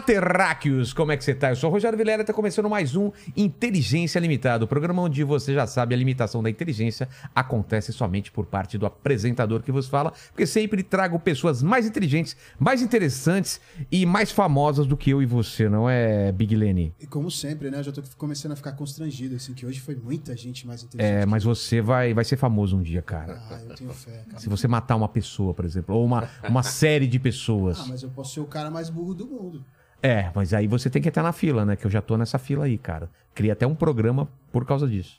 terráqueos! Como é que você tá? Eu sou o Rogério Vilela e tá começando mais um Inteligência Limitada, o programa onde você já sabe a limitação da inteligência acontece somente por parte do apresentador que vos fala, porque sempre trago pessoas mais inteligentes, mais interessantes e mais famosas do que eu e você, não é, Big Lenny? E como sempre, né? Eu já tô começando a ficar constrangido, assim, que hoje foi muita gente mais inteligente. É, mas você vai, vai ser famoso um dia, cara. Ah, eu tenho fé, cara. Se você matar uma pessoa, por exemplo, ou uma, uma série de pessoas. Ah, mas eu posso ser o cara mais burro do mundo. É, mas aí você tem que estar na fila, né? Que eu já tô nessa fila aí, cara. Criei até um programa por causa disso.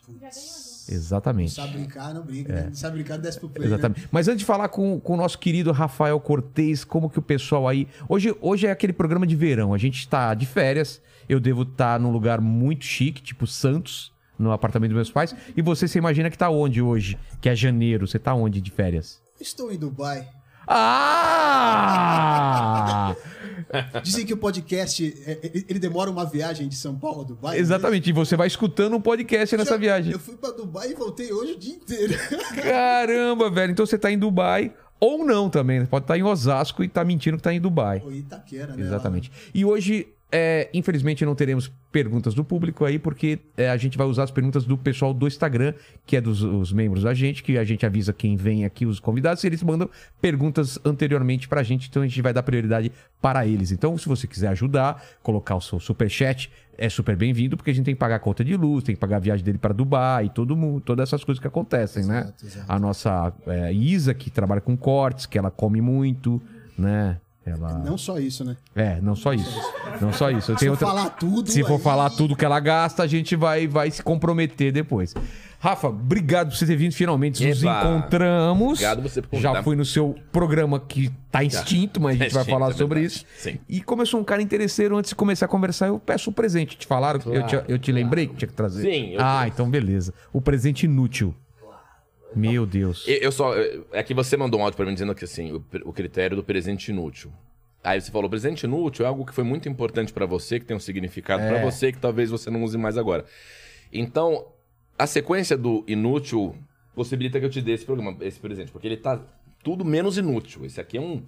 Exatamente. Sabe brincar, não brinca, né? Sabe brincar, desce pro play, né? É. Exatamente. Mas antes de falar com, com o nosso querido Rafael Cortez, como que o pessoal aí. Hoje, hoje é aquele programa de verão. A gente está de férias. Eu devo estar num lugar muito chique, tipo Santos, no apartamento dos meus pais. E você, você imagina que tá onde hoje? Que é janeiro. Você tá onde de férias? Estou em Dubai. Ah! Dizem que o podcast, é, é, ele demora uma viagem de São Paulo a Dubai. né? Exatamente. E você vai escutando um podcast nessa Já- viagem. Eu fui pra Dubai e voltei hoje o dia inteiro. Caramba, velho. Então você tá em Dubai. Ou não também. Pode estar em Osasco e tá mentindo que tá em Dubai. Ou Itaquera, né? Exatamente. E hoje, é, infelizmente, não teremos perguntas do público aí, porque é, a gente vai usar as perguntas do pessoal do Instagram, que é dos os membros da gente, que a gente avisa quem vem aqui, os convidados, e eles mandam perguntas anteriormente pra gente, então a gente vai dar prioridade para eles. Então, se você quiser ajudar, colocar o seu superchat, é super bem-vindo, porque a gente tem que pagar a conta de luz, tem que pagar a viagem dele para Dubai, todo mundo, todas essas coisas que acontecem, né? Exato, exato. A nossa é, Isa, que trabalha com cortes, que ela come muito, né? Ela... Não só isso, né? É, não só isso. Não só isso. Eu Se outra- falar tudo. Se for aí- falar tudo que ela gasta, a gente vai, vai se comprometer depois. Rafa, obrigado por você ter vindo finalmente. Nos Eba! encontramos. Obrigado você por Já fui no seu programa que tá extinto, mas a gente vai Extinto, falar é sobre verdade. isso. Sim. E como eu sou um cara interesseiro, antes de começar a conversar, eu peço o presente. Te falaram? eu, te, eu te lembrei que tinha que trazer? Sim, eu- Ah, então beleza. O presente inútil. Meu Deus. Eu eu só. É que você mandou um áudio pra mim dizendo que assim, o, o critério do presente inútil. Aí você falou, presente inútil é algo que foi muito importante pra você, que tem um significado pra É. você, que talvez você não use mais agora. Então, a sequência do inútil possibilita que eu te dê esse programa, esse presente, porque ele tá tudo menos inútil. Esse aqui é um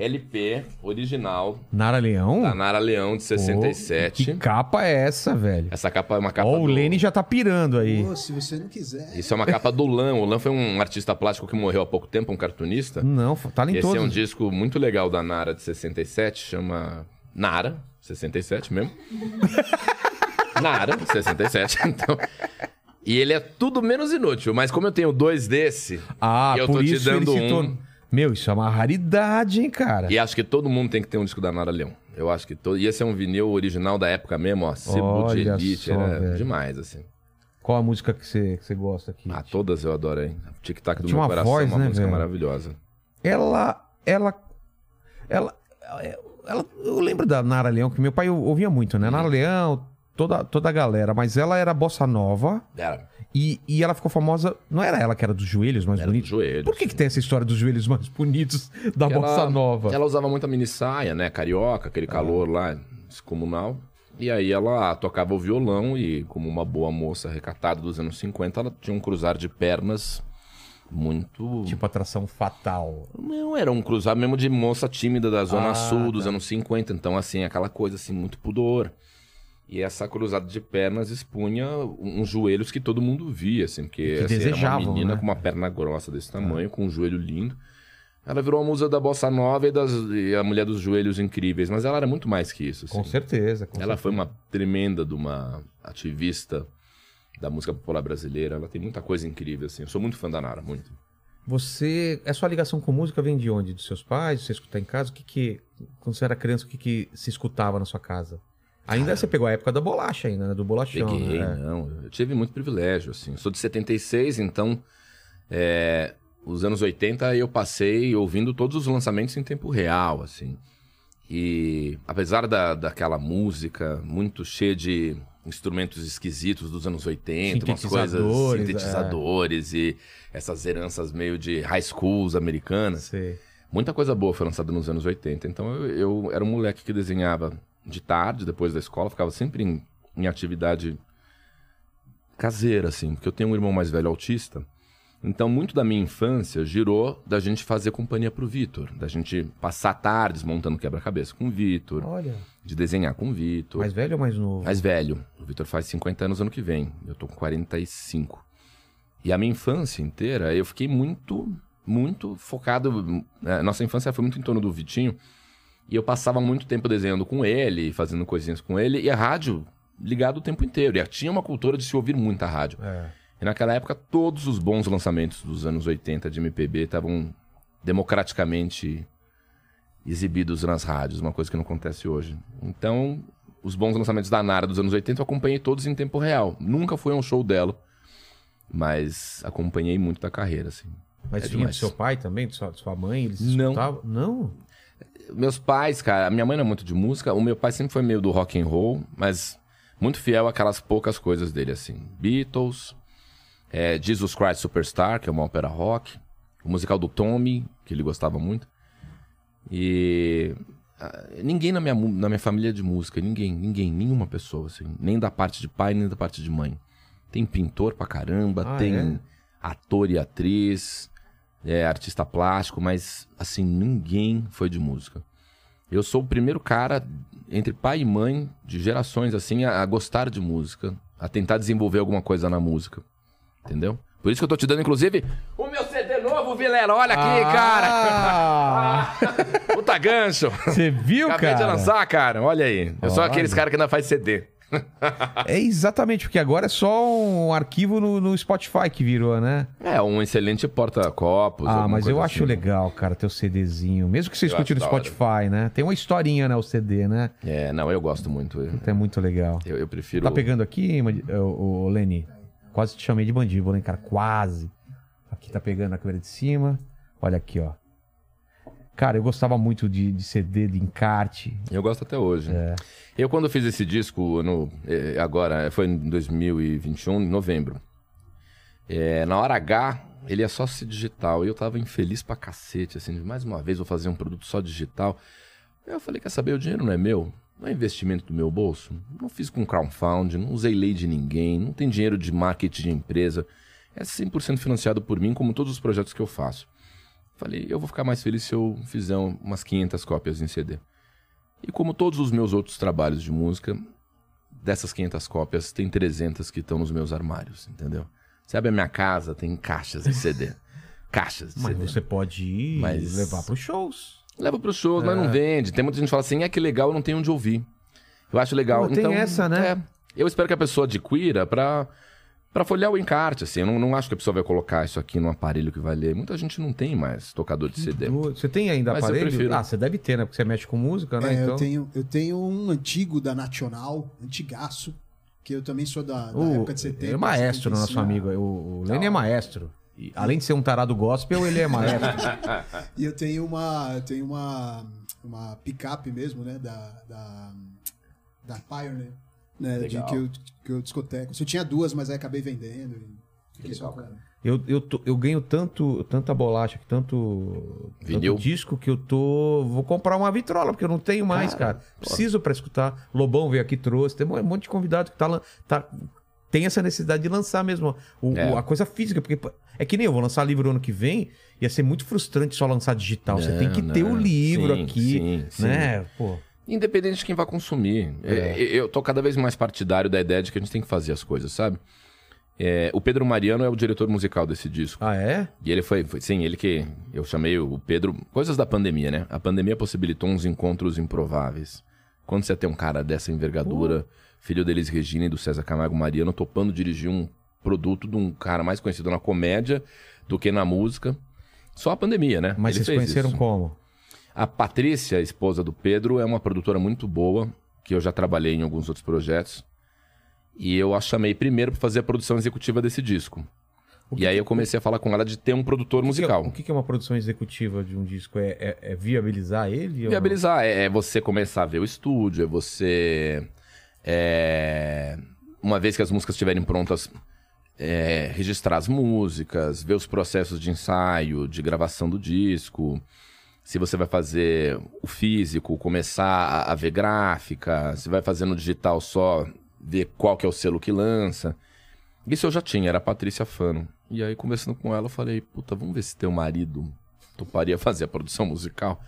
LP original Nara Leão? da Nara Leão de Pô, 67. que capa é essa, velho? Essa capa é uma capa Ó, o do... Lene já tá pirando aí. Pô, se você não quiser. Isso é uma capa do Lan. O Lan foi um artista plástico que morreu há pouco tempo, um cartunista. Não, tá em Esse é um disco muito legal da Nara de 67, chama Nara, 67 mesmo. Nara, 67, então. E ele é tudo menos inútil, mas como eu tenho dois desse, Ah, e eu por tô te isso ele dando um. tornou... Meu, isso é uma raridade, hein, cara? E acho que todo mundo tem que ter um disco da Nara Leão. Eu acho que todo. E esse é um vinil original da época mesmo, ó. Olha Elite, era velho. demais, assim. Qual a música que você, que você gosta aqui? Ah, todas eu adoro, hein? Tic Tac do Tinha meu uma coração, voz, uma né, música velho? maravilhosa. Ela, ela, ela, ela, eu lembro da Nara Leão, que meu pai ouvia muito, né? Nara Leão, toda, toda a galera, mas ela era bossa nova Era. e, e ela ficou famosa, não era ela que era dos joelhos mais Era dos bonitos? joelhos. Por que que tem essa história dos joelhos mais bonitos da bossa ela- nova? Ela usava muito a mini saia, né? Carioca, aquele calor lá, descomunal. E aí ela tocava o violão e, como uma boa moça recatada dos anos 50, ela tinha um cruzar de pernas muito. Tipo atração fatal. Não, era um cruzar mesmo de moça tímida da Zona Ah, Sul dos tá. anos 50. Então, assim, aquela coisa assim, muito pudor. E essa cruzada de pernas expunha uns joelhos que todo mundo via, assim, porque Que assim, desejavam, uma menina né? com uma perna grossa desse tamanho, com um joelho lindo. Ela virou a musa da bossa nova e, das, e a mulher dos joelhos incríveis, mas ela era muito mais que isso. Com assim. certeza. com Ela certeza. foi uma tremenda de uma ativista da música popular brasileira. Ela tem muita coisa incrível, assim. Eu sou muito fã da Nara, muito. Você. A sua ligação com música vem de onde? Dos seus pais? Você escutar em casa? O que que. Quando você era criança, o que que se escutava na sua casa? Ainda você pegou a época da bolacha ainda, né? Do bolachão. Peguei, né? não. Eu tive muito privilégio, assim. Sou de 76, então... é, os anos 80 eu passei ouvindo todos os lançamentos em tempo real, assim. E apesar da, daquela música muito cheia de instrumentos esquisitos dos anos 80, umas coisas Sintetizadores, sintetizadores e essas heranças meio de high schools americanas. Sei. Muita coisa boa foi lançada nos anos 80. Então eu, eu era um moleque que desenhava de tarde, depois da escola, ficava sempre em, em atividade caseira, assim, porque eu tenho um irmão mais velho autista. Então, muito da minha infância girou da gente fazer companhia pro Vitor, da gente passar tardes montando quebra-cabeça com o Vitor, Olha. de desenhar com o Vitor. Mais velho ou mais novo? Mais velho. O Vitor faz 50 anos ano que vem. Eu tô com 45. E a minha infância inteira, eu fiquei muito, muito focado. né, Nossa infância foi muito em torno do Vitinho. E eu passava muito tempo desenhando com ele, fazendo coisinhas com ele, e a rádio ligado o tempo inteiro. E tinha uma cultura de se ouvir muita rádio. É. E naquela época, todos os bons lançamentos dos anos 80 de MPB estavam democraticamente exibidos nas rádios, uma coisa que não acontece hoje. Então, os bons lançamentos da Nara dos anos 80 eu acompanhei todos em tempo real. Nunca fui a um show dela, mas acompanhei muito da carreira, assim. Mas É demais. do seu pai também, de sua, de sua mãe? Eles Não. escutavam? Não. Meus pais, cara, a minha mãe não é muito de música, o meu pai sempre foi meio do rock and roll, mas muito fiel àquelas poucas coisas dele, assim. Beatles, é, Jesus Christ Superstar, que é uma ópera rock, o musical do Tommy, que ele gostava muito. E ah, ninguém na minha, na minha família é de música, ninguém, ninguém, nenhuma pessoa, assim, nem da parte de pai, nem da parte de mãe. Tem pintor pra caramba, Ah, tem é? ator e atriz, é, artista plástico, mas assim, ninguém foi de música. Eu sou o primeiro cara, entre pai e mãe, de gerações assim, a, a gostar de música, a tentar desenvolver alguma coisa na música. Entendeu? Por isso que eu tô te dando, inclusive, o meu CD novo, Vilela. Olha aqui, Ah! cara. Puta gancho. Você viu, Acabei cara? de lançar, cara. Olha aí. Eu sou Olha. aqueles caras que ainda faz CD. É exatamente, porque agora é só um arquivo no, no Spotify que virou, né? É, um excelente porta-copos. ah, mas eu acho assim. legal, cara, teu CDzinho. Mesmo que você Eu escute no. Spotify, né? Tem uma historinha, né, o CD, né? É, não, eu gosto muito. É muito legal. eu, eu prefiro. Tá pegando aqui, ô, ô, Leni? Quase te chamei de mandíbula, hein, cara? Quase. Aqui tá pegando a câmera de cima. Olha aqui, ó. Cara, eu gostava muito de, de CD, de encarte. Eu gosto até hoje. É. Eu, quando fiz esse disco, no, eh, agora, foi em 2021, em novembro. Eh, na hora H, ele é só se digital. E eu tava infeliz pra cacete, assim, mais uma vez vou fazer um produto só digital. Aí eu falei, quer saber, o dinheiro não é meu? Não é investimento do meu bolso? Não fiz com crowdfunding, não usei lei de ninguém, não tem dinheiro de marketing de empresa. É 100% financiado por mim, como todos os projetos que eu faço. Falei, eu vou ficar mais feliz se eu fizer um- umas 500 cópias em CD. E como todos os meus outros trabalhos de música, dessas 500 cópias, tem 300 que estão nos meus armários, entendeu? Você abre a minha casa, tem caixas de CD. caixas de Mas CD. você pode ir Mas- levar pros shows. Leva pros shows, mas É. não vende. Tem muita gente que fala assim, é que legal, eu não tenho onde ouvir. Eu acho legal. Pô, tem então, essa, né? é, eu espero que a pessoa adquira pra, pra folhear o encarte, assim. Eu não, não acho que a pessoa vai colocar isso aqui num aparelho que vai ler. Muita gente não tem mais tocador de CD. Do- Você tem ainda Mas eu aparelho? prefiro. Ah, você deve ter, né? Porque você mexe com música, né? É, então... eu, tenho, eu tenho um antigo da Nacional, antigaço, que eu também sou da, da O, época de 70. ele é maestro, nosso 75. amigo. O, o Lenny é maestro. E, além de ser um tarado gospel, ele é maestro. E eu tenho uma, eu tenho uma, uma picape mesmo, né, da, da, da Pioneer, né, de, que, eu, que eu discoteco. Eu tinha duas, mas aí acabei vendendo e fiquei só com ela. Eu, eu, tô- eu ganho tanto, tanta bolacha, tanto, tanto disco que eu tô. Vou comprar uma vitrola, porque eu não tenho mais, cara. Preciso pra escutar. Lobão veio aqui trouxe. Tem um monte de convidado que tá, tá- tem essa necessidade de lançar mesmo o- É. o- a coisa física. Porque é que nem eu vou lançar livro ano que vem. Ia ser muito frustrante só lançar digital. Você tem que Não, ter não. o livro Sim, aqui. sim, sim. né? Pô. Independente de quem vai consumir. É. Eu, eu tô cada vez mais partidário da ideia de que a gente tem que fazer as coisas, sabe? É, o Pedro Mariano é o diretor musical desse disco. Ah, é? E ele foi, foi- sim, ele que eu chamei o Pedro. Coisas da pandemia, né? A pandemia possibilitou uns encontros improváveis. Quando você tem um cara dessa envergadura, filho deles Regina e do César Camargo Mariano, topando dirigir um produto de um cara mais conhecido na comédia do que na música. Só a pandemia, né? Mas Ele vocês conheceram isso. como? A Patrícia, a esposa do Pedro, é uma produtora muito boa, que eu já trabalhei em alguns outros projetos. E eu a chamei primeiro para fazer a produção executiva desse disco. E aí eu comecei a falar com ela de ter um produtor musical. O que que é uma produção executiva de um disco? É, é- é viabilizar ele? Viabilizar é, é você começar a ver o estúdio, é você É, Uma vez que as músicas estiverem prontas, é, registrar as músicas, ver os processos de ensaio, de gravação do disco. Se você vai fazer o físico, começar a, ver gráfica, se vai fazer no digital só, ver qual que é o selo que lança. Isso eu já tinha, era a Patrícia Fano. E aí, conversando com ela, eu falei, puta, vamos ver se teu marido toparia fazer a produção musical.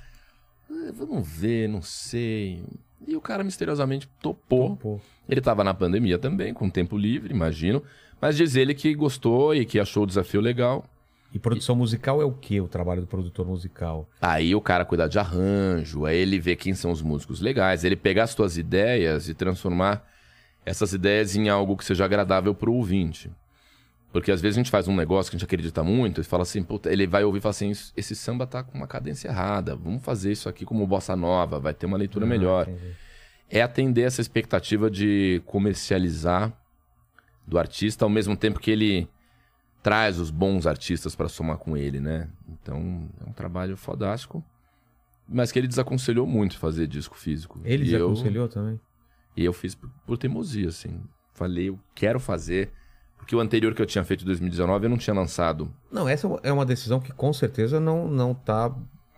"Ah, Vamos ver, não sei. E o cara misteriosamente topou. Pô, Ele tava na pandemia também, com tempo livre, imagino. Mas diz ele que gostou e que achou o desafio legal. E produção musical é o que o trabalho do produtor musical? Aí o cara cuida de arranjo, aí ele vê quem são os músicos legais, ele pegar as tuas ideias e transformar essas ideias em algo que seja agradável pro ouvinte. Porque às vezes a gente faz um negócio que a gente acredita muito e fala assim, puta, ele vai ouvir e fala assim, esse samba tá com uma cadência errada, vamos fazer isso aqui como bossa nova, vai ter uma leitura melhor. entendi. É atender essa expectativa de comercializar do artista ao mesmo tempo que ele traz os bons artistas para somar com ele, né? Então, é um trabalho fodástico, mas que ele desaconselhou muito fazer disco físico. Ele e já eu, também? E eu fiz por, por teimosia, assim. Falei, eu quero fazer, porque o anterior que eu tinha feito em 2019 eu não tinha lançado. Não, essa é uma decisão que com certeza não, não tá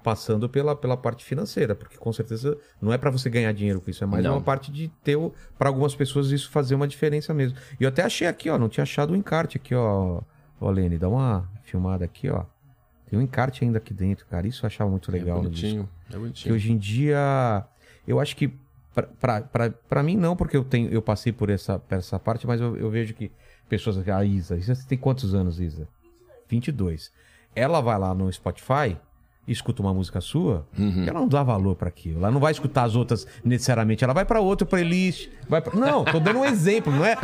passando pela, pela parte financeira, porque com certeza não é pra você ganhar dinheiro com isso, é mais Não. uma parte de ter, pra algumas pessoas isso fazer uma diferença mesmo. E eu até achei aqui, ó, não tinha achado o encarte aqui, ó, ó Lene, dá uma filmada aqui, ó. Tem um encarte ainda aqui dentro, cara, isso eu achava muito legal é no disco. bonitinho. É Que bonitinho. hoje em dia, eu acho que pra mim não, porque eu tenho eu passei por essa, por essa parte, mas eu, eu vejo que pessoas, a Isa, Isa você tem quantos anos, Isa? 22. Ela vai lá no Spotify, escuta uma música sua, Uhum. ela não dá valor pra aquilo. Ela não vai escutar as outras necessariamente, ela vai pra outra playlist, vai pra... Não, tô dando um exemplo, não é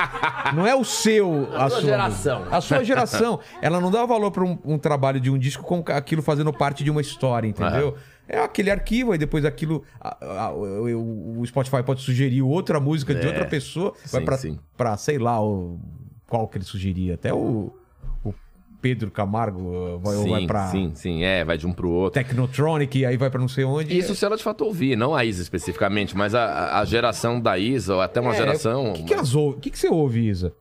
não é o seu a, sua geração. A sua geração, ela não dá valor pra um, um trabalho de um disco com aquilo fazendo parte de uma história, entendeu? É aquele arquivo, aí depois aquilo. a- a- o, o Spotify pode sugerir outra música de É. outra pessoa. vai Sim, pra, sim. pra, sei lá, o, qual que ele sugeria. Até o Pedro Camargo vai, ou vai Sim, pra sim, sim. É, vai de um pro outro. Technotronic, aí vai pra não sei onde. Isso se ela de fato ouvir, não a Isa especificamente, mas a, a geração da Isa, ou até uma É, geração. O que, que? O que, que você ouve, Isa?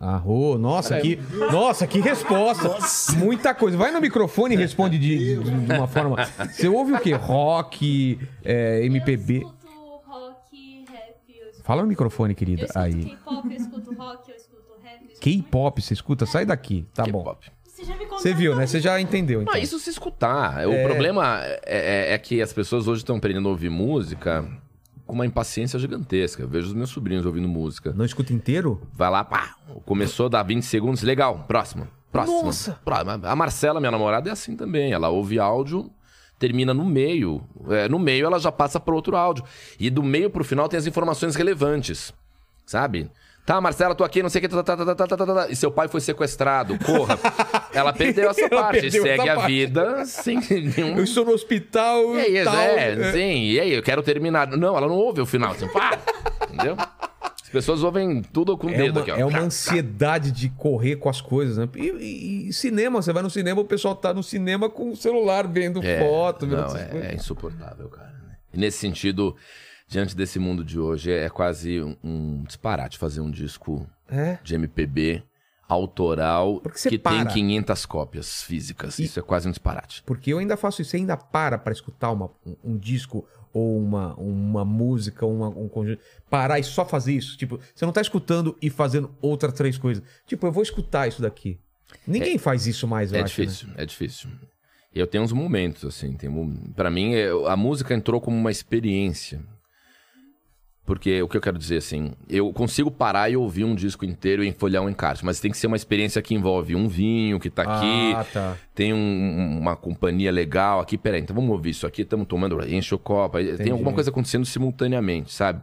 Arro, nossa, É. que, nossa, que resposta. Muita coisa. Vai no microfone e responde de, de- de uma forma. Você ouve o quê? Rock, é, MPB. Eu escuto rock, rap, eu escuto... Fala no microfone, Eu querida. escuto Aí. K-pop, eu escuto rock, eu eu escuto- K-pop, você escuta? Sai daqui. Tá bom. Você já me contou. Você viu, né? Você já entendeu, então. Não, isso se escutar. O É. problema é, é- é que as pessoas hoje estão aprendendo a ouvir música com uma impaciência gigantesca. Eu vejo os meus sobrinhos ouvindo música. Não escuta inteiro? Vai lá, pá, começou a dar 20 segundos, legal, próximo. Próximo. Nossa! Próximo. A Marcela, minha namorada, é assim também. Ela ouve áudio, termina no meio. É, no meio ela já passa para outro áudio. E do meio pro final tem as informações relevantes. Sabe? Tá, Marcela, tô aqui, não sei o que. Tá, tá, tá, tá, tá, tá, tá, e seu pai foi sequestrado, corra. Ela perdeu essa Ela parte. perdeu segue essa a parte. vida sem nenhum. Eu estou no hospital. E aí, tal, é, sim, e aí, eu quero terminar. Não, ela não ouve o final, assim, pá! Entendeu? As pessoas ouvem tudo com o É dedo uma, aqui, ó. é uma ansiedade de correr com as coisas, né? E, e- e cinema, você vai no cinema, o pessoal tá no cinema com o celular vendo É, foto, vendo Não, é, é insuportável, cara. né? E nesse sentido, diante desse mundo de hoje, é quase um, um disparate fazer um disco É. de MPB autoral que para. tem 500 cópias físicas. Isso é quase um disparate. Porque eu ainda faço isso, você ainda para pra escutar uma- um, um disco ou uma, uma música, uma- um conjunto. Parar e só fazer isso. Tipo, você não tá escutando e fazendo outras três coisas. Tipo, eu vou escutar isso daqui. Ninguém faz isso mais, eu é acho. né? difícil, é difícil. Eu tenho uns momentos, assim, tem para mim, é- a música entrou como uma experiência. Porque o que eu quero dizer, assim, eu consigo parar e ouvir um disco inteiro e enfolhar um encarte, mas tem que ser uma experiência que envolve um vinho que tá aqui, Ah, tá. tem um- uma companhia legal aqui. Peraí, então vamos ouvir isso aqui, estamos tomando, enche o copo. aí Tem alguma coisa acontecendo simultaneamente, sabe?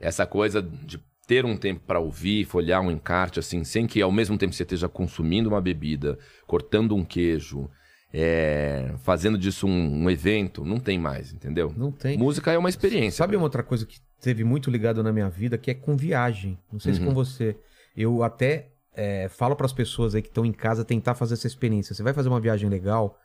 Essa coisa de ter um tempo para ouvir, folhear um encarte, assim, sem que ao mesmo tempo você esteja consumindo uma bebida, cortando um queijo, é, fazendo disso um, um evento, não tem mais, entendeu? Não tem. Música é uma experiência. Sabe uma outra coisa que teve muito ligado na minha vida, que é com viagem. Não sei se Uhum. com você. Eu até é, falo para as pessoas aí que estão em casa tentar fazer essa experiência. Você vai fazer uma viagem legal,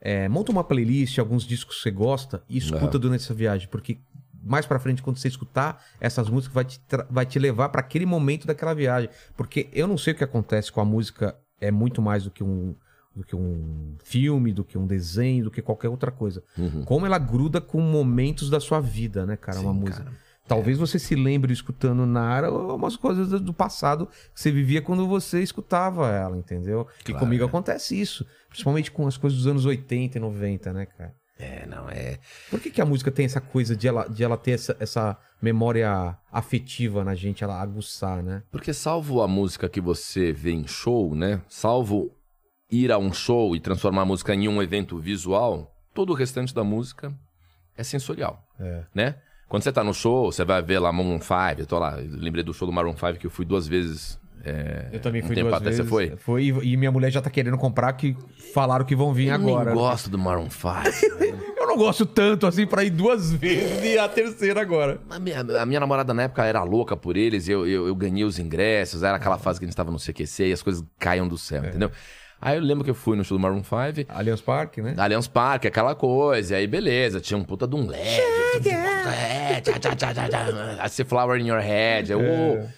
é, monta uma playlist, alguns discos que você gosta e escuta Aham. durante essa viagem, porque mais pra frente, quando você escutar essas músicas, vai te, vai te levar pra aquele momento daquela viagem. Porque eu não sei o que acontece com a música, é muito mais do que um, do que um filme, do que um desenho, do que qualquer outra coisa. Uhum. Como ela gruda com momentos da sua vida, né, cara? uma Sim, música. cara. Talvez você se lembre escutando Nara umas coisas do- do passado que você vivia quando você escutava ela, entendeu? E Claro, comigo é. acontece isso. Principalmente com as coisas dos anos 80 e 90, né, cara? É, não, é. Por que, que a música tem essa coisa de ela, de ela ter essa, essa memória afetiva na gente, ela aguçar, né? Porque salvo a música que você vê em show, né? Salvo ir a um show e transformar a música em um evento visual, todo o restante da música é sensorial, É. né? Quando você tá no show, você vai ver lá Maroon 5, eu tô lá, eu lembrei do show do Maroon 5 que eu fui duas vezes. é, Eu também um fui tempo duas atrás. vezes. Você foi? e, e minha mulher já tá querendo comprar, que falaram que vão vir Eu agora. nem gosto do Maroon 5. Eu não gosto tanto assim pra ir duas vezes e a terceira agora. A minha, a minha namorada na época era louca por eles, eu, eu, eu ganhei os ingressos, era aquela fase que a gente tava no CQC e as coisas caíam do céu, entendeu? Aí eu lembro que eu fui no show do Maroon 5, Allianz Parque, né? Allianz Parque, aquela coisa, e aí beleza, tinha um puta de um LED, é, tchá, tchá, tchá, tchá, tchá, I see flower in your head, eu, "Oh."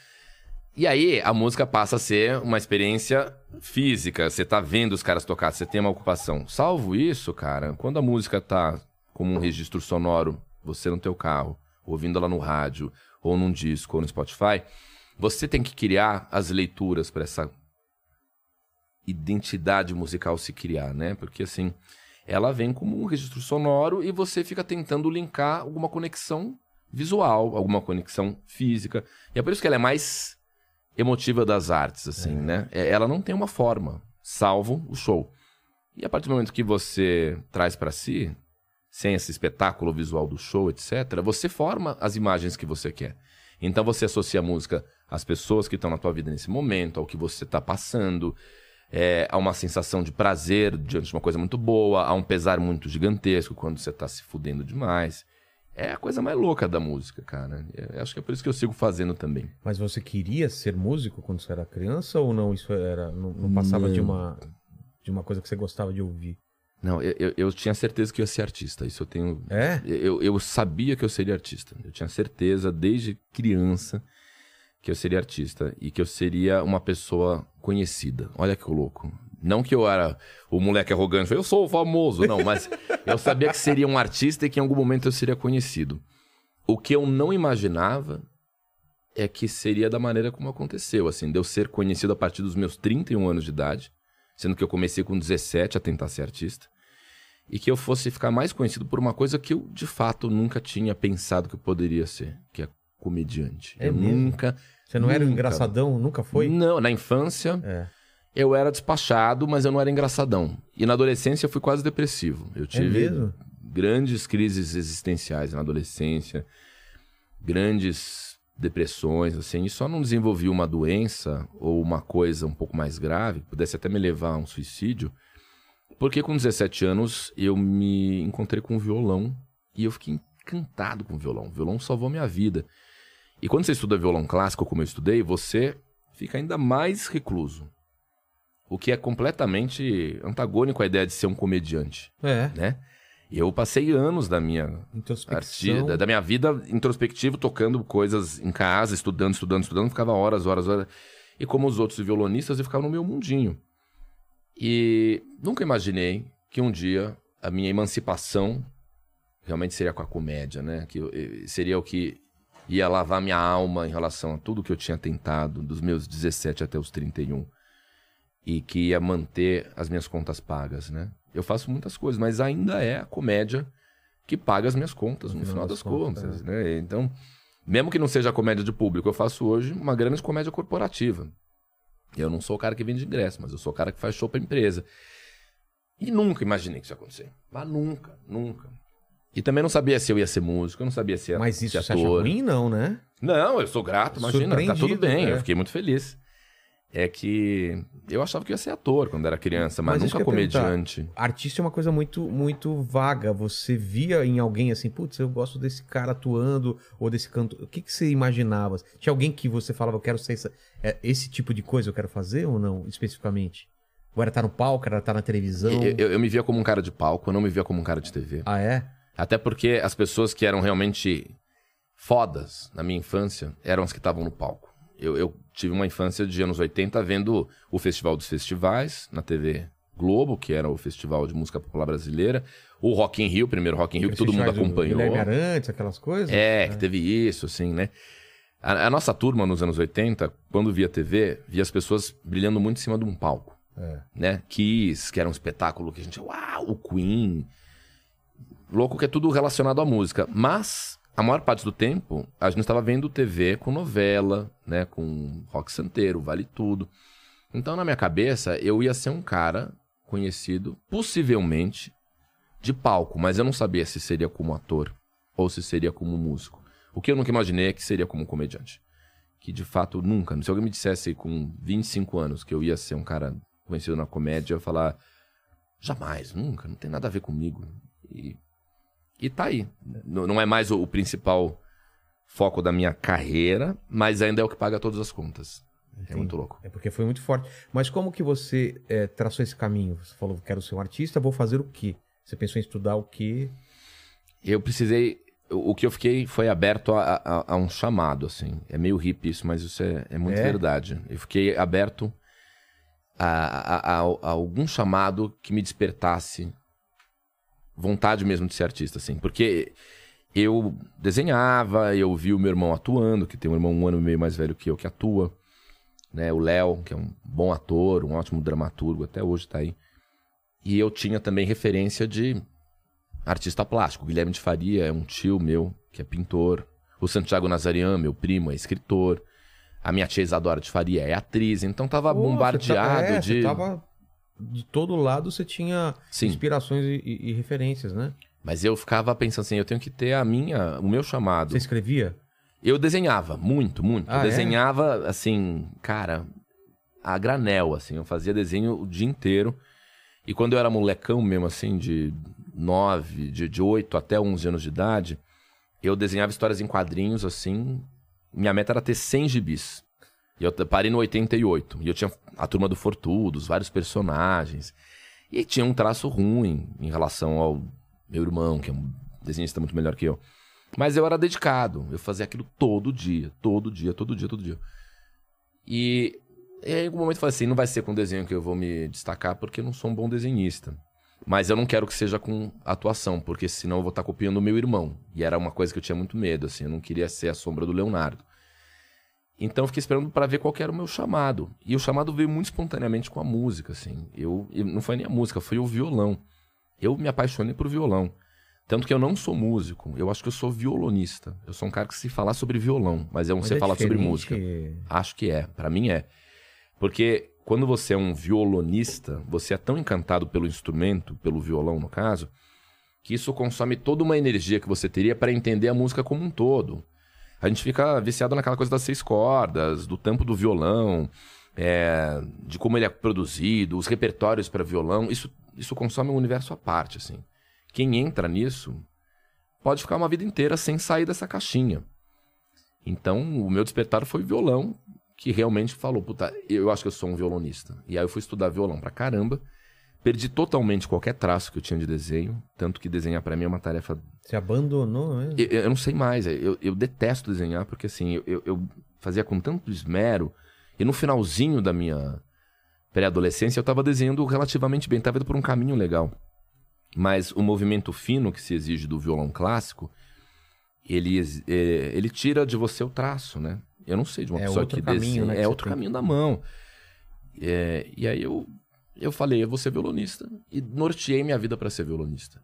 E aí a música passa a ser uma experiência física, você tá vendo os caras tocar, você tem uma ocupação. Salvo isso, cara, quando a música tá como um registro sonoro, você no teu carro, ouvindo ela no rádio, ou num disco, ou no Spotify, você tem que criar as leituras para essa identidade musical se criar, né? Porque assim, ela vem como um registro sonoro e você fica tentando linkar alguma conexão visual, alguma conexão física. E é por isso que ela é mais emotiva das artes, assim, né? É, Ela não tem uma forma, salvo o show. E a partir do momento que você traz pra si, sem esse espetáculo visual do show, etc., você forma as imagens que você quer. Então você associa a música às pessoas que estão na tua vida nesse momento, ao que você está passando, é, a uma sensação de prazer diante de uma coisa muito boa, a um pesar muito gigantesco quando você tá se fudendo demais. É a coisa mais louca da música, cara. Eu acho que é por isso que eu sigo fazendo também. Mas você queria ser músico quando você era criança ou não? Isso era. Não, não passava de uma. De uma coisa que você gostava de ouvir. Não, eu, eu, eu tinha certeza que eu ia ser artista. Isso eu tenho. É? Eu, eu sabia que eu seria artista. Eu tinha certeza desde criança que eu seria artista e que eu seria uma pessoa conhecida. Olha que louco. Não que eu era o moleque arrogante, eu sou famoso, não, mas eu sabia que seria um artista e que em algum momento eu seria conhecido. O que eu não imaginava é que seria da maneira como aconteceu, assim, de eu ser conhecido a partir dos meus 31 anos de idade, sendo que eu comecei com 17 a tentar ser artista, e que eu fosse ficar mais conhecido por uma coisa que eu de fato nunca tinha pensado que eu poderia ser, que é comediante. É eu mesmo? nunca Você não era um Nunca. engraçadão? Nunca foi? Não, na infância É. eu era despachado, mas eu não era engraçadão. E na adolescência eu fui quase depressivo. Eu tive É grandes crises existenciais na adolescência, grandes depressões, assim, e só não desenvolvi uma doença ou uma coisa um pouco mais grave, que pudesse até me levar a um suicídio, porque com 17 anos eu me encontrei com o violão e eu fiquei encantado com o violão. O violão salvou minha vida. E quando você estuda violão clássico, como eu estudei, você fica ainda mais recluso. O que é completamente antagônico à ideia de ser um comediante, É. né? Eu passei anos da minha artista, da minha vida introspectivo, tocando coisas em casa, estudando, estudando, estudando, ficava horas, horas, horas. E como os outros violonistas, eu ficava no meu mundinho. E nunca imaginei que um dia a minha emancipação realmente seria com a comédia, né? Que eh, seria o que ia lavar minha alma em relação a tudo que eu tinha tentado dos meus 17 até os 31 e que ia manter as minhas contas pagas, né? Eu faço muitas coisas, mas ainda é a comédia que paga as minhas contas, no, final, das, contas, né? Então, mesmo que não seja comédia de público, eu faço hoje uma grande comédia corporativa. Eu não sou o cara que vende ingresso, mas eu sou o cara que faz show pra empresa. E nunca imaginei que isso ia acontecer. Mas nunca, nunca. E também não sabia se eu ia ser músico, eu não sabia se ia Mas isso ser você acha ator. ruim, não, né? Não, eu sou grato, imagina, tá tudo bem, eu fiquei muito feliz. É que eu achava que eu ia ser ator quando era criança, mas, Mas nunca comediante. Artista é uma coisa muito, muito vaga. Você via em alguém assim, putz, eu gosto desse cara atuando, ou desse canto. O que, que você imaginava? Tinha alguém que você falava, eu quero ser essa- é, esse tipo de coisa, eu quero fazer ou não, especificamente? Ou era estar no palco, era estar na televisão? Eu, eu- eu me via como um cara de palco, eu não me via como um cara de TV. Ah, é? Até porque as pessoas que eram realmente fodas na minha infância eram as que estavam no palco. Eu, eu tive uma infância de anos 80 vendo o Festival dos Festivais na TV Globo, que era o Festival de Música Popular Brasileira, o Rock in Rio, o primeiro Rock in Rio, que todo mundo acompanhou. Guilherme Arantes, aquelas coisas. É, que teve isso, assim, né? A, a nossa turma nos anos 80, quando via TV, via as pessoas brilhando muito em cima de um palco. É. Né? Kiss, que era um espetáculo que a gente. Uau, o Queen. Louco que é tudo relacionado à música. Mas, a maior parte do tempo, a gente estava vendo TV com novela, né? Com rock santeiro, vale tudo. Então, na minha cabeça, eu ia ser um cara conhecido, possivelmente, de palco, mas eu não sabia se seria como ator ou se seria como músico. O que eu nunca imaginei é que seria como comediante. Que de fato nunca. Se alguém me dissesse com 25 anos que eu ia ser um cara conhecido na comédia, eu ia falar: jamais, nunca, não tem nada a ver comigo. E, e tá aí. Não é mais o, principal foco da minha carreira, mas ainda é o que paga todas as contas. É muito louco. É porque foi muito forte. Mas como que você é, traçou esse caminho? Você falou, quero ser um artista, vou fazer o quê? Você pensou em estudar o quê? Eu precisei. O que eu fiquei foi aberto a, a- a um chamado, assim. É meio hippie isso, mas isso é, é muito É? verdade. Eu fiquei aberto a, a- a- a algum chamado que me despertasse vontade mesmo de ser artista, assim. Porque eu desenhava, eu vi o meu irmão atuando, que tem um irmão um ano e meio mais velho que eu que atua. Né? O Léo, que é um bom ator, um ótimo dramaturgo, até hoje tá aí. E eu tinha também referência de artista plástico. O Guilherme de Faria é um tio meu, que é pintor. O Santiago Nazarian, meu primo, é escritor. A minha tia Isadora de Faria é atriz. Então tava Pô, bombardeado você tá- é, de. Tava... De todo lado você tinha Sim. inspirações e, e- e referências, né? Mas eu ficava pensando assim, eu tenho que ter a minha, o meu chamado. Você escrevia? Eu desenhava muito, muito. Ah, eu é? desenhava assim, cara, a granel, assim. Eu fazia desenho o dia inteiro. E quando eu era molecão mesmo, assim, de 9, de, de 8 até 11 anos de idade, eu desenhava histórias em quadrinhos, assim. Minha meta era ter 100 gibis. E eu parei no 88. E eu tinha a Turma do Fortudos, vários personagens. E tinha um traço ruim em relação ao meu irmão, que é um desenhista muito melhor que eu. Mas eu era dedicado. Eu fazia aquilo todo dia, todo dia, todo dia, todo dia. E, e aí, em algum momento, eu falei assim: não vai ser com desenho que eu vou me destacar, porque eu não sou um bom desenhista. Mas eu não quero que seja com atuação, porque senão eu vou estar copiando o meu irmão. E era uma coisa que eu tinha muito medo, assim. Eu não queria ser a sombra do Leonardo. Então eu fiquei esperando para ver qual era o meu chamado. E o chamado veio muito espontaneamente com a música, assim. Eu, não foi nem a música, foi o violão. Eu me apaixonei por violão. Tanto que eu não sou músico, eu acho que eu sou violonista. Eu sou um cara que se falar sobre violão, mas eu não Mas sei é falar sobre música. Acho que é, Pra mim é. Porque quando você é um violonista, você é tão encantado pelo instrumento, pelo violão no caso, que isso consome toda uma energia que você teria para entender a música como um todo. A gente fica viciado naquela coisa das seis cordas, do tampo do violão, é, de como ele é produzido, os repertórios para violão. Isso, isso consome um universo à parte, assim. Quem entra nisso pode ficar uma vida inteira sem sair dessa caixinha. Então, o meu despertar foi violão, que realmente falou, puta, eu acho que eu sou um violonista. E aí eu fui estudar violão pra caramba. Perdi totalmente qualquer traço que eu tinha de desenho, tanto que desenhar pra mim é uma tarefa Você abandonou, né? eu, eu não sei mais, eu, eu detesto desenhar, porque assim, eu, eu- fazia com tanto esmero, e no finalzinho da minha pré-adolescência eu tava desenhando relativamente bem, tava indo por um caminho legal. Mas o movimento fino que se exige do violão clássico, ele, é, ele tira de você o traço, né? Eu não sei de uma É pessoa que caminho, desenha, né, que é outro tem. caminho da mão. É, e aí eu, eu falei, eu vou ser violonista, e norteei minha vida para ser violonista.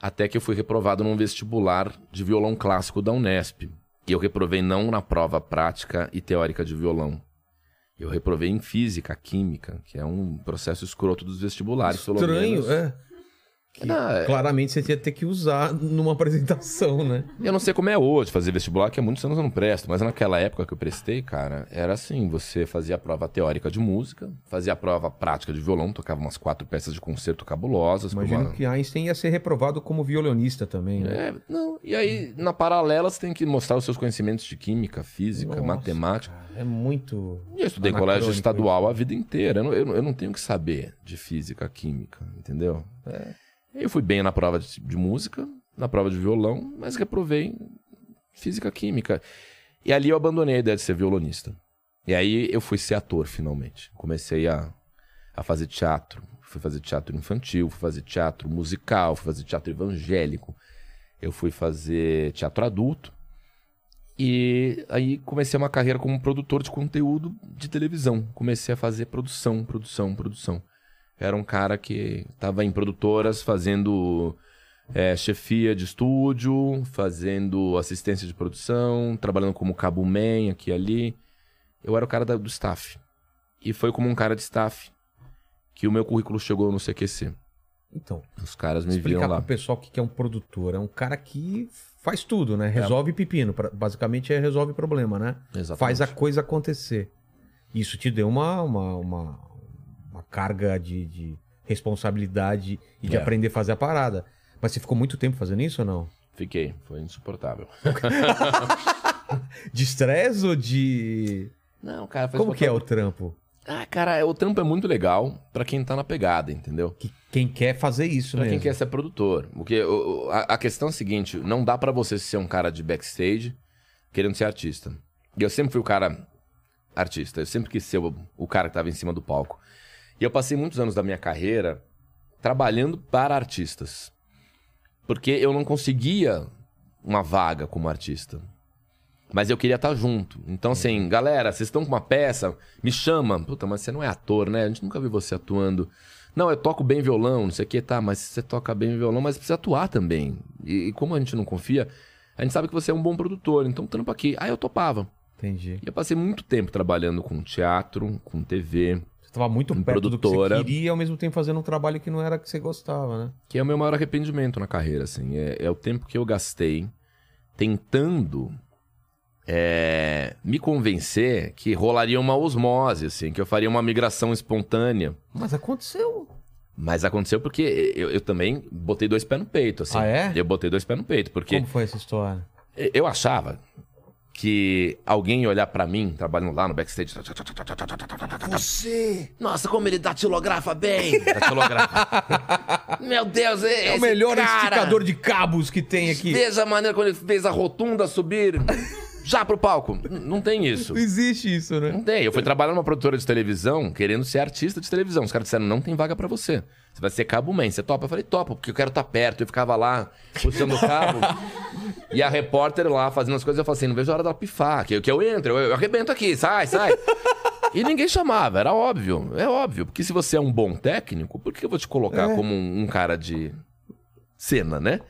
Até que eu fui reprovado num vestibular de violão clássico da Unesp. E eu reprovei não na prova prática e teórica de violão. Eu reprovei em física, química, que é um processo escroto dos vestibulares. pelo Estranho, menos. é. Que é- Claramente você ia ter que usar numa apresentação, né? Eu não sei como é hoje fazer vestibular, que há muitos anos eu não presto, mas naquela época que eu prestei, cara, era assim: você fazia a prova teórica de música, fazia a prova prática de violão, tocava umas quatro peças de concerto cabulosas. Imagino uma- que Einstein ia ser reprovado como violonista também, né? É, não. E aí, na paralela, você tem que mostrar os seus conhecimentos de química, física, Nossa, matemática. cara, é muito. E eu estudei em colégio estadual a vida inteira. Eu não, eu não- tenho que saber de física, química, entendeu? Eu fui bem na prova de, de música, na prova de violão, mas reprovei física química. E ali eu abandonei a ideia de ser violonista. E aí eu fui ser ator, finalmente. Comecei a, a fazer teatro. Fui fazer teatro infantil, fui fazer teatro musical, fui fazer teatro evangélico. Eu fui fazer teatro adulto. E aí comecei uma carreira como produtor de conteúdo de televisão. Comecei a fazer produção, produção, produção. Era um cara que estava em produtoras fazendo é, chefia de estúdio, fazendo assistência de produção, trabalhando como cabo man aqui e ali. Eu era o cara da- do staff. E foi como um cara de staff que o meu currículo chegou no CQC. Então, Os caras me explicar viram pro lá. pessoal o que que é um produtor. É um cara que faz tudo, né? Resolve pepino. pra- Basicamente é resolve problema, né? Exatamente. Faz a coisa acontecer. Isso te deu uma, uma, uma carga de, de responsabilidade e de É. aprender a fazer a parada. Mas você ficou muito tempo fazendo isso ou não? Fiquei, foi insuportável. De estresse ou de. Não, cara, foi Como que é o trampo? Ah, cara, o trampo é muito legal pra quem tá na pegada, entendeu? Que quem quer fazer isso, Pra né? quem quer ser produtor. Porque o- a, a questão é a seguinte: não dá pra você ser um cara de backstage querendo ser artista. E eu sempre fui o cara artista. Eu sempre quis ser o, o cara que tava em cima do palco. E eu passei muitos anos da minha carreira trabalhando para artistas. Porque eu não conseguia uma vaga como artista. Mas eu queria estar junto. Então, assim, galera, vocês estão com uma peça, me chama. Puta, mas você não é ator, né? A gente nunca viu você atuando. Não, eu toco bem violão, não sei o que, tá, mas você toca bem violão, mas precisa atuar também. E, e como a gente não confia, a gente sabe que você é um bom produtor, então trampa aqui. Aí eu topava. Entendi. E eu passei muito tempo trabalhando com teatro, com TV, Você tava muito perto do que produtora. você queria ao mesmo tempo fazendo um trabalho que não era que você gostava, né? que é o meu maior arrependimento na carreira, assim. É, é o tempo que eu gastei tentando é, me convencer que rolaria uma osmose, assim, que eu faria uma migração espontânea. Mas aconteceu. Mas aconteceu porque eu, eu também botei dois pés no peito, assim. Ah, é? Eu botei dois pés no peito, porque Como foi essa história? eu achava que alguém olhar pra mim, trabalhando lá no backstage. Você! Nossa, como ele datilografa bem! Datilografa. Meu Deus, é, É o melhor esticador de cabos que tem aqui. Veja a maneira quando ele fez a rotunda subir já pro palco. Não tem isso. Não existe isso, né? Não tem. Eu fui trabalhar numa produtora de televisão querendo ser artista de televisão. Os caras disseram: não tem vaga pra você. Você vai ser cabo man. Você topa? Eu falei: topa, porque eu quero estar perto. Eu ficava lá puxando o cabo. e a repórter lá fazendo as coisas. Eu falei assim: não vejo a hora dela pifar. Que, que eu entro, eu, eu arrebento aqui, sai, sai. E ninguém chamava, era óbvio. É óbvio. Porque se você é um bom técnico, por que eu vou te colocar como um, um cara de cena, né?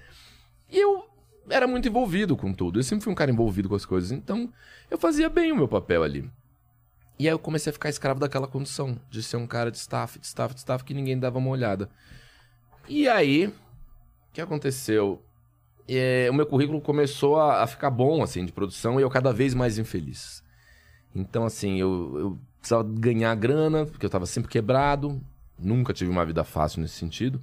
E eu era muito envolvido com tudo. Eu sempre fui um cara envolvido com as coisas. Então, eu fazia bem o meu papel ali. E aí eu comecei a ficar escravo daquela condição de ser um cara de staff, de staff, de staff, que ninguém dava uma olhada. E aí, o que aconteceu? É, o meu currículo começou a, a ficar bom, assim, de produção, e eu cada vez mais infeliz. Então, assim, eu, eu precisava ganhar grana, porque eu tava sempre quebrado, nunca tive uma vida fácil nesse sentido.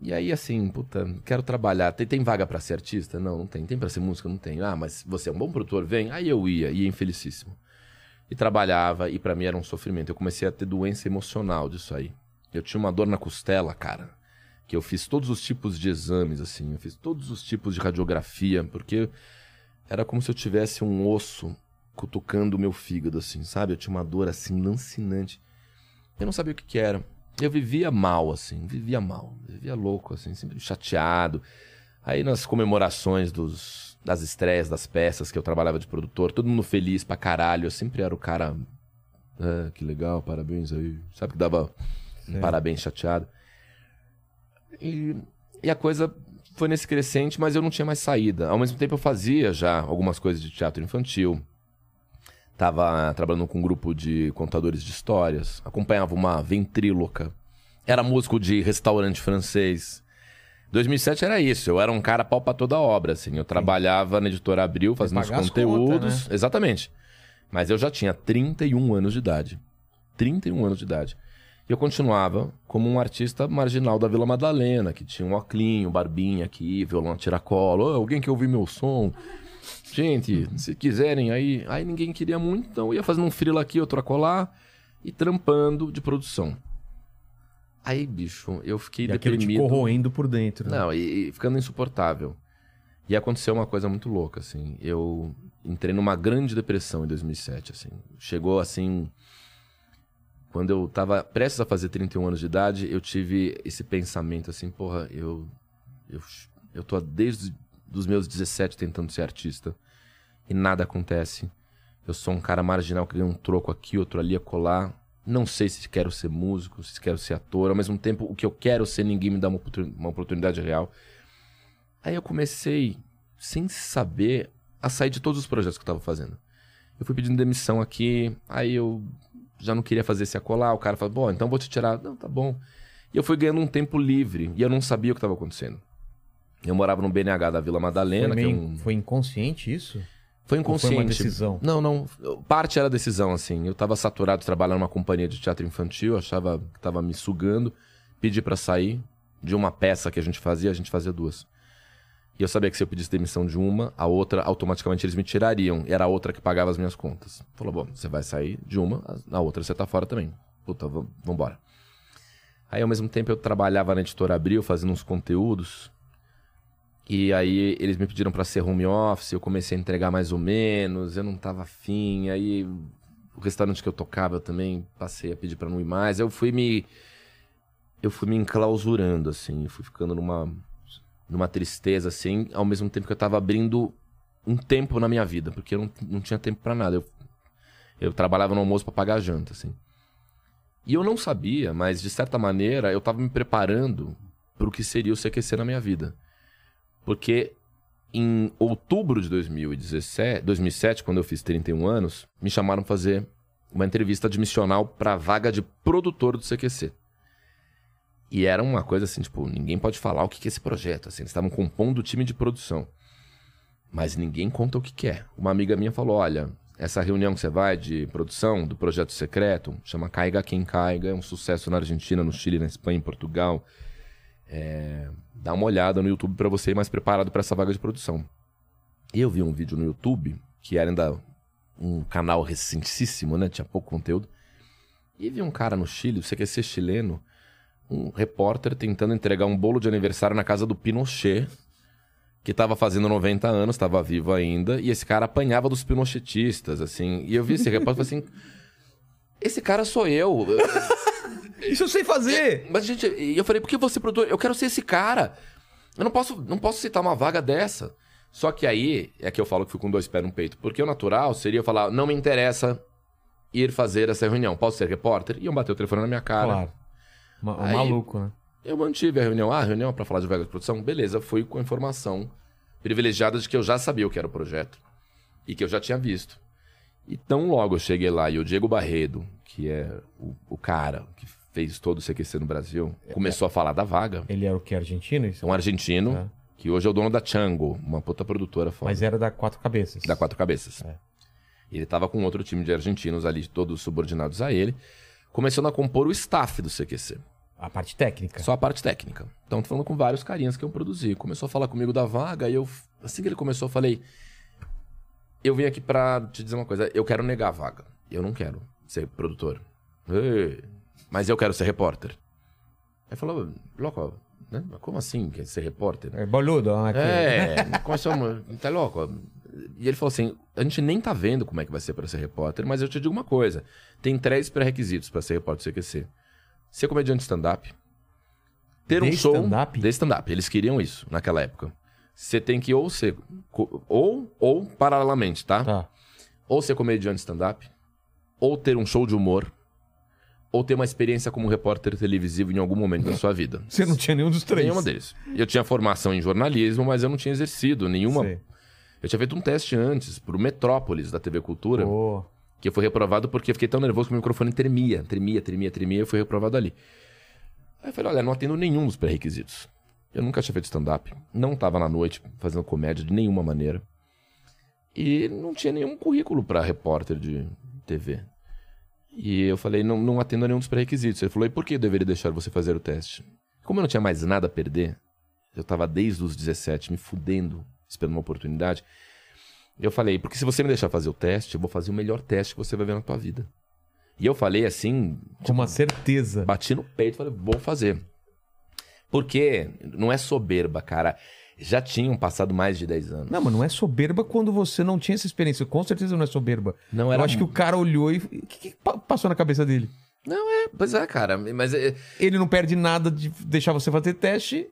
E aí, assim, puta, quero trabalhar. Tem, tem vaga pra ser artista? Não, não tem. Tem pra ser música? Não tem. Ah, mas você é um bom produtor? Vem. Aí eu ia, ia infelicíssimo. E trabalhava, e pra mim era um sofrimento. Eu comecei a ter doença emocional disso aí. Eu tinha uma dor na costela, cara. Que eu fiz todos os tipos de exames, assim. Eu fiz todos os tipos de radiografia, porque era como se eu tivesse um osso cutucando o meu fígado, assim, sabe? Eu tinha uma dor, assim, lancinante. Eu não sabia o que, que era. Eu vivia mal, assim, vivia mal. Vivia louco, assim, sempre chateado. Aí nas comemorações dos, das estreias das peças que eu trabalhava de produtor, todo mundo feliz pra caralho. Eu sempre era o cara. Ah, que legal, parabéns aí. Sabe que dava um parabéns chateado. E, e a coisa foi nesse crescente, mas eu não tinha mais saída. Ao mesmo tempo eu fazia já algumas coisas de teatro infantil. Tava trabalhando com um grupo de contadores de histórias. Acompanhava uma ventríloca. Era músico de restaurante francês. 2007 era isso. Eu era um cara pau pra toda obra, assim. Eu trabalhava na editora Abril, fazendo os conteúdos. contas, né? Exatamente. Mas eu já tinha 31 anos de idade. 31 anos de idade. E eu continuava como um artista marginal da Vila Madalena, que tinha um oclinho, barbinha aqui, violão tiracolo. Ô, alguém quer ouvir meu som? Gente, se quiserem, aí, aí ninguém queria muito, então eu ia fazendo um frila aqui, outro acolá, e trampando de produção. Aí, bicho, eu fiquei E aquilo te deprimido. corroendo por dentro. né? Não, e, e ficando insuportável. E aconteceu uma coisa muito louca, assim. Eu entrei numa grande depressão em 2007, assim. Chegou, assim... Quando eu tava prestes a fazer 31 anos de idade, eu tive esse pensamento, assim, porra, eu... Eu, eu tô desde os meus 17 tentando ser artista. E nada acontece. Eu sou um cara marginal que ganha um troco aqui, outro ali, a colar. Não sei se quero ser músico, se quero ser ator. Ao mesmo tempo, o que eu quero ser, ninguém me dá uma uma oportunidade real. Aí eu comecei, sem saber, a sair de todos os projetos que eu tava fazendo. Eu fui pedindo demissão aqui, aí eu já não queria fazer esse acolar. O cara falou, bom, então vou te tirar. Não, tá bom. E eu fui ganhando um tempo livre, e eu não sabia o que estava acontecendo. Eu morava no BNH da Vila Madalena, Foi, é meio- um... foi inconsciente isso? Foi Ou foi inconsciente. uma decisão? Não, não. Parte era decisão, assim. Eu tava saturado trabalhando numa companhia de teatro infantil, achava que tava me sugando. Pedi pra sair de uma peça que a gente fazia, a gente fazia duas. E eu sabia que se eu pedisse demissão de uma, a outra, automaticamente eles me tirariam. E era a outra que pagava as minhas contas. Falou, bom, você vai sair de uma, na outra você tá fora também. Puta, vambora. Aí, ao mesmo tempo, eu trabalhava na Editora Abril, fazendo uns conteúdos. E aí eles me pediram pra ser home office, eu comecei a entregar mais ou menos, eu não tava afim, aí o restaurante que eu tocava eu também passei a pedir pra não ir mais. Eu fui me eu fui me enclausurando assim, fui ficando numa numa tristeza assim, ao mesmo tempo que eu tava abrindo um tempo na minha vida, porque eu não, não tinha tempo pra nada. Eu, eu trabalhava no almoço pra pagar a janta assim. E eu não sabia, mas de certa maneira eu tava me preparando pro que seria o CQC na minha vida. Porque em outubro de 2017, 2007, quando eu fiz 31 anos, me chamaram pra fazer uma entrevista admissional pra vaga de produtor do CQC. E era uma coisa assim, tipo, ninguém pode falar o que é esse projeto. Assim, eles estavam compondo o time de produção. Mas ninguém conta o que é. Uma amiga minha falou: olha, essa reunião que você vai de produção do projeto secreto chama Caiga Quem Caiga, é um sucesso na Argentina, no Chile, na Espanha, em Portugal. É, dá uma olhada no YouTube pra você ir mais preparado pra essa vaga de produção. E eu vi um vídeo no YouTube, que era ainda um canal recentíssimo, né? Tinha pouco conteúdo. E vi um cara no Chile, o CQC chileno, um repórter tentando entregar um bolo de aniversário na casa do Pinochet, que tava fazendo 90 anos, tava vivo ainda, e esse cara apanhava dos pinochetistas, assim. E eu vi esse repórter e falei assim: esse cara sou eu. Isso eu sei fazer! Mas, gente, eu falei, por que você, produtor? Eu quero ser esse cara. Eu não posso, não posso citar uma vaga dessa. Só que aí é que eu falo que fui com dois pés no peito. Porque o natural seria eu falar, não me interessa ir fazer essa reunião. Posso ser repórter? E eu bater o telefone na minha cara. Claro. Ma- Aí- Maluco, né? Eu mantive a reunião. Ah, a reunião é pra falar de vaga de produção? Beleza, fui com a informação privilegiada de que eu já sabia o que era o projeto. E que eu já tinha visto. E tão logo eu cheguei lá e o Diego Barredo, que é o, o cara que fez todo o CQC no Brasil, começou a falar da vaga. Ele era o que? Argentino? Isso? É um argentino, Tá. que hoje é o dono da Chango, uma puta produtora foda. Mas era da Quatro Cabeças. Da Quatro Cabeças. É. Ele tava com outro time de argentinos ali, todos subordinados a ele, começando a compor o staff do CQC. A parte técnica. Só a parte técnica. Então, tô falando com vários carinhas que eu produzi. Começou a falar comigo da vaga e eu, assim que ele começou, eu falei: Eu vim aqui pra te dizer uma coisa. Eu quero negar a vaga. Eu não quero ser produtor. "Ê, Mas eu quero ser repórter. Aí falou: Louco, né? como assim quer ser repórter? É boludo, né? É, começou, tá louco. E ele falou assim: a gente nem tá vendo como é que vai ser pra ser repórter, mas eu te digo uma coisa: tem três pré-requisitos pra ser repórter do CQC. Ser comediante stand-up, ter um De show stand-up? de stand-up. Eles queriam isso naquela época. Você tem que ou ser. Ou, ou paralelamente, tá? Tá. Ou ser comediante stand-up, ou ter um show de humor, ou ter uma experiência como repórter televisivo em algum momento da sua vida. Você não tinha nenhum dos três. Nenhuma deles. Eu tinha formação em jornalismo, mas eu não tinha exercido nenhuma. Sei. Eu tinha feito um teste antes pro Metrópolis da TV Cultura, Pô. que eu fui reprovado porque eu fiquei tão nervoso que o microfone tremia, tremia, tremia, tremia, e eu fui reprovado ali. Aí eu falei, olha, não atendo nenhum dos pré-requisitos. Eu nunca tinha feito stand-up, não tava na noite fazendo comédia de nenhuma maneira. E não tinha nenhum currículo pra repórter de TV. E eu falei, não, não atendo a nenhum dos pré-requisitos. Ele falou, e por que eu deveria deixar você fazer o teste? Como eu não tinha mais nada a perder, eu tava desde os 17 me fudendo, esperando uma oportunidade. Eu falei, porque se você me deixar fazer o teste, eu vou fazer o melhor teste que você vai ver na tua vida. E eu falei assim, Com uma certeza. bati no peito e falei, vou fazer. Porque não é soberba, cara. Já tinham passado mais de 10 anos. Não, mas não é soberba quando você não tinha essa experiência. Com certeza não é soberba. Não Eu era acho que o cara olhou e. O que, que pa- passou na cabeça dele? Não, é, pois é, cara. Mas é. Ele não perde nada de deixar você fazer teste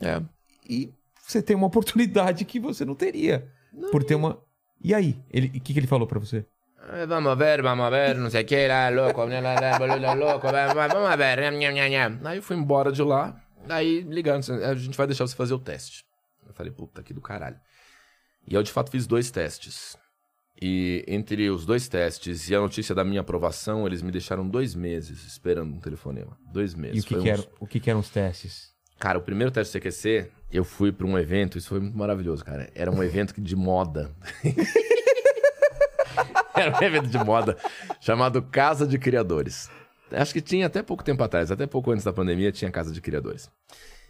é. e você tem uma oportunidade que você não teria. Por ter uma. E aí? Ele- O que, que ele falou pra você? Eh, Vamos ver, vamos ver, não sei o que, lá, louco, lá, louco, vamos ver. Aí eu fui embora de lá, aí ligando, a gente vai deixar você fazer o teste. Eu falei, puta, que do caralho. E eu de fato fiz dois testes. E entre os dois testes e a notícia da minha aprovação, eles me deixaram dois meses esperando um telefonema. Dois meses. E o que, que uns- eram, o que, que eram os testes? Cara, o primeiro teste do CQC, eu fui pra um evento, isso foi muito maravilhoso, cara. Era um evento de moda. Era um evento de moda chamado Casa de Criadores. Acho que tinha até pouco tempo atrás, até pouco antes da pandemia, tinha Casa de Criadores.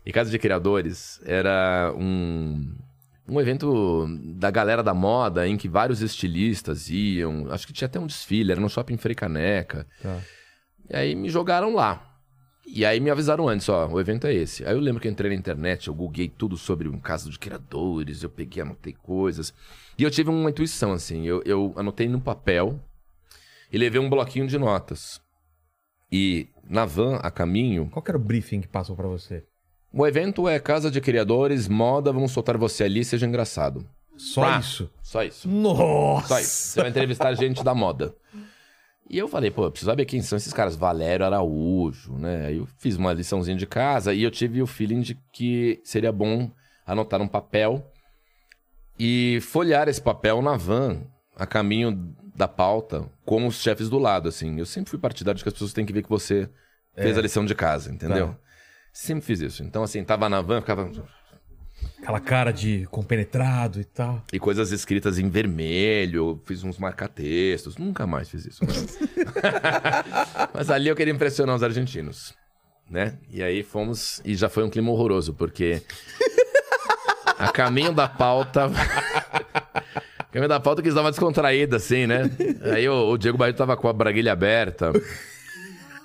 E Casa de Criadores era um, um evento da galera da moda em que vários estilistas iam. Acho que tinha até um desfile, era no shopping Frei Caneca. Tá. E aí me jogaram lá. E aí me avisaram antes, ó, o evento é esse. Aí eu lembro que eu entrei na internet, eu googlei tudo sobre um caso de criadores, eu peguei, anotei coisas. E eu tive uma intuição, assim, eu, eu anotei no papel e levei um bloquinho de notas. E na van, a caminho, Qual que era o briefing que passou pra você? O evento é Casa de Criadores, moda, vamos soltar você ali, seja engraçado. Só isso? Só isso. Nossa! Só isso. Você vai entrevistar gente da moda. E eu falei, pô, eu preciso saber quem são esses caras. Valério Araújo, né? Aí eu fiz uma liçãozinha de casa e eu tive o feeling de que seria bom anotar um papel e folhear esse papel na van, a caminho da pauta, com os chefes do lado, assim. Eu sempre fui partidário de que as pessoas têm que ver que você fez a lição de casa, entendeu? Tá. Sempre fiz isso. Então, assim, tava na van, ficava... Aquela cara de compenetrado e tal. E coisas escritas em vermelho, fiz uns marca-textos. Nunca mais fiz isso. Mas ali eu queria impressionar os argentinos, né? E aí fomos... E já foi um clima horroroso, porque... A caminho da pauta... A caminho da pauta que estava descontraída, assim, né? Aí o, o Diego Barreto tava com a braguilha aberta.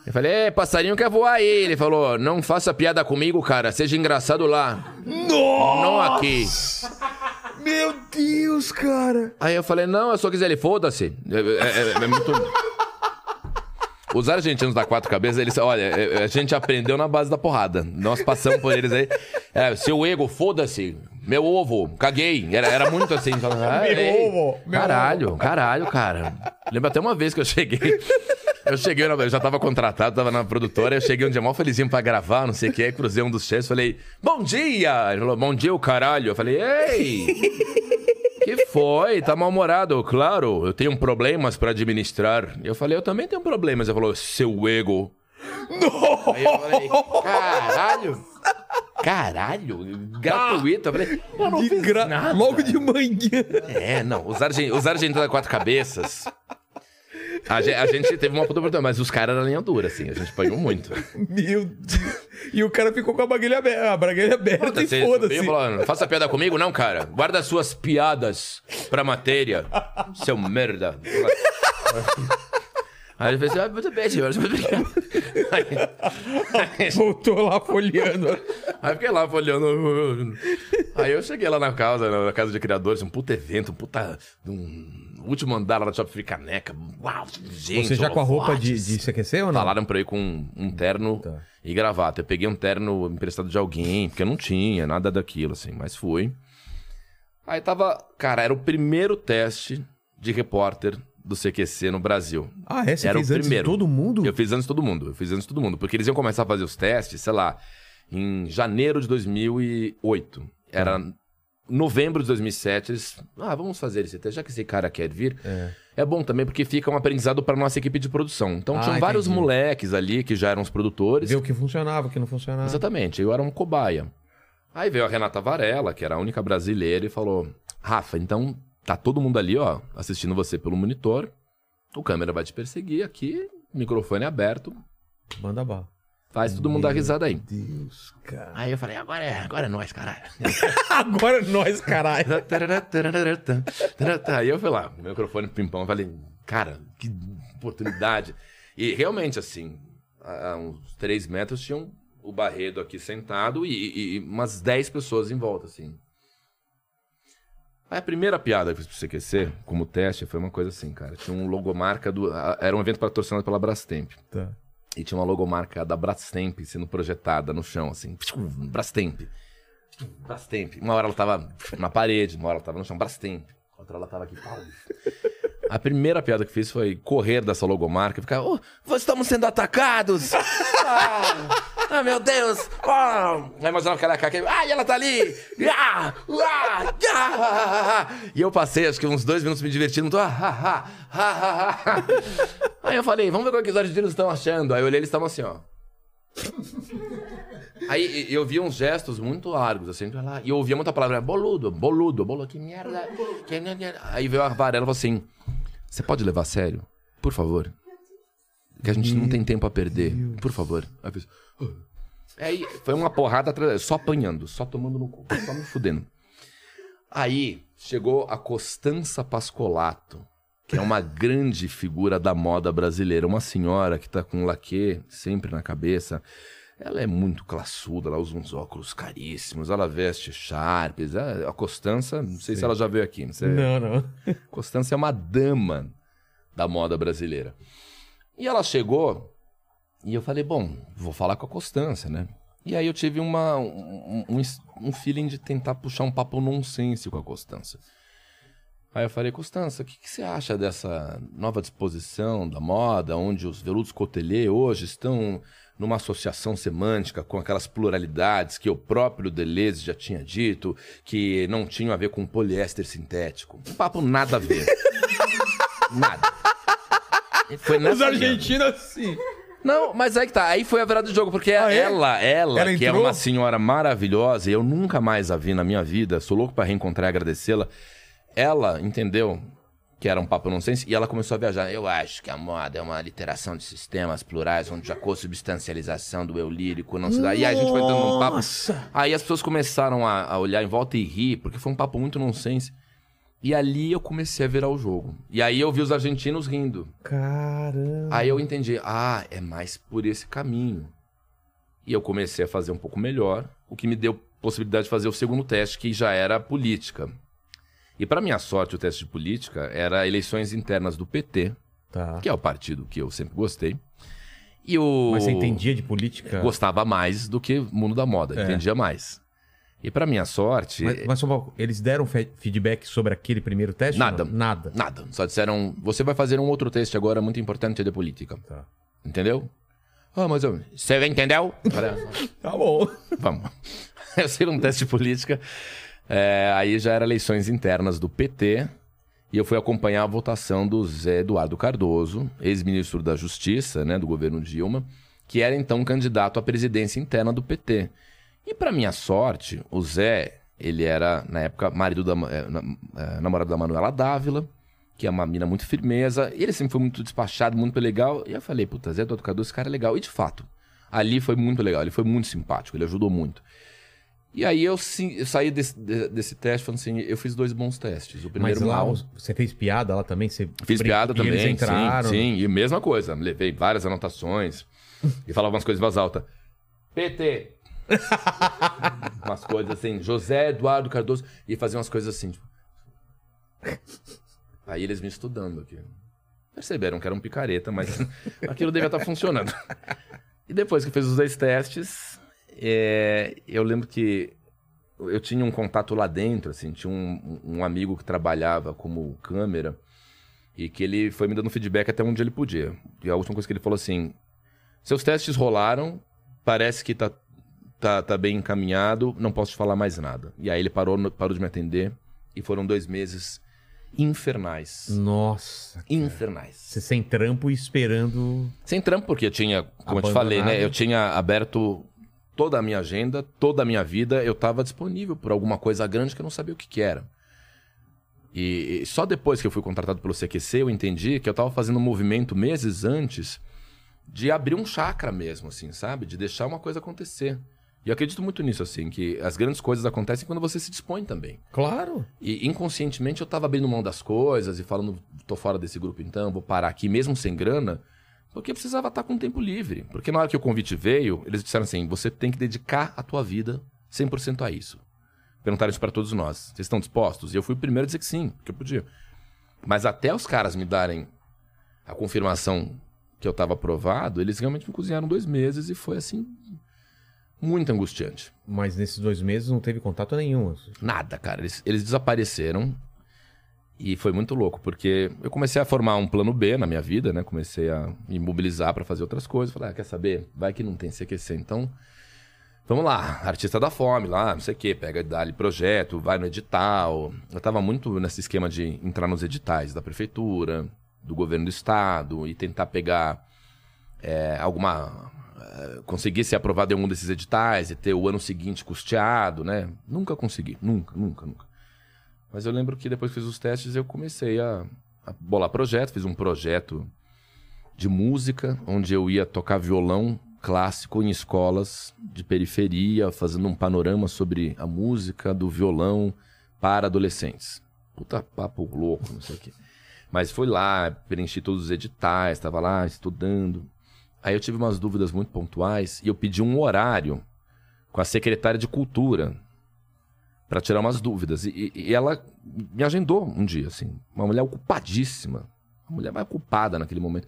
Eu falei, Ei, passarinho quer voar aí. Ele falou, não faça piada comigo, cara. Seja engraçado lá. Não aqui. Meu Deus, cara! Aí eu falei, não, eu só quiser ele, foda-se. É, é- é- é muito. Os argentinos da quatro cabeças, eles, olha, é- a gente aprendeu na base da porrada. Nós passamos por eles aí. É, seu ego, foda-se. Meu ovo, caguei. Era, era muito assim. falando, ah, Meu ei, ovo, meu Caralho, caralho, cara. Lembro até uma vez que eu cheguei. Eu cheguei, eu já tava contratado, tava na produtora, eu cheguei um dia mal felizinho pra gravar, não sei o que, aí cruzei um dos chefes, falei, bom dia! Ele falou, bom dia, o caralho. Eu falei, ei! Que foi? Tá mal-humorado? Claro, eu tenho problemas pra administrar. Eu falei, eu também tenho problemas. Ele falou, seu ego. Aí eu falei, caralho! Caralho! Gratuito. Eu falei, eu não De fiz gra... nada. Logo de manhã. É, não, os, argen... os argentinos da quatro cabeças. A gente, a gente teve uma puta oportunidade, mas os caras eram linha dura, assim. A gente apanhou muito. Meu Deus. E o cara ficou com a braguilha aberta, a braguilha aberta e Você foda-se. faça piada comigo? Não, cara. Guarda suas piadas pra matéria. Seu merda. Aí ele fez assim, ah, muito bem, senhor. Muito obrigado. Aí, Voltou lá folheando. aí fiquei lá olhando. Aí eu cheguei lá na casa, na casa de criadores, um puta evento, um puta. Um último andar lá da Shop Free Caneca. Uau, gente. Você já com a roupa de, de CQC ou não? Falaram pra eu ir com um terno Tá. e gravata. Eu peguei um terno emprestado de alguém, porque eu não tinha nada daquilo, assim, mas fui. Aí tava. Cara, era o primeiro teste de repórter do CQC no Brasil. Ah, é? Você Era o fez antes primeiro. de todo mundo? Eu fiz antes de todo mundo. Eu fiz antes de todo mundo. Porque eles iam começar a fazer os testes, sei lá, em janeiro de 2008. Era novembro de 2007. Eles, ah, vamos fazer esse teste. Já que esse cara quer vir, é, bom também porque fica um aprendizado para nossa equipe de produção. Então Ah, tinham vários entendi. moleques ali que já eram os produtores. Ver o que funcionava, o que não funcionava. Exatamente, eu era um cobaia. Aí veio a Renata Varela, que era a única brasileira, e falou: Rafa, então tá todo mundo ali, ó, assistindo você pelo monitor. O câmera vai te perseguir aqui, microfone aberto, Manda bala. faz todo mundo dar risada aí. Deus, cara. Aí eu falei, agora é, agora é nós, caralho. Agora é nós, caralho. Aí eu fui lá, microfone pimpão, falei, cara, que oportunidade. E realmente, assim, a a uns três metros tinham o Barredo aqui sentado e, e- e umas 10 pessoas em volta, assim. Aí a primeira piada que eu fiz pro CQC, como teste, foi uma coisa assim, cara. Tinha um logomarca do. Era um evento patrocinado pela Brastemp. Tá. E tinha uma logomarca da Brastemp sendo projetada no chão, assim. Brastemp. Brastemp. Uma hora ela tava na parede, uma hora ela tava no chão. Brastemp. Outra ela tava aqui. pau. A primeira piada que fiz foi correr dessa logomarca e ficar, oh, estamos sendo atacados! Ah, ah, meu Deus! Ah. Aí imaginava aquela cara que, ah, ela tá ali! Ah, ah, ah. E eu passei, acho que uns dois minutos me divertindo, muito, ah, ah, ah, ah, ah. Aí eu falei, vamos ver o que os argentinos estão achando. Aí eu olhei, eles estavam assim, ó. Aí eu vi uns gestos muito largos, assim, e eu ouvia muita palavra, boludo, boludo, boludo, que merda. Que... Aí veio a Varela e falou assim: Você pode levar a sério? Por favor. Que a gente não tem tempo a perder. Por favor. Aí eu "Ah." Aí foi uma porrada atrás, só apanhando, só tomando no cu, só me fudendo. Aí chegou a Costança Pascolato, que é uma grande figura da moda brasileira, uma senhora que tá com um laque sempre na cabeça. Ela é muito classuda, ela usa uns óculos caríssimos, ela veste Sharps. A Costança, não sei se ela já veio aqui. Não sei. Não, não. Constância é uma dama da moda brasileira. E ela chegou e eu falei, bom, vou falar com a Constância, né? E aí eu tive uma, um, um, um feeling de tentar puxar um papo nonsense com a Constância. Aí eu falei, Constância, o que, que você acha dessa nova disposição da moda, onde os veludos cotelê hoje estão numa associação semântica com aquelas pluralidades que o próprio Deleuze já tinha dito, que não tinham a ver com poliéster sintético. Um papo nada a ver. nada. Foi Os nessa linha. argentinos, assim. Não, mas aí que tá. Aí foi a virada do jogo, porque Ah, é? ela, ela, Ela que é uma senhora maravilhosa, e eu nunca mais a vi na minha vida, sou louco pra reencontrar e agradecê-la. Ela entendeu que era um papo nonsense e ela começou a viajar. Eu acho que a moda é uma literação de sistemas plurais, onde a consubstancialização do eu lírico não se dá. E aí a gente foi dando um papo. Nossa! Aí as pessoas começaram a, a olhar em volta e rir, porque foi um papo muito nonsense. E ali eu comecei a virar o jogo. E aí eu vi os argentinos rindo. Caramba. Aí eu entendi, ah, é mais por esse caminho. E eu comecei a fazer um pouco melhor, o que me deu possibilidade de fazer o segundo teste, que já era política. E para minha sorte, o teste de política era eleições internas do PT, Tá. que é o partido que eu sempre gostei. E o Mas você entendia de política? gostava mais do que o mundo da moda, É. entendia mais. E para minha sorte, Mas, mas só uma- eles deram fe- feedback sobre aquele primeiro teste? Nada. Nada. nada. Só disseram, você vai fazer um outro teste agora muito importante de política. Tá. Entendeu? Ah, mas eu... Você entendeu? Falei, Tá bom. Vamos. Eu sei um teste de política. É, aí já era eleições internas do PT. E eu fui acompanhar a votação do Zé Eduardo Cardoso, ex-ministro da Justiça, né, do governo Dilma, que era então candidato à presidência interna do PT. E para minha sorte, o Zé, ele era, na época, marido da, eh, eh, namorado da Manuela Dávila, que é uma mina muito firmeza. Ele sempre foi muito despachado, muito legal. E eu falei, puta, Zé Eduardo Cardoso, esse cara é legal. E de fato, ali foi muito legal, ele foi muito simpático, ele ajudou muito. E aí eu, sim, eu saí desse, de- desse teste falando assim, eu fiz dois bons testes. O primeiro Mas lá mal, você fez piada lá também? Você fiz brin- piada e também, Eles entraram. sim, sim, e mesma coisa, levei várias anotações e falava umas coisas em voz alta. PT. umas coisas assim, José Eduardo Cardoso, e fazia umas coisas assim, tipo... Aí eles me estudando aqui. Perceberam que era um picareta, mas aquilo devia estar funcionando. E depois que fez os dois testes, é, eu lembro que eu tinha um contato lá dentro, assim, tinha um, um amigo que trabalhava como câmera e que ele foi me dando feedback até onde ele podia. E a última coisa que ele falou assim: seus testes rolaram, parece que tá, tá, tá bem encaminhado, não posso te falar mais nada. E aí ele parou, parou de me atender e foram dois meses infernais. Nossa. Infernais. Você sem trampo e esperando. Sem trampo, porque eu tinha, como eu te falei, né? Abandonado. Eu tinha aberto toda a minha agenda, toda a minha vida, eu estava disponível por alguma coisa grande que eu não sabia o que, que era. E, e só depois que eu fui contratado pelo CQC, eu entendi que eu estava fazendo um movimento meses antes de abrir um chakra mesmo, assim, sabe? De deixar uma coisa acontecer. E eu acredito muito nisso, assim, que as grandes coisas acontecem quando você se dispõe também. Claro. E inconscientemente eu tava abrindo mão das coisas e falando, tô fora desse grupo então, vou parar aqui mesmo sem grana, porque eu precisava estar com tempo livre. Porque na hora que o convite veio, eles disseram assim: você tem que dedicar a tua vida 100% a isso. perguntaram isso pra todos nós. Vocês estão dispostos? E eu fui o primeiro a dizer que sim, porque eu podia. Mas até os caras me darem a confirmação que eu tava aprovado, eles realmente me cozinharam dois meses e foi assim. Muito angustiante. Mas nesses dois meses não teve contato nenhum. Nada, cara. Eles, eles desapareceram. E foi muito louco, porque eu comecei a formar um plano B na minha vida, né? Comecei a me mobilizar pra fazer outras coisas. Falei, ah, quer saber? Vai que não tem CQC. Então, vamos lá. Artista da fome lá, não sei o quê. Pega, dá-lhe projeto, vai no edital. Eu tava muito nesse esquema de entrar nos editais da prefeitura, do governo do estado e tentar pegar é, alguma conseguir ser aprovado em algum desses editais e ter o ano seguinte custeado, né? Nunca consegui, nunca, nunca, nunca. Mas eu lembro que depois que fiz os testes eu comecei a, a bolar projeto, fiz um projeto de música onde eu ia tocar violão clássico em escolas de periferia, fazendo um panorama sobre a música do violão para adolescentes. Puta papo louco, não sei o quê. Mas fui lá, preenchi todos os editais, estava lá estudando. Aí eu tive umas dúvidas muito pontuais e eu pedi um horário com a secretária de cultura para tirar umas dúvidas. E, e, ela me agendou um dia, assim, uma mulher ocupadíssima, uma mulher mais ocupada naquele momento.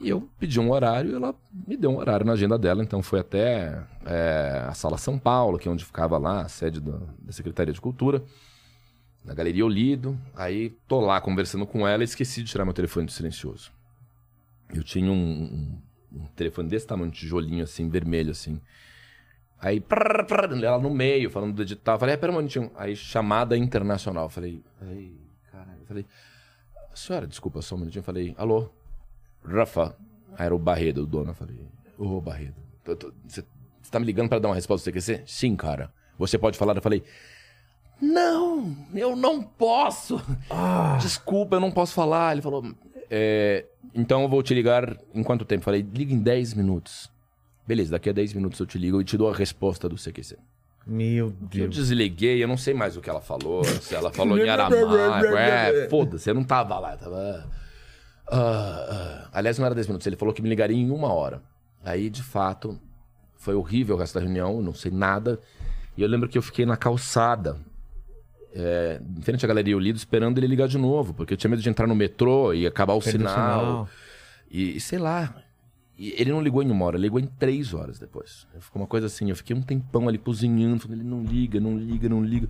E eu pedi um horário e ela me deu um horário na agenda dela. Então foi até é, a Sala São Paulo, que é onde ficava lá, a sede da, da Secretaria de Cultura, na Galeria Olido. Aí tô lá conversando com ela e esqueci de tirar meu telefone do silencioso. Eu tinha um, um um telefone desse tamanho, um tijolinho assim, vermelho assim. Aí, prrr, prrr, ela no meio, falando do edital. Falei, é, pera um momentinho. Aí, chamada internacional. Falei, ai, caralho. Falei, senhora, desculpa só um minutinho. Falei, alô, Rafa. Aí era o Barredo, o dono. Falei, ô, Barredo, você tá me ligando para dar uma resposta do CQC? Sim, cara. Você pode falar? Eu falei, não, eu não posso. Ah. Desculpa, eu não posso falar. Ele falou, é, então eu vou te ligar em quanto tempo? Falei, liga em 10 minutos. Beleza, daqui a 10 minutos eu te ligo e te dou a resposta do CQC. Meu Eu Deus. desliguei, eu não sei mais o que ela falou. se ela falou em aramaico. É, foda-se, eu não tava lá. eu Tava... Ah, ah. Aliás, não era 10 minutos, ele falou que me ligaria em uma hora. Aí, de fato, foi horrível o resto da reunião, eu não sei nada. E eu lembro que eu fiquei na calçada, é, em frente à Galeria Olido, esperando ele ligar de novo, porque eu tinha medo de entrar no metrô e acabar o Perdeu o sinal. sinal. E, e sei lá. E ele não ligou em uma hora, ele ligou em três horas depois. Ficou uma coisa assim, eu fiquei um tempão ali cozinhando, falando, ele não liga, não liga, não liga.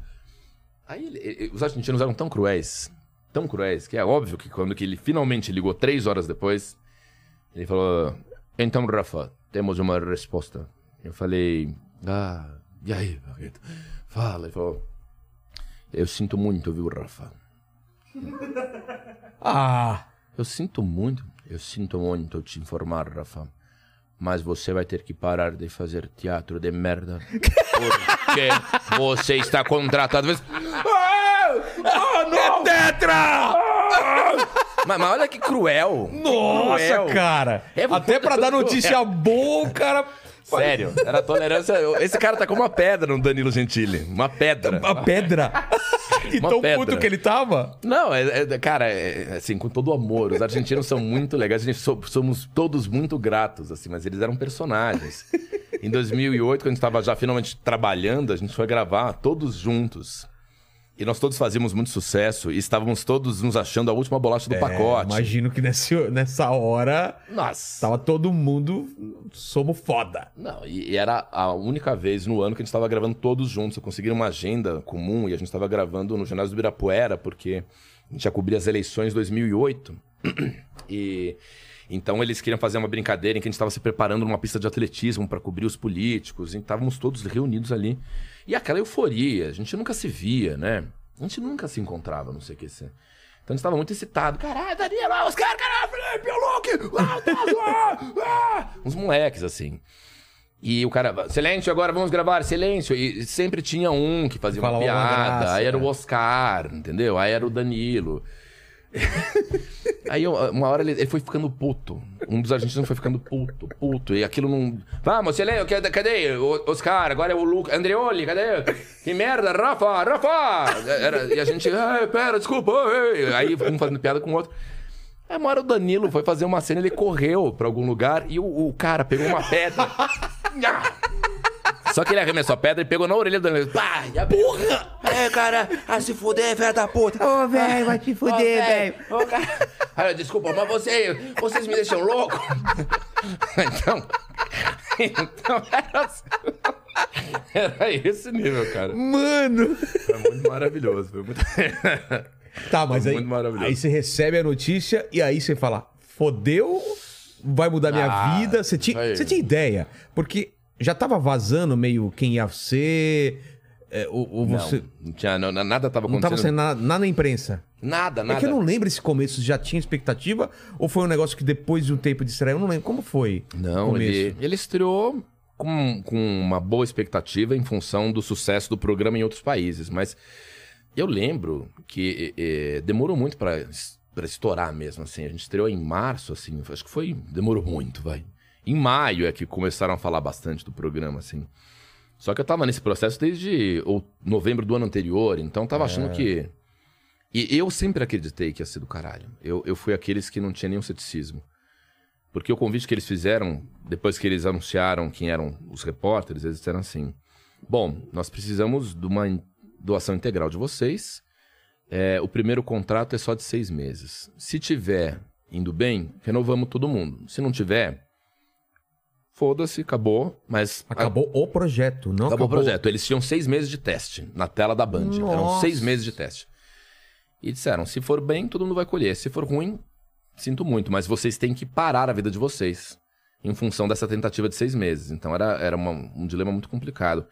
Aí ele- ele- os argentinos eram tão cruéis, tão cruéis, que é óbvio que quando que ele finalmente ligou três horas depois, ele falou: Então, Rafa, temos uma resposta. Eu falei: Ah, e aí? Fala. Ele falou: Eu sinto muito, viu, Rafa? Ah, Eu sinto muito, eu sinto muito te informar, Rafa. Mas você vai ter que parar de fazer teatro de merda. Porque você está contratado. Ah! Ah, não! tetra! Mas, mas olha que cruel. nossa, Cruel. cara. É Até pra dar notícia boa, o cara. Sério, era tolerância. Esse cara tá com uma pedra no Danilo Gentili. Uma pedra. A pedra. E Uma tão pedra. puto que ele tava. Não, é, é- cara, é- assim, com todo o amor, os argentinos são muito legais, a gente so- somos todos muito gratos, assim, mas eles eram personagens. Em 2008, quando a gente estava já finalmente trabalhando, a gente foi gravar todos juntos. E nós todos fazíamos muito sucesso e estávamos todos nos achando a última bolacha do pacote. É, imagino que nesse, nessa hora Nossa! tava todo mundo. Somos foda. Não, e, e era a única vez no ano que a gente estava gravando todos juntos. Eu consegui uma agenda comum e a gente estava gravando no ginásio do Ibirapuera, porque a gente ia cobrir as eleições de 2008. e então eles queriam fazer uma brincadeira em que a gente estava se preparando numa pista de atletismo para cobrir os políticos. E estávamos todos reunidos ali. E aquela euforia, a gente nunca se via, né? A gente nunca se encontrava no CQC. Então a gente estava muito excitado. Caralho, Danilo, ah, os caras, caralho, Felipe, o Luke, Tazo, ah, ah. uns moleques assim. E o cara, silêncio, agora vamos gravar, silêncio. E sempre tinha um que fazia uma Falava uma piada. graça, aí era o é. Oscar, entendeu? Aí era o Danilo. Aí uma hora ele, ele foi ficando puto. Um dos argentinos foi ficando puto, puto. E aquilo não. Vamos, silêncio, cadê, Oscar? Agora é o Luca. Andreoli, cadê? Que merda, Rafa, Rafa! Era- e a gente, ai, pera, desculpa. ai." Aí um fazendo piada com o outro. Aí uma hora o Danilo foi fazer uma cena, ele correu pra algum lugar e o, o cara pegou uma pedra. Só que ele arremessou a pedra e pegou na orelha do Danilo. Pá! E a Porra! É, cara, a se fuder, velho da puta. Ô, velho, vai te fuder, velho. Ô, cara. Eu, desculpa, mas você, vocês me deixam louco? então. Então era. assim. Era esse nível, cara. Mano. Foi muito maravilhoso. Foi muito. Tá, mas aí, muito maravilhoso. aí você recebe a notícia e aí você fala, fodeu, vai mudar minha Ah, vida. Você tinha, você tinha ideia? Porque já tava vazando meio quem ia ser, é, ou, ou você... Não, não tinha, não, nada tava Não tava acontecendo. saindo nada, nada na imprensa. Nada, nada. É que eu não lembro esse começo, já tinha expectativa ou foi um negócio que depois de um tempo de estreia, eu não lembro. Como foi? Não, ele, ele estreou com, com uma boa expectativa em função do sucesso do programa em outros países. Mas eu lembro que eh, demorou muito pra estourar mesmo, assim. A gente estreou em março, assim. Acho que foi... Demorou muito, vai. Em maio é que começaram a falar bastante do programa, assim. Só que eu tava nesse processo desde ou- novembro do ano anterior, então eu tava achando que... E eu sempre acreditei que ia ser do caralho. Eu, eu fui aqueles que não tinha nenhum ceticismo. Porque o convite que eles fizeram, depois que eles anunciaram quem eram os repórteres, eles disseram assim: Bom, nós precisamos de uma doação integral de vocês. É, o primeiro contrato é só de seis meses. Se tiver indo bem, renovamos todo mundo. Se não tiver, foda-se, acabou. Mas a- Acabou o projeto, não Acabou acabou, o projeto. Eles tinham seis meses de teste na tela da Band. Eram Nossa. seis meses de teste. E disseram: se for bem, todo mundo vai colher. Se for ruim, sinto muito, mas vocês têm que parar a vida de vocês em função dessa tentativa de seis meses. Então era, era uma- um dilema muito complicado.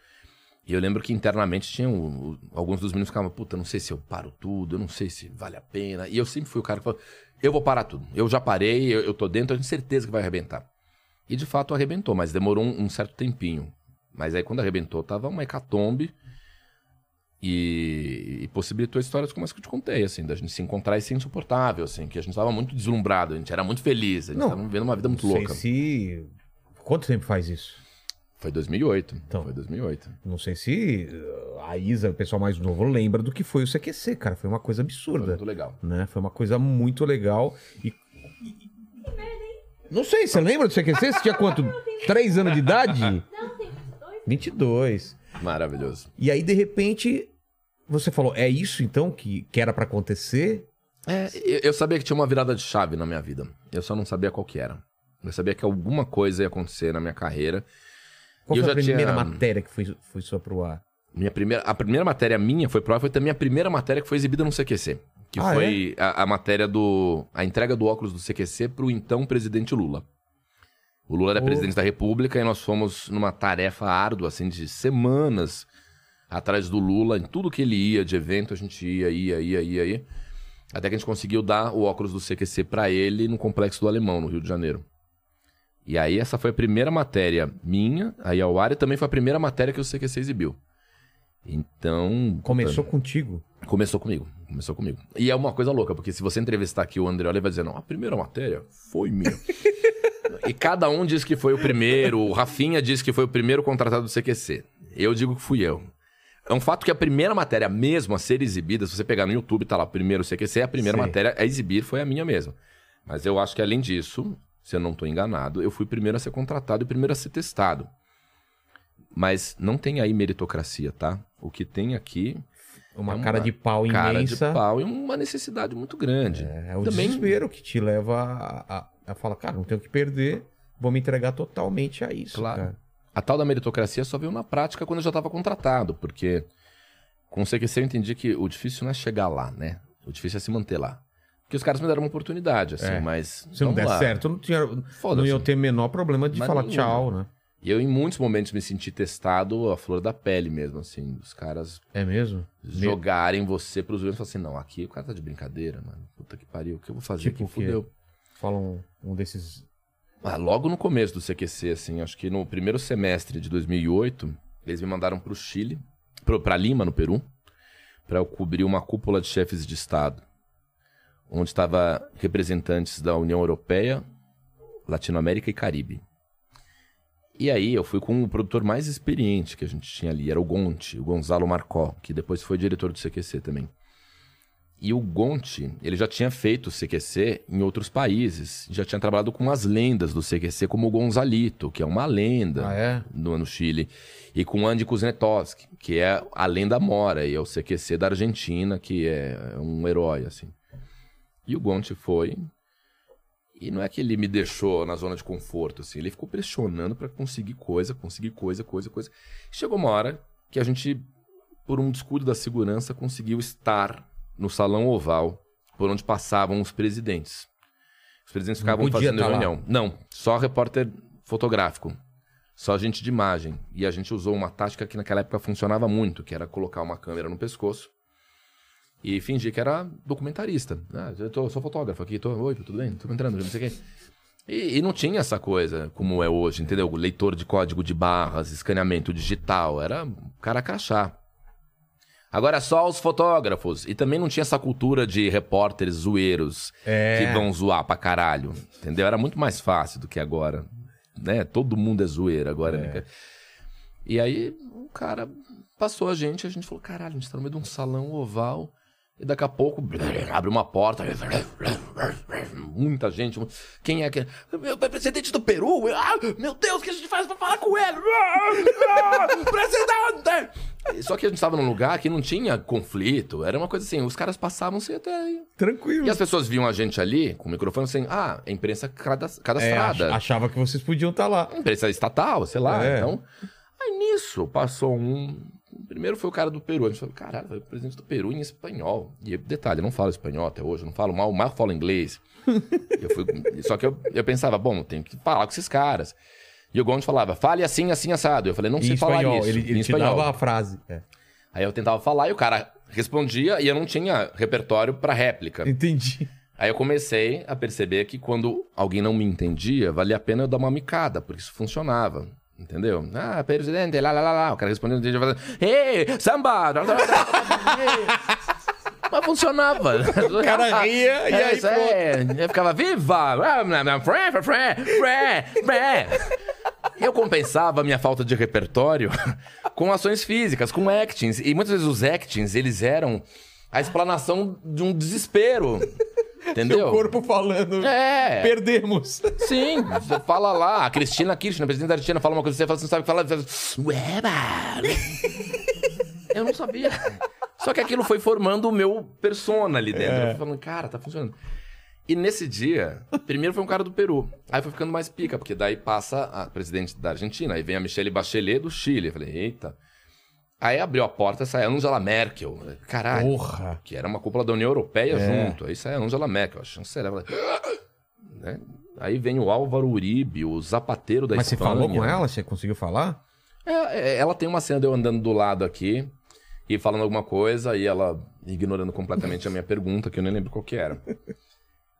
E eu lembro que internamente tinham. o- Alguns dos meninos ficavam, puta, não sei se eu paro tudo, eu não sei se vale a pena. E eu sempre fui o cara que falou: eu vou parar tudo. Eu já parei, eu, eu tô dentro, eu tenho certeza que vai arrebentar. E de fato arrebentou, mas demorou um, um certo tempinho. Mas aí quando arrebentou, tava uma hecatombe. E, e possibilitou histórias como as que eu te contei, assim, da gente se encontrar e ser insuportável, assim, que a gente tava muito deslumbrado, a gente era muito feliz, a gente Não, tava vivendo uma vida muito Não sei louca. se... Quanto tempo faz isso? Foi 2008. Então. Foi 2008. Não sei se uh, a Isa, o pessoal mais novo, lembra do que foi o CQC, cara. Foi uma coisa Foi absurda. muito legal. né? Foi uma coisa muito legal. E... Não sei, você lembra do CQC? Você tinha quanto? Três anos de idade? Não, tem dois. 22. Maravilhoso. E aí, de repente, você falou, é isso então que, que era pra acontecer? É, eu, eu sabia que tinha uma virada de chave na minha vida. Eu só não sabia qual que era. Eu sabia que alguma coisa ia acontecer na minha carreira. Qual E eu foi a primeira tinha- matéria que foi, foi só pro ar? Minha primeira, a primeira matéria minha foi pro ar, foi também a primeira matéria que foi exibida no CQC. Que Ah, foi a, a matéria do. a entrega do óculos do CQC pro então presidente Lula. O Lula era Oh. presidente da República e nós fomos numa tarefa árdua, assim, de semanas atrás do Lula, em tudo que ele ia, de evento, a gente ia, ia, ia, ia, ia. Até que a gente conseguiu dar o óculos do CQC pra ele no Complexo do Alemão, no Rio de Janeiro. E aí essa foi a primeira matéria minha, aí ao ar, e também foi a primeira matéria que o CQC exibiu. Então. Começou contigo. Começou comigo. Começou comigo. E é uma coisa louca, porque se você entrevistar aqui o André, ele vai dizer, não, a primeira matéria foi minha. e cada um diz que foi o primeiro, o Rafinha diz que foi o primeiro contratado do CQC. Eu digo que fui eu. É um fato que a primeira matéria mesmo a ser exibida, se você pegar no YouTube, tá lá, primeiro CQC, a primeira Sim. matéria a exibir foi a minha mesmo. Mas eu acho que além disso, se eu não tô enganado, eu fui o primeiro a ser contratado e o primeiro a ser testado. Mas não tem aí meritocracia, tá? O que tem aqui Uma, É uma cara de pau cara imensa. de pau e uma necessidade muito grande. É o Também- desespero que te leva a, a, a falar, cara, não tenho o que perder, vou me entregar totalmente a isso. Claro. cara. A tal da meritocracia só veio na prática quando eu já estava contratado, porque com o CQC eu entendi que o difícil não é chegar lá, né? O difícil é se manter lá. Porque os caras me deram uma oportunidade, assim, É. mas. Se não der lá. certo, não, tinha, não ia ter o menor problema de Mas falar nenhum, tchau, né? E eu, em muitos momentos, me senti testado a flor da pele mesmo, assim, os caras É mesmo? jogarem você pros outros e falar assim: não, aqui o cara tá de brincadeira, mano. Puta que pariu, o que eu vou fazer Tipo aqui? Fudeu. Falam um desses. Ah, logo no começo do CQC, assim, acho que no primeiro semestre de 2008, eles me mandaram pro Chile, pro, pra Lima, no Peru, para eu cobrir uma cúpula de chefes de Estado, onde estava representantes da União Europeia, Latinoamérica e Caribe. E aí eu fui com o produtor mais experiente que a gente tinha ali, era o Gonti, o Gonzalo Marcó, que depois foi diretor do CQC também. E o Gonti, ele já tinha feito o CQC em outros países. Já tinha trabalhado com as lendas do CQC, como o Gonzalito, que é uma lenda Ah, é? no, no Chile. E com o Andy Kuznetowski, que é a lenda mora, e é o CQC da Argentina, que é um herói, assim. E o Gonti foi. E não é que ele me deixou na zona de conforto, assim. Ele ficou pressionando pra conseguir coisa, conseguir coisa, coisa, coisa. Chegou uma hora que a gente, por um descuido da segurança, conseguiu estar no salão oval, por onde passavam os presidentes. Os presidentes ficavam fazendo tá lá. reunião. Não, só repórter fotográfico. Só gente de imagem. E a gente usou uma tática que naquela época funcionava muito, que era colocar uma câmera no pescoço e fingir que era documentarista. Ah, eu tô, sou fotógrafo aqui, tô, oi, tudo bem? Tô entrando, não sei o quê. E, e não tinha essa coisa como é hoje, entendeu? Leitor de código de barras, escaneamento digital, era cara crachá. Agora só os fotógrafos. E também não tinha essa cultura de repórteres zoeiros É. que vão zoar pra caralho. Entendeu? Era muito mais fácil do que agora. Né? Todo mundo é zoeiro agora. né? E aí o cara passou a gente, a gente falou: caralho, a gente tá no meio de um salão oval. E daqui a pouco abre uma porta. Muita gente. Quem é que. Meu presidente do Peru? Ah, meu Deus, o que a gente faz pra falar com ele? Ah, presidente! Só que a gente estava num lugar que não tinha conflito. Era uma coisa assim, os caras passavam sem até aí. Tranquilo. E as pessoas viam a gente ali com o microfone assim, ah, é imprensa É, cadastrada. ach- achava que vocês podiam estar lá. Imprensa estatal, sei lá. É. Então, aí nisso passou um. Primeiro foi o cara do Peru. A gente falou, caralho, foi o presidente do Peru em espanhol. E detalhe, eu não falo espanhol até hoje, eu não falo mal, mal falo inglês. Eu fui- Só que eu, eu pensava, bom, tem que falar com esses caras. E o Gomes falava, fale assim, assim, assado. Eu falei, não Em sei falar espanhol. isso. Ele, em ele te espanhol. dava a frase. É. Aí eu tentava falar e o cara respondia e eu não tinha repertório pra réplica. Entendi. Aí eu comecei a perceber que quando alguém não me entendia, valia a pena eu dar uma micada, porque isso funcionava. Entendeu? Ah, presidente, lá, lá, lá, lá. O cara respondendo, eu falando, ei, samba! Mas funcionava. O cara ria e aí é, Eu ficava, viva! Fré, fré, fré, fré. Eu compensava a minha falta de repertório com ações físicas, com actings. E muitas vezes os actings, eles eram a explanação de um desespero. Entendeu? Seu corpo falando. É. Perdemos. Sim, você fala lá, a Cristina Kirchner, a presidente da Argentina, fala uma coisa, você fala, você não sabe o que fala, você fala, "Ueba." Eu não sabia. Só que aquilo foi formando o meu persona ali dentro. Eu fui falando, cara, tá funcionando. E nesse dia, primeiro foi um cara do Peru. Aí foi ficando mais pica, porque daí passa a presidente da Argentina, aí vem a Michelle Bachelet do Chile. Eu falei, eita. Aí abriu a porta, sai a Angela Merkel. Caralho. Porra. Que era uma cúpula da União Europeia É. junto. Aí sai a Angela Merkel, a chanceler. Né? Aí vem o Álvaro Uribe, o zapateiro da Mas você Espanha. falou com ela? Você conseguiu falar? É, é, ela tem uma cena de eu andando do lado aqui e falando alguma coisa e ela ignorando completamente a minha pergunta, que eu nem lembro qual que era.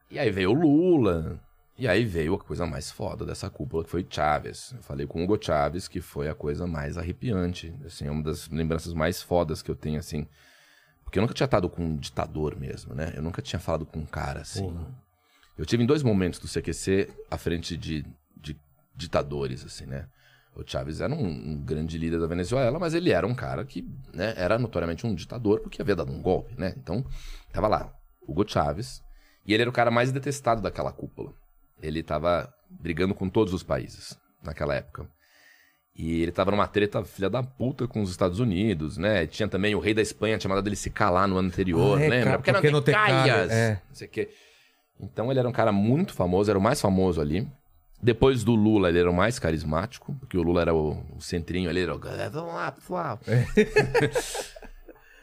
E aí veio o Lula. E aí veio a coisa mais foda dessa cúpula, que foi Chaves. Eu falei com o Hugo Chaves, que foi a coisa mais arrepiante. Assim, é uma das lembranças mais fodas que eu tenho, assim. Porque eu nunca tinha estado com um ditador mesmo, né? Eu nunca tinha falado com um cara assim. Eu tive em dois momentos do CQC à frente de, de ditadores, assim, né? O Chávez era um, um grande líder da Venezuela, mas ele era um cara que né, era notoriamente um ditador porque havia dado um golpe, né? Então, tava lá, Hugo Chávez, e ele era o cara mais detestado daquela cúpula. Ele tava brigando com todos os países naquela época. E ele tava numa treta filha da puta com os Estados Unidos, né? Tinha também o rei da Espanha, tinha mandado ele se calar no ano anterior, Ah, é, lembra? cara, porque porque não tem caias, é. não sei o quê. Então ele era um cara muito famoso, era o mais famoso ali. Depois do Lula, ele era o mais carismático, porque o Lula era o, o centrinho ali, era o... Vamos lá, pessoal. É.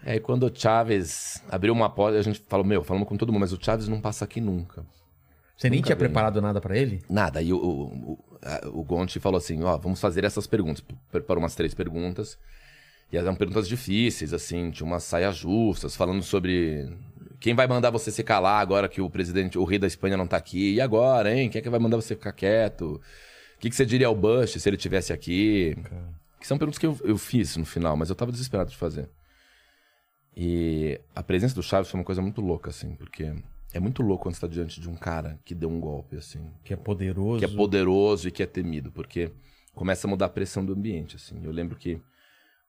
Aí quando o Chaves abriu uma porta, a gente falou, meu, falamos com todo mundo, mas o Chaves não passa aqui nunca. Você nem tinha vi. preparado nada pra ele? Nada. E o, o, o, a- o Gonti falou assim: ó, vamos fazer essas perguntas. Preparou umas três perguntas. E eram perguntas difíceis, assim, tinha umas saias justas, falando sobre quem vai mandar você se calar agora que o presidente, o rei da Espanha não tá aqui. E agora, hein? Quem é que vai mandar você ficar quieto? O que, que você diria ao Bush se ele tivesse aqui? Que são perguntas que eu, eu fiz no final, mas eu tava desesperado de fazer. E a presença do Chaves foi uma coisa muito louca, assim, porque é muito louco quando você tá diante de um cara que deu um golpe, assim Que é poderoso. que é poderoso e que é temido, porque começa a mudar a pressão do ambiente, assim. Eu lembro que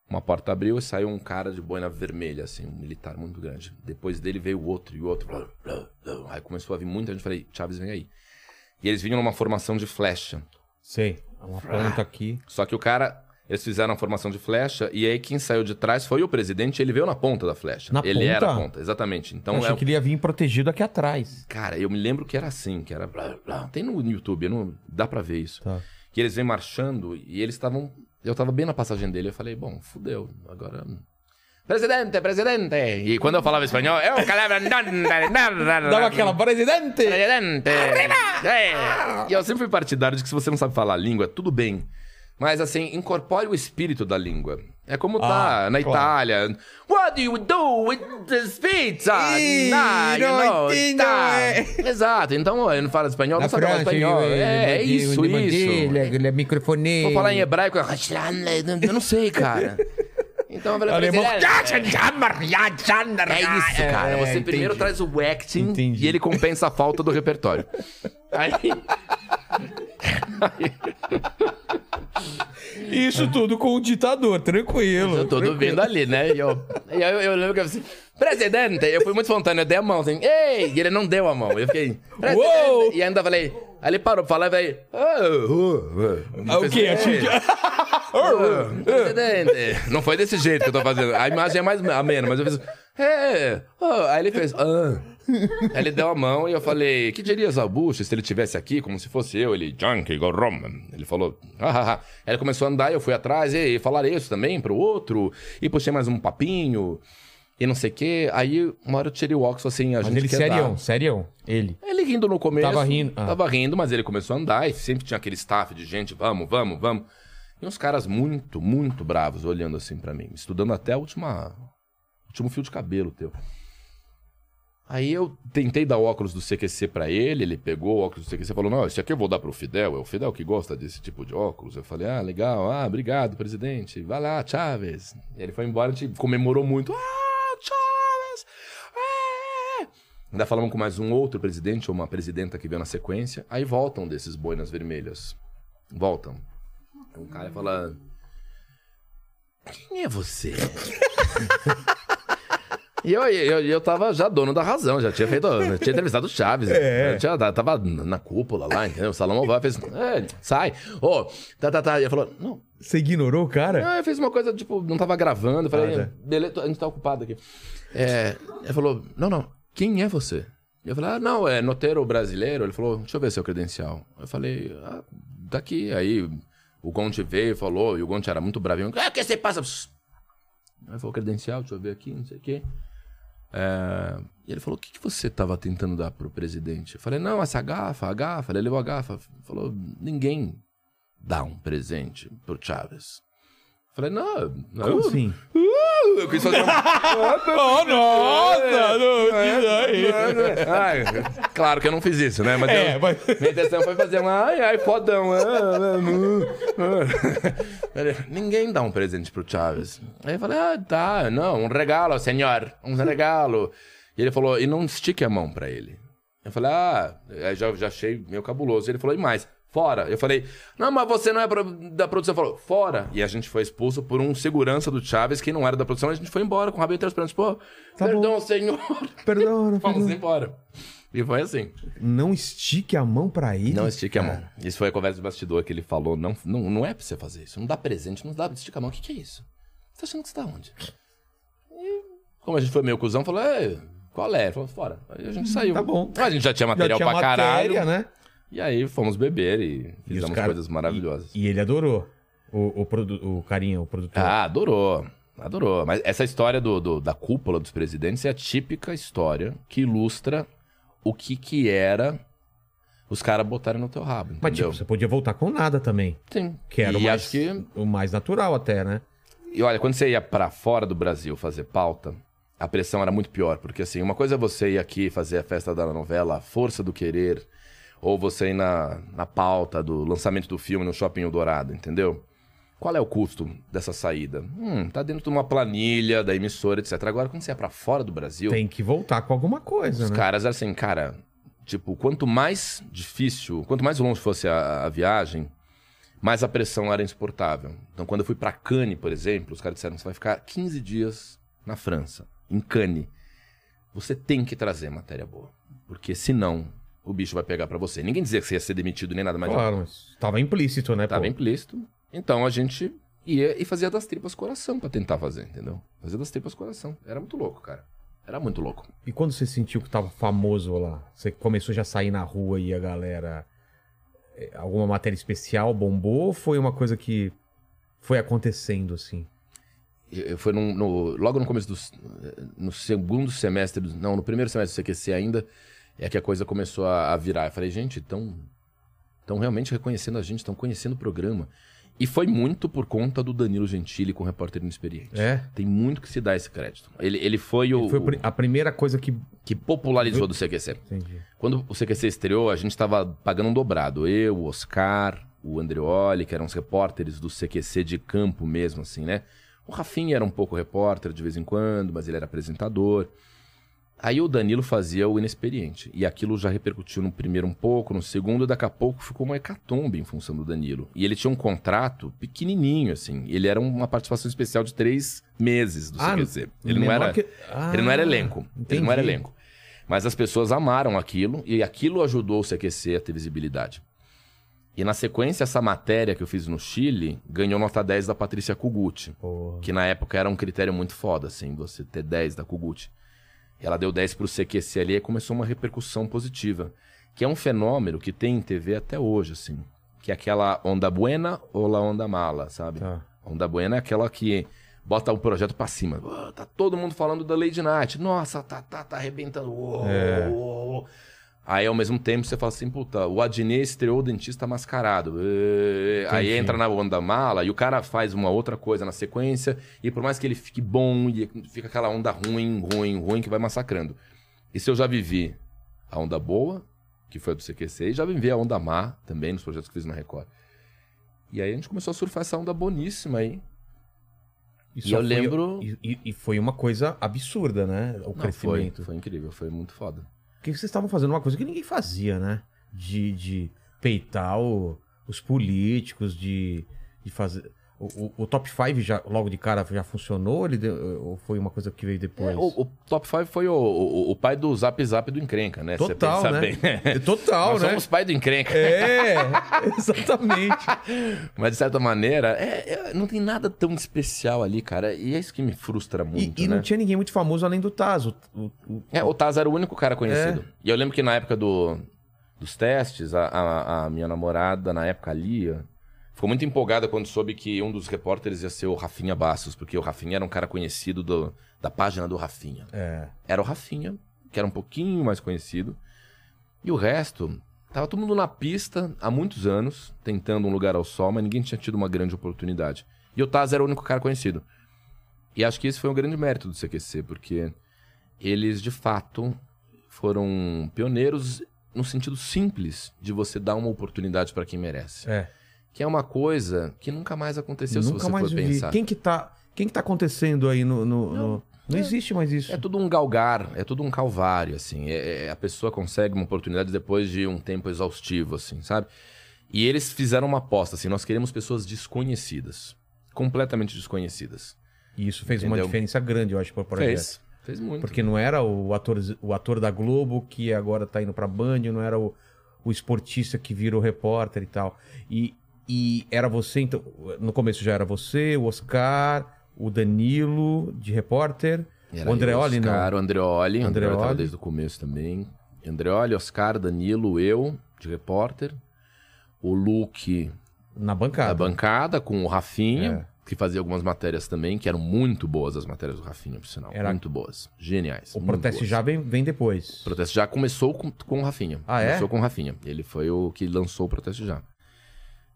Uma porta abriu e saiu um cara de boina vermelha, assim, um militar muito grande. Depois dele veio o outro e o outro. blá, blá, blá. Aí começou a vir muita gente. Falei, Chaves, vem aí. E eles vinham numa formação de flecha. Sei. Uma ponta aqui. Só que o cara, eles fizeram a formação de flecha e aí quem saiu de trás foi o presidente. Ele veio na ponta da flecha. Na ele ponta? era a ponta, exatamente. Então eu achei é, que ele ia vir protegido aqui atrás. Cara, eu me lembro que era assim, que era. Tem no YouTube, não, dá pra ver isso. Tá. Que eles vêm marchando e eles estavam. Eu tava bem na passagem dele. Eu falei, bom, fudeu. Agora. Presidente, presidente! E quando eu falava espanhol, eu calava. Dava aquela presidente! Presidente! É. E eu sempre fui partidário de que se você não sabe falar a língua, tudo bem. Mas assim, incorpore o espírito da língua. É como tá Ah, na claro. Itália. What do you do with this pizza? Ih, Nah, you não know, entendo, tá. é. Exato. Então, eu não falo espanhol, não sabe falar espanhol. É, é isso, isso. Ele é microfone. Vou falar em hebraico, eu não sei, cara. Então eu falei, Alemão. é isso, cara. É, Você primeiro entendi. traz o acting Entendi. e ele compensa a falta do repertório. Aí, Isso tudo com o ditador, tranquilo. eu tô vindo ali, né? E eu, eu, eu lembro que eu falei assim, presidente, eu fui muito espontâneo, eu dei a mão assim, ei! E ele não deu a mão. Eu fiquei, presidente! Uou! E ainda falei, aí ele parou pra falar e falei, "Ah, uh, uh." Ah, O quê? Fez, "É, ah, presidente! Não foi desse jeito que eu tô fazendo. A imagem é mais amena, mas eu fiz, é! ah." Aí ele fez, ah. Aí ele deu a mão e eu falei, que dirias ao Bush se ele tivesse aqui, como se fosse eu? Ele, Junkie, go Roman. Ele falou, ah, ele começou a andar e eu fui atrás, e falarei isso também pro outro. E puxei mais um papinho, e não sei o quê. Aí uma hora eu tirei o óculos assim, a Mas gente ele quer serião, dar. serião. Ele. Ele rindo no começo. Tava rindo, ah. Tava rindo, mas ele começou a andar e sempre tinha aquele staff de gente, vamos, vamos, vamos. E uns caras muito, muito bravos olhando assim pra mim, estudando até a última, último fio de cabelo teu. Aí eu tentei dar óculos do CQC pra ele, ele pegou o óculos do CQC e falou: Não, esse aqui eu vou dar pro Fidel, é o Fidel que gosta desse tipo de óculos. Eu falei: Ah, legal, ah, obrigado, presidente, vai lá, Chaves. E ele foi embora, a gente comemorou muito: Ah, Chaves! É! Ainda falamos com mais um outro presidente ou uma presidenta que veio na sequência. Aí voltam desses boinas vermelhas. Voltam. Um cara fala: Quem é você? E eu, eu, eu tava já dono da razão, já tinha feito, tinha entrevistado o Chaves. É. Eu tinha, tava na cúpula lá, entendeu? O Salão Oval fez, é, sai, ô, tá, tá, tá. E ele falou, não, Você ignorou o cara? não, eu fiz uma coisa, tipo, não tava gravando. Eu falei, Ah, tá. beleza, a gente tá ocupado aqui. É, ele falou, não, não, quem é você? Eu falei, ah, não, é noteiro brasileiro. Ele falou, deixa eu ver seu credencial. Eu falei, ah, tá aqui. Aí o Gonte veio e falou, e o Gonte era muito bravinho. Ah, o que você passa? Aí falou, credencial, deixa eu ver aqui, não sei o quê. É, E ele falou, o que, que você tava tentando dar pro presidente? Eu falei, não, essa gafa, a gafa. Ele levou a gafa. Falou, ninguém dá um presente pro Chaves. Eu falei, não, não. Como assim? Uh, eu quis fazer um... Oh, nossa! Não, Ai, claro que eu não fiz isso, né? Mas, É, eu- mas- minha intenção foi fazer um ai, ai, fodão. ah, ah, ah. Ninguém dá um presente pro Chaves. Aí eu falei, ah, tá, não, um regalo, senhor, um regalo. E ele falou, e não estique a mão pra ele. Eu falei, ah, já, já achei meio cabuloso. Ele falou, e mais? Fora. Eu falei, não, mas você não é da produção. Falou, fora. E a gente foi expulso por um segurança do Chaves que não era da produção. A gente foi embora com o rabinho entre as pernas. Pô, perdão, senhor. Perdão, Vamos embora. E foi assim. Não estique a mão pra ele. Não estique a mão. Isso foi a conversa de bastidor que ele falou. Não, não, não é pra você fazer isso. Não dá presente, não dá estica a mão. O que, que é isso? Você tá achando que você tá onde? E, como a gente foi meio cuzão, falou, é, qual é? Falou, fora. Aí a gente saiu. Tá bom. A gente já tinha Já material tinha pra caralho. matéria, né? E aí fomos beber e os fizemos cara- coisas maravilhosas. E, e ele adorou. O, o, produ... o carinha, o produtor. Ah, adorou. Adorou. Mas essa história do, do- da cúpula dos presidentes é a típica história que ilustra o que que era os caras botarem no teu rabo, Mas entendeu? tipo, você podia voltar com nada também. Sim. Que era o e mais, acho que... o mais natural até, né? E olha, quando você ia pra fora do Brasil fazer pauta, a pressão era muito pior. Porque assim, uma coisa é você ir aqui fazer a festa da novela A Força do Querer, ou você ir na, na pauta do lançamento do filme no Shopping Eldorado, entendeu? Qual é o custo dessa saída? Hum, tá dentro de uma planilha da emissora, etc. Agora, quando você é pra fora do Brasil, Tem que voltar com alguma coisa, os né? caras, assim, cara, tipo, quanto mais difícil, quanto mais longe fosse a, a viagem, Mas a pressão era insuportável. Então, quando eu fui pra Cannes, por exemplo, os caras disseram: você vai ficar 15 dias na França, em Cannes. Você tem que trazer matéria boa. Porque senão o bicho vai pegar pra você. Ninguém dizia que você ia ser demitido nem nada, mas Claro, mas tava implícito, né? Tava pô? implícito. Então a gente ia e fazia das tripas coração pra tentar fazer, entendeu? Fazia das tripas coração. Era muito louco, cara. Era muito louco. E quando você sentiu que tava famoso lá? Você começou já a sair na rua e a galera. eh, Alguma matéria especial bombou ou foi uma coisa que foi acontecendo assim? Foi num- no- logo no começo do. No segundo semestre. Não, no primeiro semestre do CQC ainda. É que a coisa começou a, a virar. Eu falei, gente, estão. Estão realmente reconhecendo a gente, estão conhecendo o programa. E foi muito por conta do Danilo Gentili com o repórter inexperiente. É? Tem muito que se dá esse crédito. Ele, ele foi o. Foi o pri- a primeira coisa que. que popularizou do CQC. Entendi. Quando o CQC estreou, a gente estava pagando um dobrado. Eu, o Oscar, o Andreoli, que eram os repórteres do CQC de campo mesmo, assim, né? O Rafinha era um pouco repórter de vez em quando, mas ele era apresentador. Aí o Danilo fazia o inexperiente. E aquilo já repercutiu no primeiro um pouco, no segundo, daqui a pouco ficou uma hecatombe em função do Danilo. E ele tinha um contrato pequenininho, assim. Ele era uma participação especial de três meses do Ah, CQC. Ele não era... que- Ah, Ele não era elenco. Ele não era entendi. elenco. Mas as pessoas amaram aquilo e aquilo ajudou o CQC a ter visibilidade. E na sequência, essa matéria que eu fiz no Chile ganhou nota 10 da Patrícia Kugut, Porra. que na época era um critério muito foda, assim, você ter 10 da Kugut. Ela deu 10 pro CQC ali e começou uma repercussão positiva. Que é um fenômeno que tem em TV até hoje, assim. Que é aquela onda buena ou la onda mala, sabe? Tá. Onda Buena é aquela que bota o projeto pra cima. "Ah, tá todo mundo falando da Lady Night. Nossa, tá, tá, tá arrebentando. Uou, É. uou, uou." Aí, ao mesmo tempo, você fala assim, puta, o Adnet estreou o dentista mascarado. Eh, Aí Entendi. entra na onda mala e o cara faz uma outra coisa na sequência. E por mais que ele fique bom, e fica aquela onda ruim, ruim, ruim, que vai massacrando. Isso eu já vivi a onda boa, que foi a do CQC, e já vivi a onda má também nos projetos que fiz na Record. E aí a gente começou a surfar essa onda boníssima aí. E E eu foi- lembro- E, e- e foi uma coisa absurda, né? O Não, foi, crescimento. foi incrível, foi muito foda. Porque vocês estavam fazendo uma coisa que ninguém fazia, né? De, de peitar o- os políticos, de, de fazer. O, o- o top 5 já, logo de cara já funcionou? Ele deu- ou foi uma coisa que veio depois? É, o, o Top 5 foi o, pai do Zap Zap do encrenca, né? Total, né? bem. É Total, Nós né? somos pai do encrenca. É, exatamente. Mas, de certa maneira, é- é- não tem nada tão especial ali, cara. E é isso que me frustra E, muito, e né? não tinha ninguém muito famoso além do o- É, o Taz era o único cara conhecido. É. E eu lembro que na época do, dos testes, a, a- a minha namorada, na época, a Lia, ficou muito empolgada quando soube que um dos repórteres ia ser o Rafinha Bastos, porque o Rafinha era um cara conhecido do- da página do Rafinha. é. Era o Rafinha, que era um pouquinho mais conhecido. E o resto, tava todo mundo na pista há muitos anos, tentando um lugar ao sol, mas ninguém tinha tido uma grande oportunidade. E o Taz era o único cara conhecido. E acho que esse foi um grande mérito do CQC, porque eles, de fato, foram pioneiros no sentido simples de você dar uma oportunidade para quem merece. É. Que é uma coisa que nunca mais aconteceu Eu se nunca você mais for vi. pensar. Quem que tá, quem que tá acontecendo aí no. no- no- Não, existe mais isso. É tudo um galgar, é tudo um calvário, assim. É, é- a pessoa consegue uma oportunidade depois de um tempo exaustivo, assim, sabe? E eles fizeram uma aposta, assim, nós queremos pessoas desconhecidas. Completamente desconhecidas. E isso fez uma Entendeu? diferença grande, eu acho, pro projeto. Fez. Fez muito. Porque não era o ator, o ator da Globo que agora tá indo pra Band, não era o, o esportista que virou repórter e tal. E, e era você, então, no começo já era você, o Oscar, o Danilo de repórter, Era o Andreoli eu, Oscar, não. o Andreoli. Andreoli Andreoli. desde o começo também. Andreoli, Oscar, Danilo, eu, de repórter. O Luke Na bancada. da bancada, com o Rafinha, É. que fazia algumas matérias também, que eram muito boas as matérias do Rafinha, por sinal. Era- Muito boas. Geniais. O protesto boas. já vem, vem depois. O protesto já começou com, com o Rafinha. Ah, é? Começou com o Rafinha. Ele foi o que lançou o protesto já.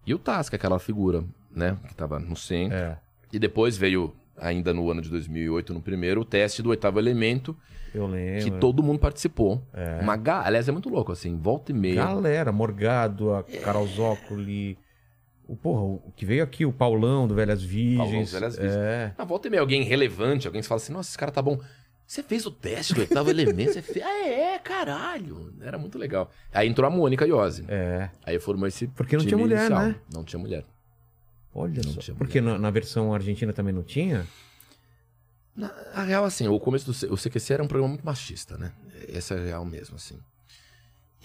E o Tasca, aquela figura, né? Que tava no centro. É, E depois veio, ainda no ano de 2008, no primeiro, o teste do oitavo elemento, eu lembro. que todo mundo participou. Uma ga... Aliás, é muito louco, assim, volta e meia. Galera, Morgado, a Carol Zócoli. O, porra, o que veio aqui, o Paulão do Velhas Virgens. do Velhas Virgens. É. Na volta e meia, alguém relevante, alguém que fala assim, nossa, esse cara tá bom. Você fez o teste do oitavo elemento? Você fez... Ah, é, caralho. Era muito legal. Aí entrou a Mônica Iose. É. Aí formou esse Porque não time tinha mulher, inicial. né? Não tinha mulher. Olha Não só. tinha Porque na, na versão argentina também não tinha? Na a real, assim, o começo do o CQC era um programa muito machista, né? Essa é a real mesmo, assim.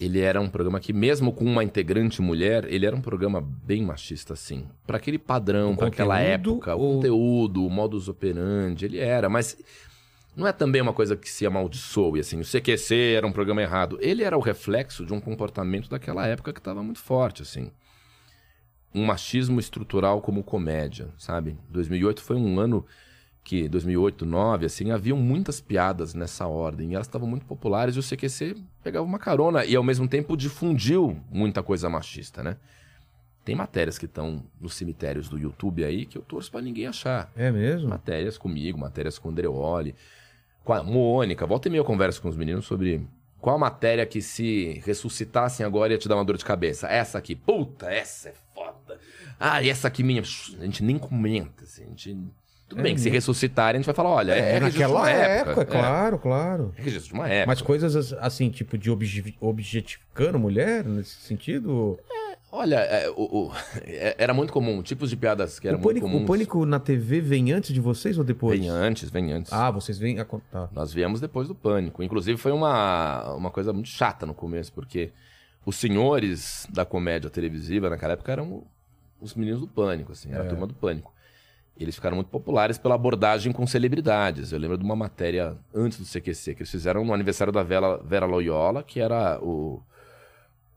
Ele era um programa que, mesmo com uma integrante mulher, ele era um programa bem machista, assim. Pra aquele padrão, O pra aquela época, ou- o conteúdo, o modus operandi, ele era. Mas não é também uma coisa que se amaldiçoe, assim. O CQC era um programa errado. Ele era o reflexo de um comportamento daquela época que estava muito forte, assim. Um machismo estrutural como comédia, sabe? 2008 foi um ano que 2008, 2009, assim, haviam muitas piadas nessa ordem. E elas estavam muito populares e o CQC pegava uma carona e, ao mesmo tempo, difundiu muita coisa machista, né? Tem matérias que estão nos cemitérios do YouTube aí que eu torço pra ninguém achar. É mesmo? Matérias comigo, matérias com o Andreoli, Mônica. Volta e meia eu converso com os meninos sobre qual matéria que se ressuscitassem agora ia te dar uma dor de cabeça. Essa aqui, puta, essa é foda. Ah, e essa aqui minha, a gente nem comenta, assim, a gente... Tudo É bem que se mesmo. ressuscitarem, a gente vai falar, olha, é, É, é naquela uma época, época. claro, claro. É, é registro de uma época. Mas coisas assim, tipo de obje- objetificando mulher, nesse sentido? Olha, é, o- o- é, era muito comum, tipos de piadas que eram O pânico, muito o comuns. pânico na TV vem antes de vocês ou depois? Vem antes, vem antes. Ah, vocês vêm a contar. Nós viemos depois do pânico. Inclusive, foi uma, uma coisa muito chata no começo, porque os senhores da comédia televisiva naquela época eram os meninos do pânico, assim, era a turma do pânico. Eles ficaram muito populares pela abordagem com celebridades. Eu lembro de uma matéria antes do CQC, que eles fizeram no aniversário da Vera, Vera Loyola, que era o,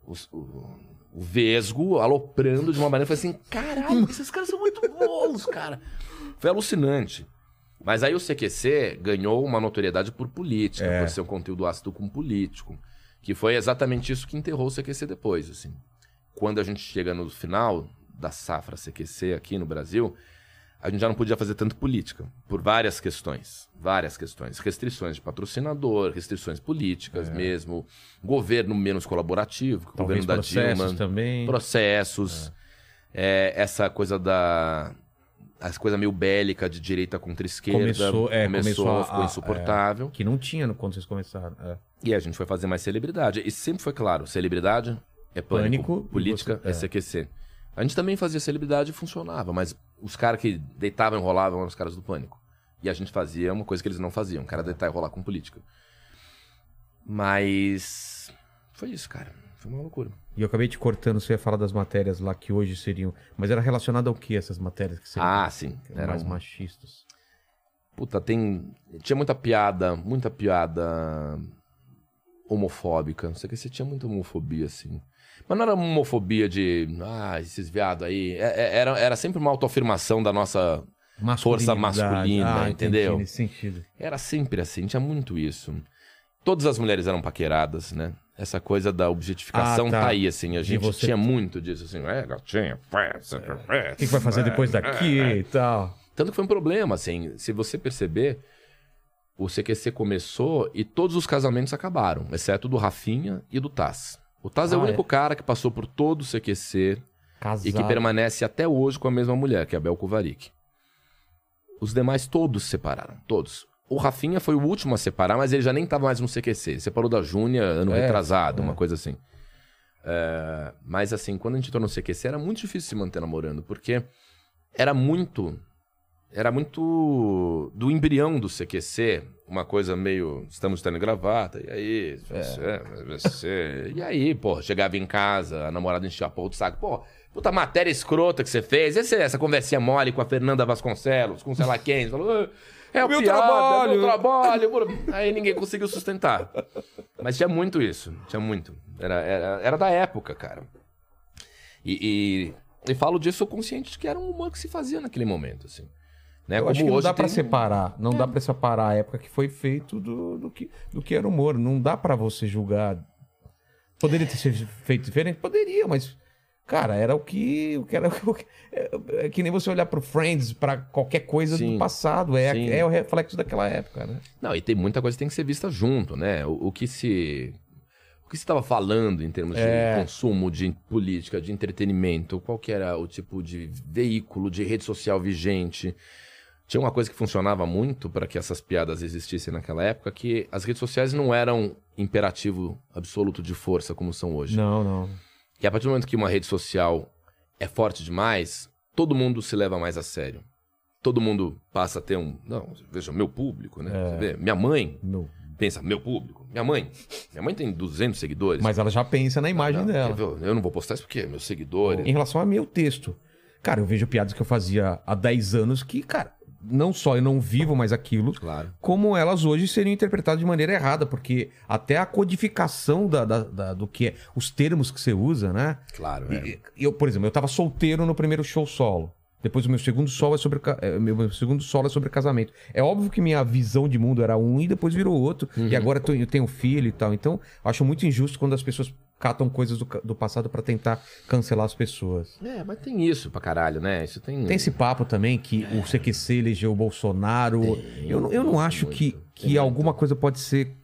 os- o, o Vesgo aloprando de uma maneira. Eu falei assim: caralho, esses caras são muito bons, cara. Foi alucinante. Mas aí o CQC ganhou uma notoriedade por política, É. por ser um conteúdo ácido com político. Que foi exatamente isso que enterrou o CQC depois, assim. Quando a gente chega no final da safra CQC aqui no Brasil, a gente já não podia fazer tanto política, por várias questões. Várias questões. Restrições de patrocinador, restrições políticas mesmo, governo menos colaborativo, Talvez governo da processos Dilma também. processos, é, essa coisa da essa coisa meio bélica de direita contra esquerda Começou- é, começou a- ficou insuportável Que não tinha quando vocês começaram. É. e a gente foi fazer mais celebridade e sempre foi claro celebridade é pânico, Pânico, política você- é. é. CQC a gente também fazia celebridade e funcionava mas os caras que deitavam e enrolavam eram os caras do pânico e a gente fazia uma coisa que eles não faziam, o cara deitar e rolar com política. Mas foi isso, cara. Foi uma loucura. E eu acabei te cortando, você ia falar das matérias lá que hoje seriam. Mas era relacionado ao que essas matérias que seriam Ah, sim. Era mais um- machistas? Puta, tem. Tinha muita piada, muita piada homofóbica. Não sei o que, você tinha muita homofobia, assim. Mas não era uma homofobia de. Ah, esses viados aí. É- é- Era, era sempre uma autoafirmação da nossa. Força masculina, ah, entendeu? Nesse sentido. Era sempre assim, tinha muito isso. Todas as mulheres eram paqueradas, né? Essa coisa da objetificação Ah, tá. tá. aí, assim. A gente você- tinha muito disso, assim. É, gatinha, festa, O que, que vai fazer depois daqui É. e tal? Tanto que foi um problema, assim. Se você perceber, o CQC começou e todos os casamentos acabaram, exceto do Rafinha e do Taz. O Taz é o Ah, único cara que passou por todo o CQC Casado. e que permanece até hoje com a mesma mulher, que é a Bel Kuvarik. Os demais todos se separaram, todos. O Rafinha foi o último a separar, mas ele já nem estava mais no CQC. Ele separou da Júnia ano É, retrasado, é. uma coisa assim. É, mas assim, quando a gente entrou no CQC, era muito difícil se manter namorando, porque era muito. Era muito do embrião do CQC, uma coisa meio. Estamos tendo gravata, e aí? Você, você. E aí, pô, chegava em casa, a namorada enchia a porra do saco, pô, puta matéria escrota que você fez. Essa, essa conversinha mole com a Fernanda Vasconcelos, com sei lá quem. Falou, "Ah, é o Meu piada, trabalho." É meu trabalho. bora." Aí ninguém conseguiu sustentar. Mas tinha muito isso, tinha muito. Era, era, era da época, cara. E, e, e falo disso consciente de que era um humor que se fazia naquele momento, assim. Né? Eu acho que não dá pra tem- separar. Não dá pra separar a época que foi feito do, do, que, do que era humor. Não dá pra você julgar. Poderia ter sido feito diferente? Poderia, mas. Cara, era o que. O que era, o que- é, é que nem você olhar pro Friends, pra qualquer coisa Sim, do passado. É, sim. é o reflexo daquela época, né? Não, e tem muita coisa que tem que ser vista junto, né? O, o que se. O que se estava falando em termos É. de consumo, de política, de entretenimento, qual que era o tipo de veículo, de rede social vigente. Tinha uma coisa que funcionava muito para que essas piadas existissem naquela época, que as redes sociais não eram imperativo absoluto de força como são hoje. Não, não. E a partir do momento que uma rede social é forte demais, todo mundo se leva mais a sério. Todo mundo passa a ter um. Não, veja, meu público, né? É. Você vê? Minha mãe Meu- pensa, meu público. Minha mãe. Minha mãe tem 200 seguidores. Mas ela já pensa na imagem Não, dela. Eu, eu não vou postar isso porque meus seguidores. Em relação a meu texto. Cara, eu vejo piadas que eu fazia há 10 anos que, cara, não só eu não vivo mais aquilo, Claro. como elas hoje seriam interpretadas de maneira errada, porque até a codificação da, da- da- do que é, os termos que você usa, né? Claro, é. Eu, por exemplo, eu tava solteiro no primeiro show solo. Depois o meu segundo solo é sobre é, meu, segundo solo é sobre casamento. É óbvio que minha visão de mundo era um e depois virou outro. E agora eu, tenho filho e tal. Então, eu acho muito injusto quando as pessoas catam coisas do, do passado pra tentar cancelar as pessoas. É, mas tem isso pra caralho, né? Isso tem. Tem esse papo também que o CQC elegeu o Bolsonaro. eu, não- eu não acho que, que alguma coisa pode ser.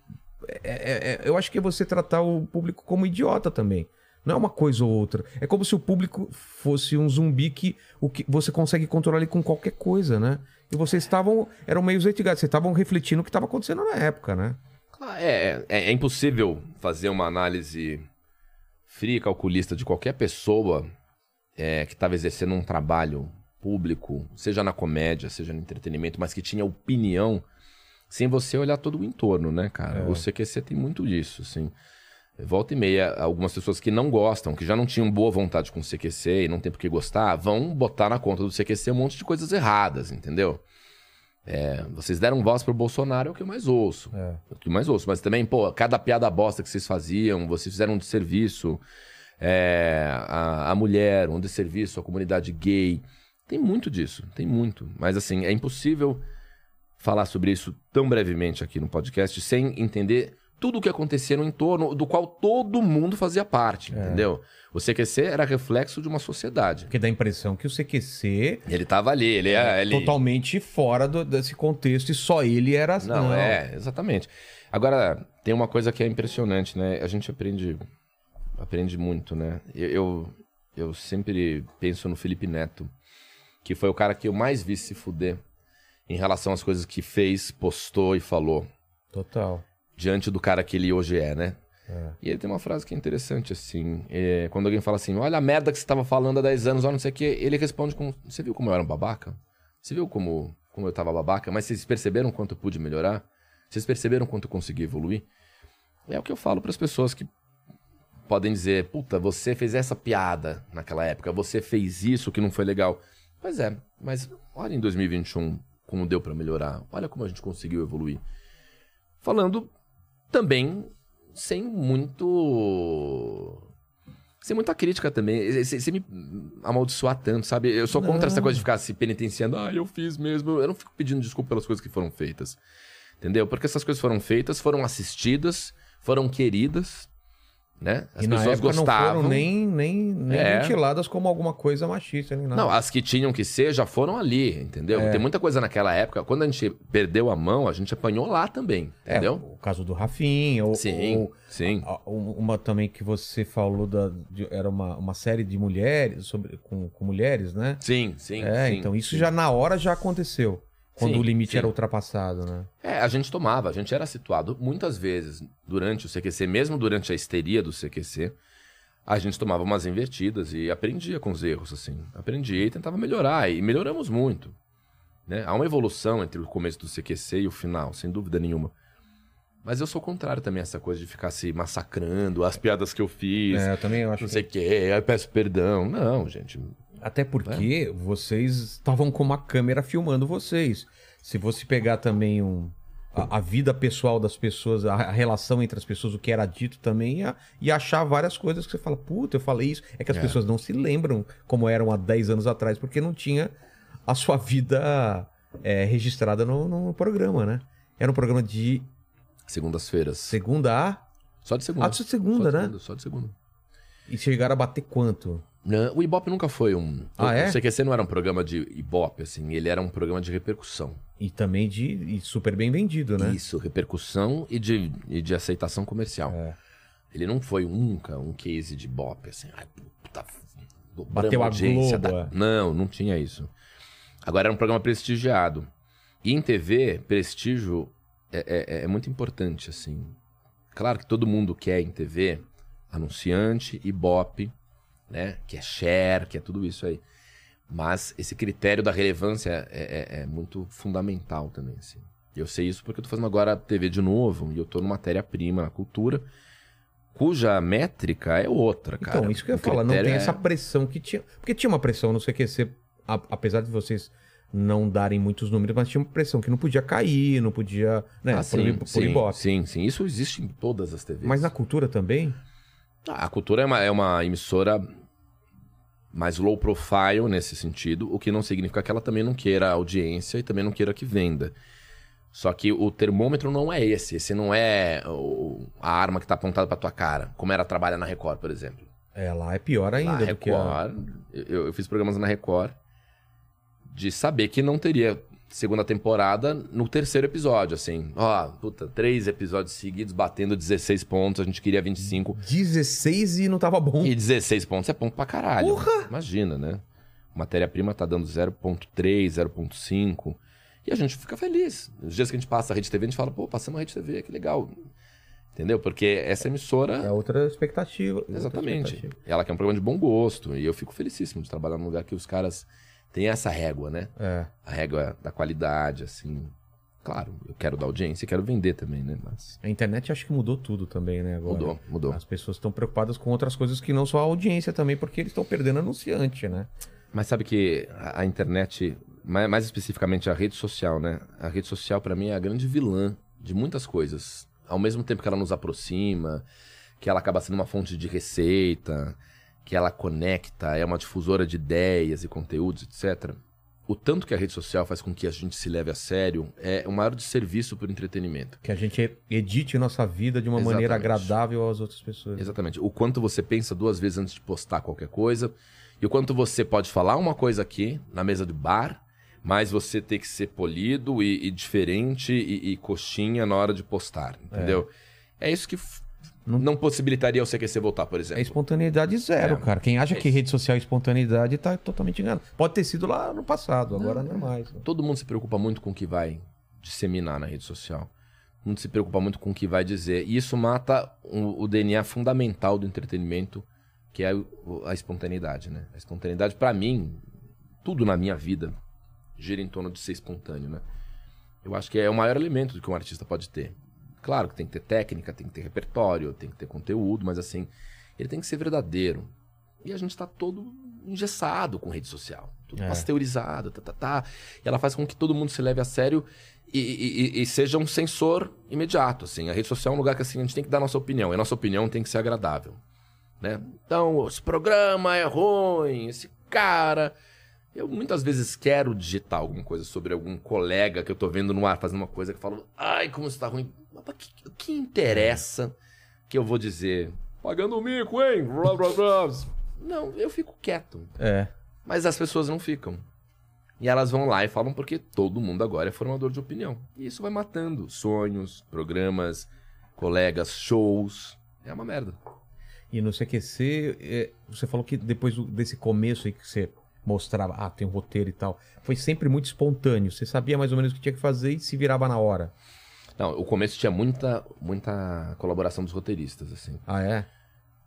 é- é- é- eu acho que é você tratar o público como idiota também. Não é uma coisa ou outra. É como se o público fosse um zumbi que, o que você consegue controlar ele com qualquer coisa, né? E vocês estavam. Eram meio zeitigados, vocês estavam refletindo o que estava acontecendo na época, né? É, é, é impossível fazer uma análise fria e calculista de qualquer pessoa é, que estava exercendo um trabalho público, seja na comédia, seja no entretenimento, mas que tinha opinião, sem você olhar todo o entorno, né, cara? O CQC tem muito disso, assim. Volta e meia, algumas pessoas que não gostam, que já não tinham boa vontade com o CQC e não tem por que gostar, vão botar na conta do CQC um monte de coisas erradas, entendeu? É, vocês deram voz pro Bolsonaro, é o que eu mais ouço. É. É o que eu mais ouço. Mas também, pô, cada piada bosta que vocês faziam, vocês fizeram um desserviço é, a, a mulher, um desserviço à comunidade gay. Tem muito disso, tem muito. Mas assim, é impossível falar sobre isso tão brevemente aqui no podcast sem entender tudo o que acontecia no entorno do qual todo mundo fazia parte, entendeu? O CQC era reflexo de uma sociedade. Porque dá a impressão que o CQC Ele tava ali, ele é. Ele... totalmente fora do- desse contexto e só ele era. Não, é, exatamente. Agora, tem uma coisa que é impressionante, né? A gente aprende aprende muito, né? Eu, eu, eu sempre penso no Felipe Neto, que foi o cara que eu mais vi se fuder em relação às coisas que fez, postou e falou, Total. Diante do cara que ele hoje é, né? E ele tem uma frase que é interessante, assim. é, quando alguém fala assim, olha a merda que você estava falando há 10 anos, olha não sei o que, ele responde com. Você viu como eu era um babaca? Você viu como, como eu tava babaca? Mas vocês perceberam quanto eu pude melhorar? Vocês perceberam quanto eu consegui evoluir? É o que eu falo para as pessoas que podem dizer, puta, você fez essa piada naquela época, você fez isso que não foi legal. Pois é, mas olha em 2021 como deu para melhorar, olha como a gente conseguiu evoluir. Falando também sem muito. Sem muita crítica também. Sem, me amaldiçoar tanto, sabe? Eu sou contra essa coisa de ficar se penitenciando. Ah, eu fiz mesmo. Eu não fico pedindo desculpa pelas coisas que foram feitas. Entendeu? Porque essas coisas foram feitas, foram assistidas, foram queridas, né? As e na pessoas época gostavam. não foram nem, nem, nem É. ventiladas como alguma coisa machista nem nada. Não, as que tinham que ser já foram ali, entendeu? É. Tem muita coisa naquela época. Quando a gente perdeu a mão, a gente apanhou lá também, É, entendeu? o caso do Rafinha, ou, Sim, ou sim. a- um- uma também que você falou da, de- era uma, uma série de mulheres sobre com, com mulheres, né? Sim, sim. é, sim, então isso sim. já na hora já aconteceu. Quando Sim, o limite sim. era ultrapassado, né? É, a gente tomava, a gente era situado muitas vezes durante o CQC, mesmo durante a histeria do CQC, a gente tomava umas invertidas e aprendia com os erros, assim. Aprendia e tentava melhorar, e melhoramos muito. Né? Há uma evolução entre o começo do CQC e o final, sem dúvida nenhuma. Mas eu sou contrário também a essa coisa de ficar se massacrando, as piadas que eu fiz, É, eu também acho não que... sei o quê, aí peço perdão. Não, gente. Até porque vocês estavam com uma câmera filmando vocês. Se você pegar também um, a, a vida pessoal das pessoas, a, a relação entre as pessoas, o que era dito também, ia achar várias coisas que você fala, puta, eu falei isso. É que as É. pessoas não se lembram como eram há 10 anos atrás, porque não tinha a sua vida é, registrada no, no programa, né? Era um programa de Segundas-feiras. segunda a. Só de segunda. Ah, de segunda, só de né? segunda, Só de segunda. E chegaram a bater quanto? Não, o Ibope nunca foi um. Ah, o, é? O CQC não era um programa de Ibope, assim, ele era um programa de repercussão. E também de e super bem vendido, né? Isso, repercussão e de, e de aceitação comercial. É. Ele não foi nunca um case de Ibope, assim, ai, puta, Bateu a audiência Globo, da- é. Não, não tinha isso. Agora era um programa prestigiado. E em TV, prestígio é, é- é muito importante, assim. Claro que todo mundo quer em TV anunciante, Ibope, né? Que é share, que é tudo isso aí. Mas esse critério da relevância é, é- é muito fundamental também, assim. Eu sei isso porque eu tô fazendo agora TV de novo e eu tô numa matéria-prima na cultura, cuja métrica é outra, cara. Então, isso que eu ia falar, não tem é- essa pressão que tinha. Porque tinha uma pressão no CQC, a- apesar de vocês não darem muitos números, mas tinha uma pressão que não podia cair, não podia. Né, Ah, por, sim, por sim, Ibope. sim, sim. Isso existe em todas as TVs. Mas na cultura também? A cultura é uma, é uma emissora mais low profile nesse sentido, o que não significa que ela também não queira audiência e também não queira que venda. Só que o termômetro não é esse. Esse não é o- a arma que tá apontada pra tua cara, como era trabalhar na Record, por exemplo. É, lá é pior ainda na que a... Record, eu, eu fiz programas na Record de saber que não teria segunda temporada no terceiro episódio, assim. Ó, puta, três episódios seguidos batendo 16 pontos, a gente queria 25. 16 e não tava bom. E 16 pontos é ponto pra caralho. Imagina, né? Matéria-prima tá dando 0.3, 0.5. E a gente fica feliz. Os dias que a gente passa a Rede TV, a gente fala, pô, passamos a Rede TV, que legal. Entendeu? Porque essa emissora. É outra expectativa. outra Exatamente. expectativa. Ela quer um programa de bom gosto. E eu fico felicíssimo de trabalhar num lugar que os caras têm essa régua, né? É. A régua da qualidade, assim. Claro, eu quero dar audiência e quero vender também, né? Mas A internet acho que mudou tudo também, né? Agora. mudou, mudou. As pessoas estão preocupadas com outras coisas que não só a audiência também, porque eles estão perdendo anunciante, né? Mas sabe que a, internet, mais, especificamente a rede social, né? A rede social, pra mim, é a grande vilã de muitas coisas. Ao mesmo tempo que ela nos aproxima, que ela acaba sendo uma fonte de receita, que ela conecta, é uma difusora de ideias e conteúdos, etc. O tanto que a rede social faz com que a gente se leve a sério é o maior desserviço por entretenimento. Que a gente edite nossa vida de uma maneira Exatamente. agradável às outras pessoas. Exatamente. O quanto você pensa duas vezes antes de postar qualquer coisa. E o quanto você pode falar uma coisa aqui, na mesa de bar, mas você ter que ser polido e, e diferente e, e coxinha na hora de postar. Entendeu? É, isso que f- não... possibilitaria o CQC voltar, por É exemplo. espontaneidade zero, É. cara. Quem acha É que rede social é espontaneidade tá totalmente enganado. Pode ter sido lá no passado, agora não é mais. né? Todo mundo se preocupa muito com o que vai disseminar na rede social. Mundo se preocupa muito com o que vai dizer. E isso mata o, o DNA fundamental do entretenimento, que é a espontaneidade, né? A espontaneidade, pra mim, tudo na minha vida gira em torno de ser espontâneo, né? Eu acho que é o maior elemento que um artista pode ter. Claro que tem que ter técnica, tem que ter repertório, tem que ter conteúdo, mas assim, ele tem que ser verdadeiro. E a gente tá todo engessado com rede social. Tudo É. pasteurizado, tá, tá, tá. E ela faz com que todo mundo se leve a sério e, e- e- e seja um sensor imediato, assim. A rede social é um lugar que, assim, a gente tem que dar nossa opinião. E a nossa opinião tem que ser agradável, né? Então, esse programa é ruim, esse cara... Eu muitas vezes quero digitar alguma coisa sobre algum colega que eu tô vendo no ar fazendo uma coisa que eu falo, ai, como isso tá ruim. Mas pra que, o que interessa que eu vou dizer? Pagando o mico, hein? Blá, blá, blá. Não, eu fico quieto. É. Mas as pessoas não ficam. E elas vão lá e falam porque todo mundo agora é formador de opinião. E isso vai matando sonhos, programas, colegas, shows. É uma merda. E no CQC, é, você falou que depois desse começo aí que você mostrava, ah, tem um roteiro e tal, foi sempre muito espontâneo. Você sabia mais ou menos o que tinha que fazer e se virava na hora. Não, o começo tinha muita, muita colaboração dos roteiristas, assim. Ah, é?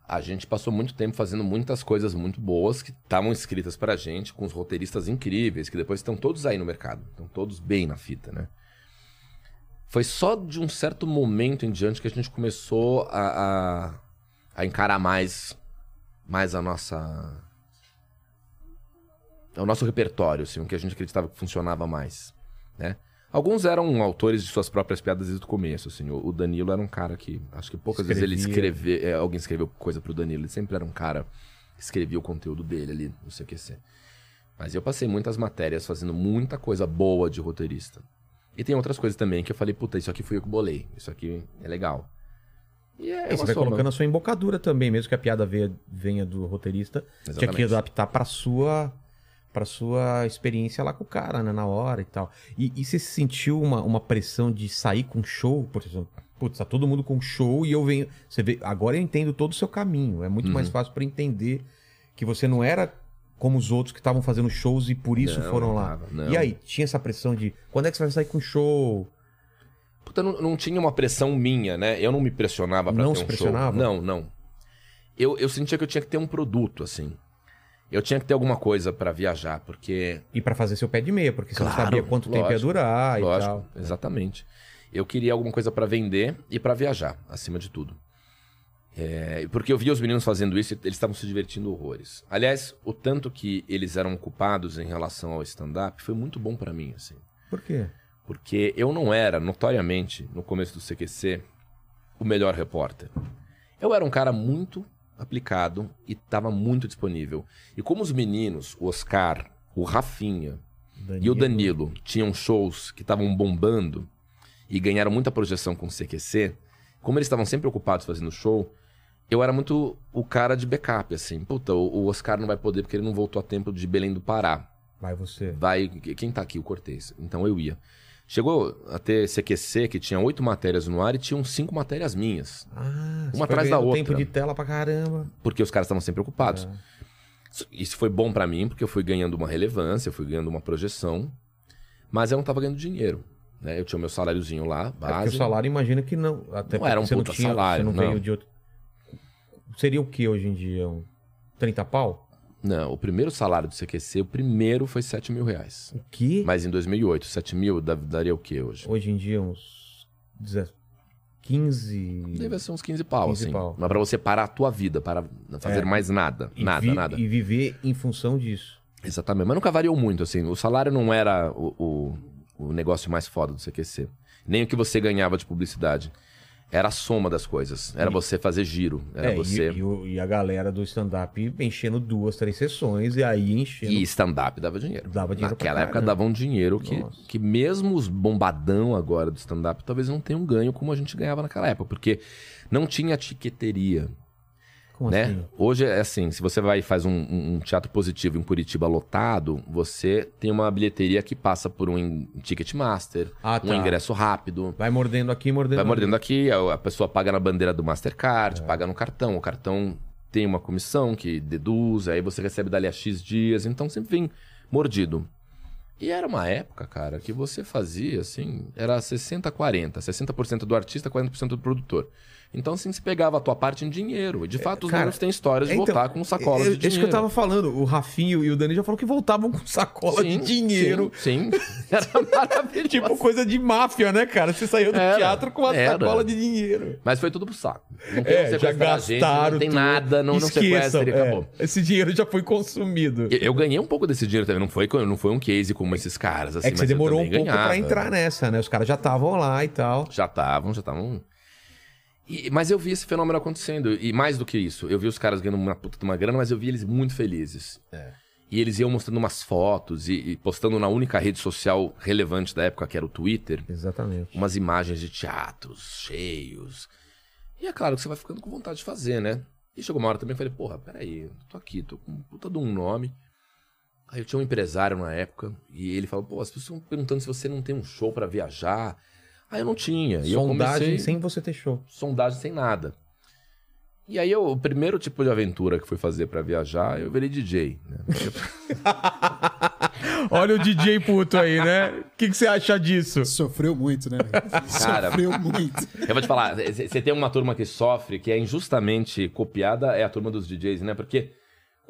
A gente passou muito tempo fazendo muitas coisas muito boas que estavam escritas pra gente, com os roteiristas incríveis, que depois estão todos aí no mercado. Estão todos bem na fita, né? Foi só de um certo momento em diante que a gente começou a, a, a encarar mais, mais a nossa. O nosso repertório, assim, o que a gente acreditava que funcionava mais, né? Alguns eram autores de suas próprias piadas desde o começo, assim. O o Danilo era um cara que, acho que poucas vezes ele Escrevia. escreveu, é, alguém escreveu coisa pro Danilo. Ele sempre era um cara que escrevia o conteúdo dele ali no CQC. Mas eu passei muitas matérias fazendo muita coisa boa de roteirista. E tem outras coisas também que eu falei, puta, isso aqui fui eu que bolei. Isso aqui é legal. E é E você vai soma. colocando a sua embocadura também, mesmo que a piada venha, venha do roteirista. Tinha que Exatamente. adaptar pra sua para sua experiência lá com o cara, né, na hora e tal. E, e você sentiu uma, uma pressão de sair com show? Por exemplo, putz, tá todo mundo com show e eu venho... Você vê, agora eu entendo todo o seu caminho. É muito Uhum. mais fácil pra entender que você não era como os outros que estavam fazendo shows e por isso Não, foram lá. não. E aí, tinha essa pressão de quando é que você vai sair com show? Puta, não, não tinha uma pressão minha, né? Eu não me pressionava pra Não ter se um pressionava? show. Não, não. Eu, eu sentia que eu tinha que ter um produto, assim. Eu tinha que ter alguma coisa pra viajar, porque E pra fazer seu pé de meia, porque você não Claro, sabia quanto tempo ia lógico, durar e Lógico, tal. exatamente. Eu queria alguma coisa pra vender e pra viajar, acima de tudo. É, porque eu via os meninos fazendo isso e eles estavam se divertindo horrores. Aliás, o tanto que eles eram ocupados em relação ao stand-up foi muito bom pra mim, assim. Por quê? Porque eu não era, notoriamente, no começo do CQC, o melhor repórter. Eu era um cara muito aplicado e estava muito disponível. E como os meninos, o Oscar, o Rafinha e o Danilo tinham shows que estavam bombando e ganharam muita projeção com o CQC, como eles estavam sempre ocupados fazendo show, eu era muito o cara de backup, assim. Puta, o o Oscar não vai poder porque ele não voltou a tempo de Belém do Pará Vai você. vai. Quem tá aqui? O Cortez. Então eu ia. Chegou a ter CQC, que tinha oito matérias no ar e tinham cinco matérias minhas. Ah, Uma atrás da outra. tempo de tela pra caramba. Porque os caras estavam sempre ocupados. Isso- Isso foi bom pra mim, porque eu fui ganhando uma relevância, eu fui ganhando uma projeção. Mas eu não tava ganhando dinheiro. Né? Eu tinha o meu saláriozinho lá, É porque base. o salário, imagina que não. Até Não era um puta tinha, salário, Você não, não. veio de outro. Seria o que hoje em dia? Um 30 pau? Não, o primeiro salário do CQC, o primeiro foi 7 mil reais. O quê? Mas em 2008, 7 mil da- daria o quê hoje? Hoje em dia, uns 10 15. Deve ser uns 15 pau, 15 assim. pau. Mas pra você parar a tua vida, para não fazer É. mais nada. E nada, nada. E viver em função disso. Exatamente. Mas nunca variou muito, assim. O salário não era o, o, o negócio mais foda do CQC. Nem o que você ganhava de publicidade. Era a soma das coisas. Era você fazer giro. Era É, e- você. e, o- e a galera do stand-up enchendo duas, três sessões e aí enchendo. E stand-up dava dinheiro. Dava dinheiro Naquela época caramba. dava um dinheiro que, Nossa. que mesmo os bombadão agora do stand-up talvez não tenham ganho como a gente ganhava naquela época. Porque não tinha tiqueteria. Como né? assim? Hoje é assim, se você vai e faz um, um- um teatro positivo em Curitiba lotado, você tem uma bilheteria que passa por um in- Ticketmaster, Ah, um tá. ingresso rápido. Vai mordendo aqui, mordendo Vai mordendo aqui, a, a pessoa paga na bandeira do É. Mastercard, paga no cartão. O cartão tem uma comissão que deduz, aí você recebe dali a X dias, então sempre vem mordido. E era uma época, cara, que você fazia assim, era 60-40, 60% do artista, 40% do produtor. Então, assim, você pegava a tua parte em dinheiro. E de fato, os cara, meninos têm histórias de Então, voltar com sacolas é- de dinheiro. Isso que eu tava falando. O Rafinho e o Dani já falaram que voltavam com sacola de dinheiro. Sim, sim. Era maravilhoso. Tipo coisa de máfia, né, cara? Você saiu do Era, teatro com uma era. sacola de dinheiro. Mas foi tudo pro saco. Não tem É, já a gente, gastaram não tem tudo. nada, não, não Esqueçam, sequestra e é. acabou. Esse dinheiro já foi consumido. Eu- Eu ganhei um pouco desse dinheiro também, não foi, não foi um case como esses caras, assim, é que você demorou um pouco pra ganhava. entrar nessa, né? Os caras já estavam lá e tal. Já estavam, já estavam. E- Mas eu vi esse fenômeno acontecendo. E mais do que isso, eu vi os caras ganhando uma puta de uma grana, mas eu vi eles muito felizes. E eles iam mostrando umas fotos e, e postando na única rede social relevante da época, que era o Twitter, Exatamente. umas imagens de teatros cheios. E é claro que você vai ficando com vontade de fazer, né? E chegou uma hora também, eu falei, porra, peraí, tô aqui, tô com um puta de um nome. Aí eu tinha um empresário na época, e ele falou, pô, as pessoas estão perguntando se você não tem um show pra viajar. Aí eu não tinha. E eu Sondagem comecei sem você ter show. sondagem sem nada. E aí eu, o primeiro tipo de aventura que fui fazer pra viajar, eu virei DJ. Né? Olha o DJ puto aí, né? O que, que você acha disso? Sofreu muito, né? Cara, Sofreu muito. Eu vou te falar, você tem uma turma que sofre, que é injustamente copiada, é a turma dos DJs, né? Porque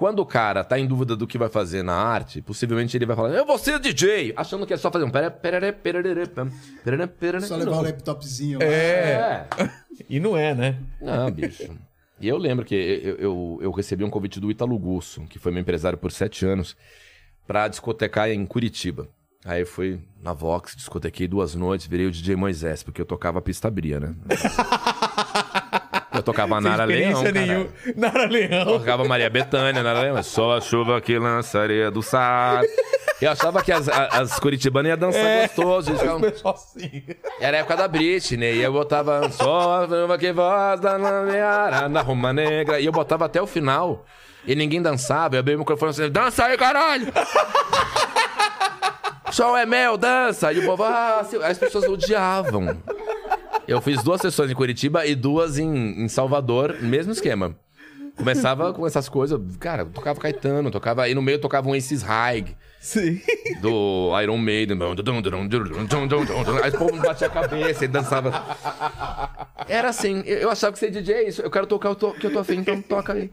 quando o cara tá em dúvida do que vai fazer na arte, possivelmente ele vai falar, eu vou ser DJ, achando que é só fazer um perere, perere, perere, pam, perere, perere, Só levar não. o laptopzinho lá. É. E não é, né? Não, bicho. E eu lembro que eu, eu, eu recebi um convite do Ítalo Gusso, que foi meu empresário por sete anos, pra discotecar em Curitiba. Aí eu fui na Vox, discotequei duas noites, virei o DJ Moisés, porque eu tocava pista bria, né? Eu tocava Nara Leão, nenhuma. Nara Leão. Tocava Maria Bethânia, Nara Leão. Só a chuva que lança areia do Saara. Eu achava que as, as curitibanas iam dançar É. gostoso. eles ficavam- assim. era a época da Britney, e eu botava só a chuva que voz da na Roma Negra, e eu botava até o final, e ninguém dançava, eu abri o microfone e assim, dança aí, caralho! Show é mel, dança! E o povo, ah, as pessoas odiavam. Eu fiz duas sessões em Curitiba e duas em, em Salvador, mesmo esquema. Começava com essas coisas, cara, eu tocava Caetano, tocava, e no meio tocava um Aces High Sim. do Iron Maiden. Aí o povo batia a cabeça e dançava. Era assim, eu eu achava que ser DJ é isso. Eu quero tocar o que eu tô afim, então toca aí.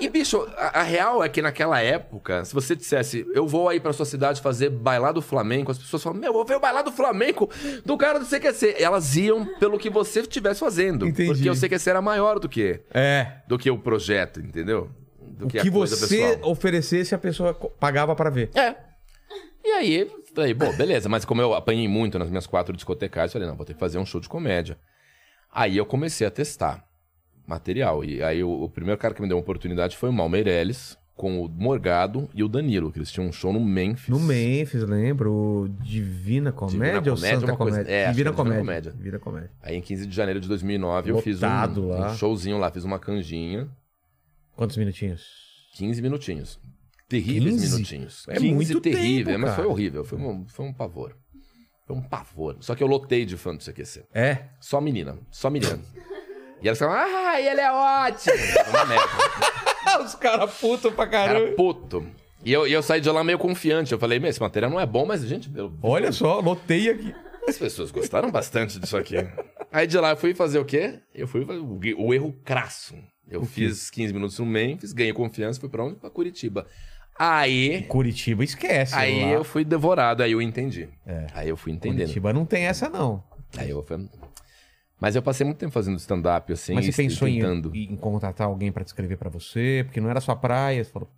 E, bicho, a, a real é que naquela época, se você dissesse, eu vou aí pra sua cidade fazer bailado flamenco, as pessoas falam, meu, eu vou ver o bailado flamenco do cara do CQC. Elas iam pelo que você estivesse fazendo. Entendi. Porque o CQC era maior do que, É. do que o projeto, entendeu? Do O que, que, a coisa você pessoal. oferecesse, a pessoa pagava pra ver. É. E aí, falei, bom, beleza, mas como eu apanhei muito nas minhas quatro discotecais, falei, não, vou ter que fazer um show de comédia. Aí eu comecei a testar material. E aí o, o primeiro cara que me deu uma oportunidade foi o Mal Meirelles, com o Morgado e o Danilo, que eles tinham um show no Memphis. No Memphis, lembro. Divina Comédia ou Comédia, Santa uma coisa- Comédia? é, Divina Divina Comédia. Comédia. Divina Comédia. Aí em 15 de janeiro de 2009 eu fiz um, Lotado lá. um showzinho lá, fiz uma canjinha, Quantos minutinhos? 15 minutinhos. Terríveis 15? minutinhos. É 15 muito terrível, tempo, mas foi horrível, foi um, foi um pavor. Foi um pavor. Só que eu lotei de fã do CQC. É. Só menina, só menina. E elas falavam, ah, ele é ótimo. Uma merda. Os caras putos pra Cara puto. E eu, e eu saí de lá meio confiante. Eu falei, meu, esse material não é bom, mas, gente, eu- Olha só, lotei aqui. as pessoas gostaram bastante disso aqui. Aí de lá eu fui fazer o quê? Eu fui fazer o, o erro crasso. Eu fiz 15 minutos no Memphis, ganhei confiança, fui pra onde? Pra Curitiba. Aí, Curitiba esquece. aí lá. eu fui devorado, aí eu entendi. É. Aí eu fui entendendo. Curitiba não tem essa, não. Aí eu fui... Mas eu passei muito tempo fazendo stand-up, assim, Mas você e pensou em, em contratar alguém pra descrever pra você? Porque não era sua praia. Você falou,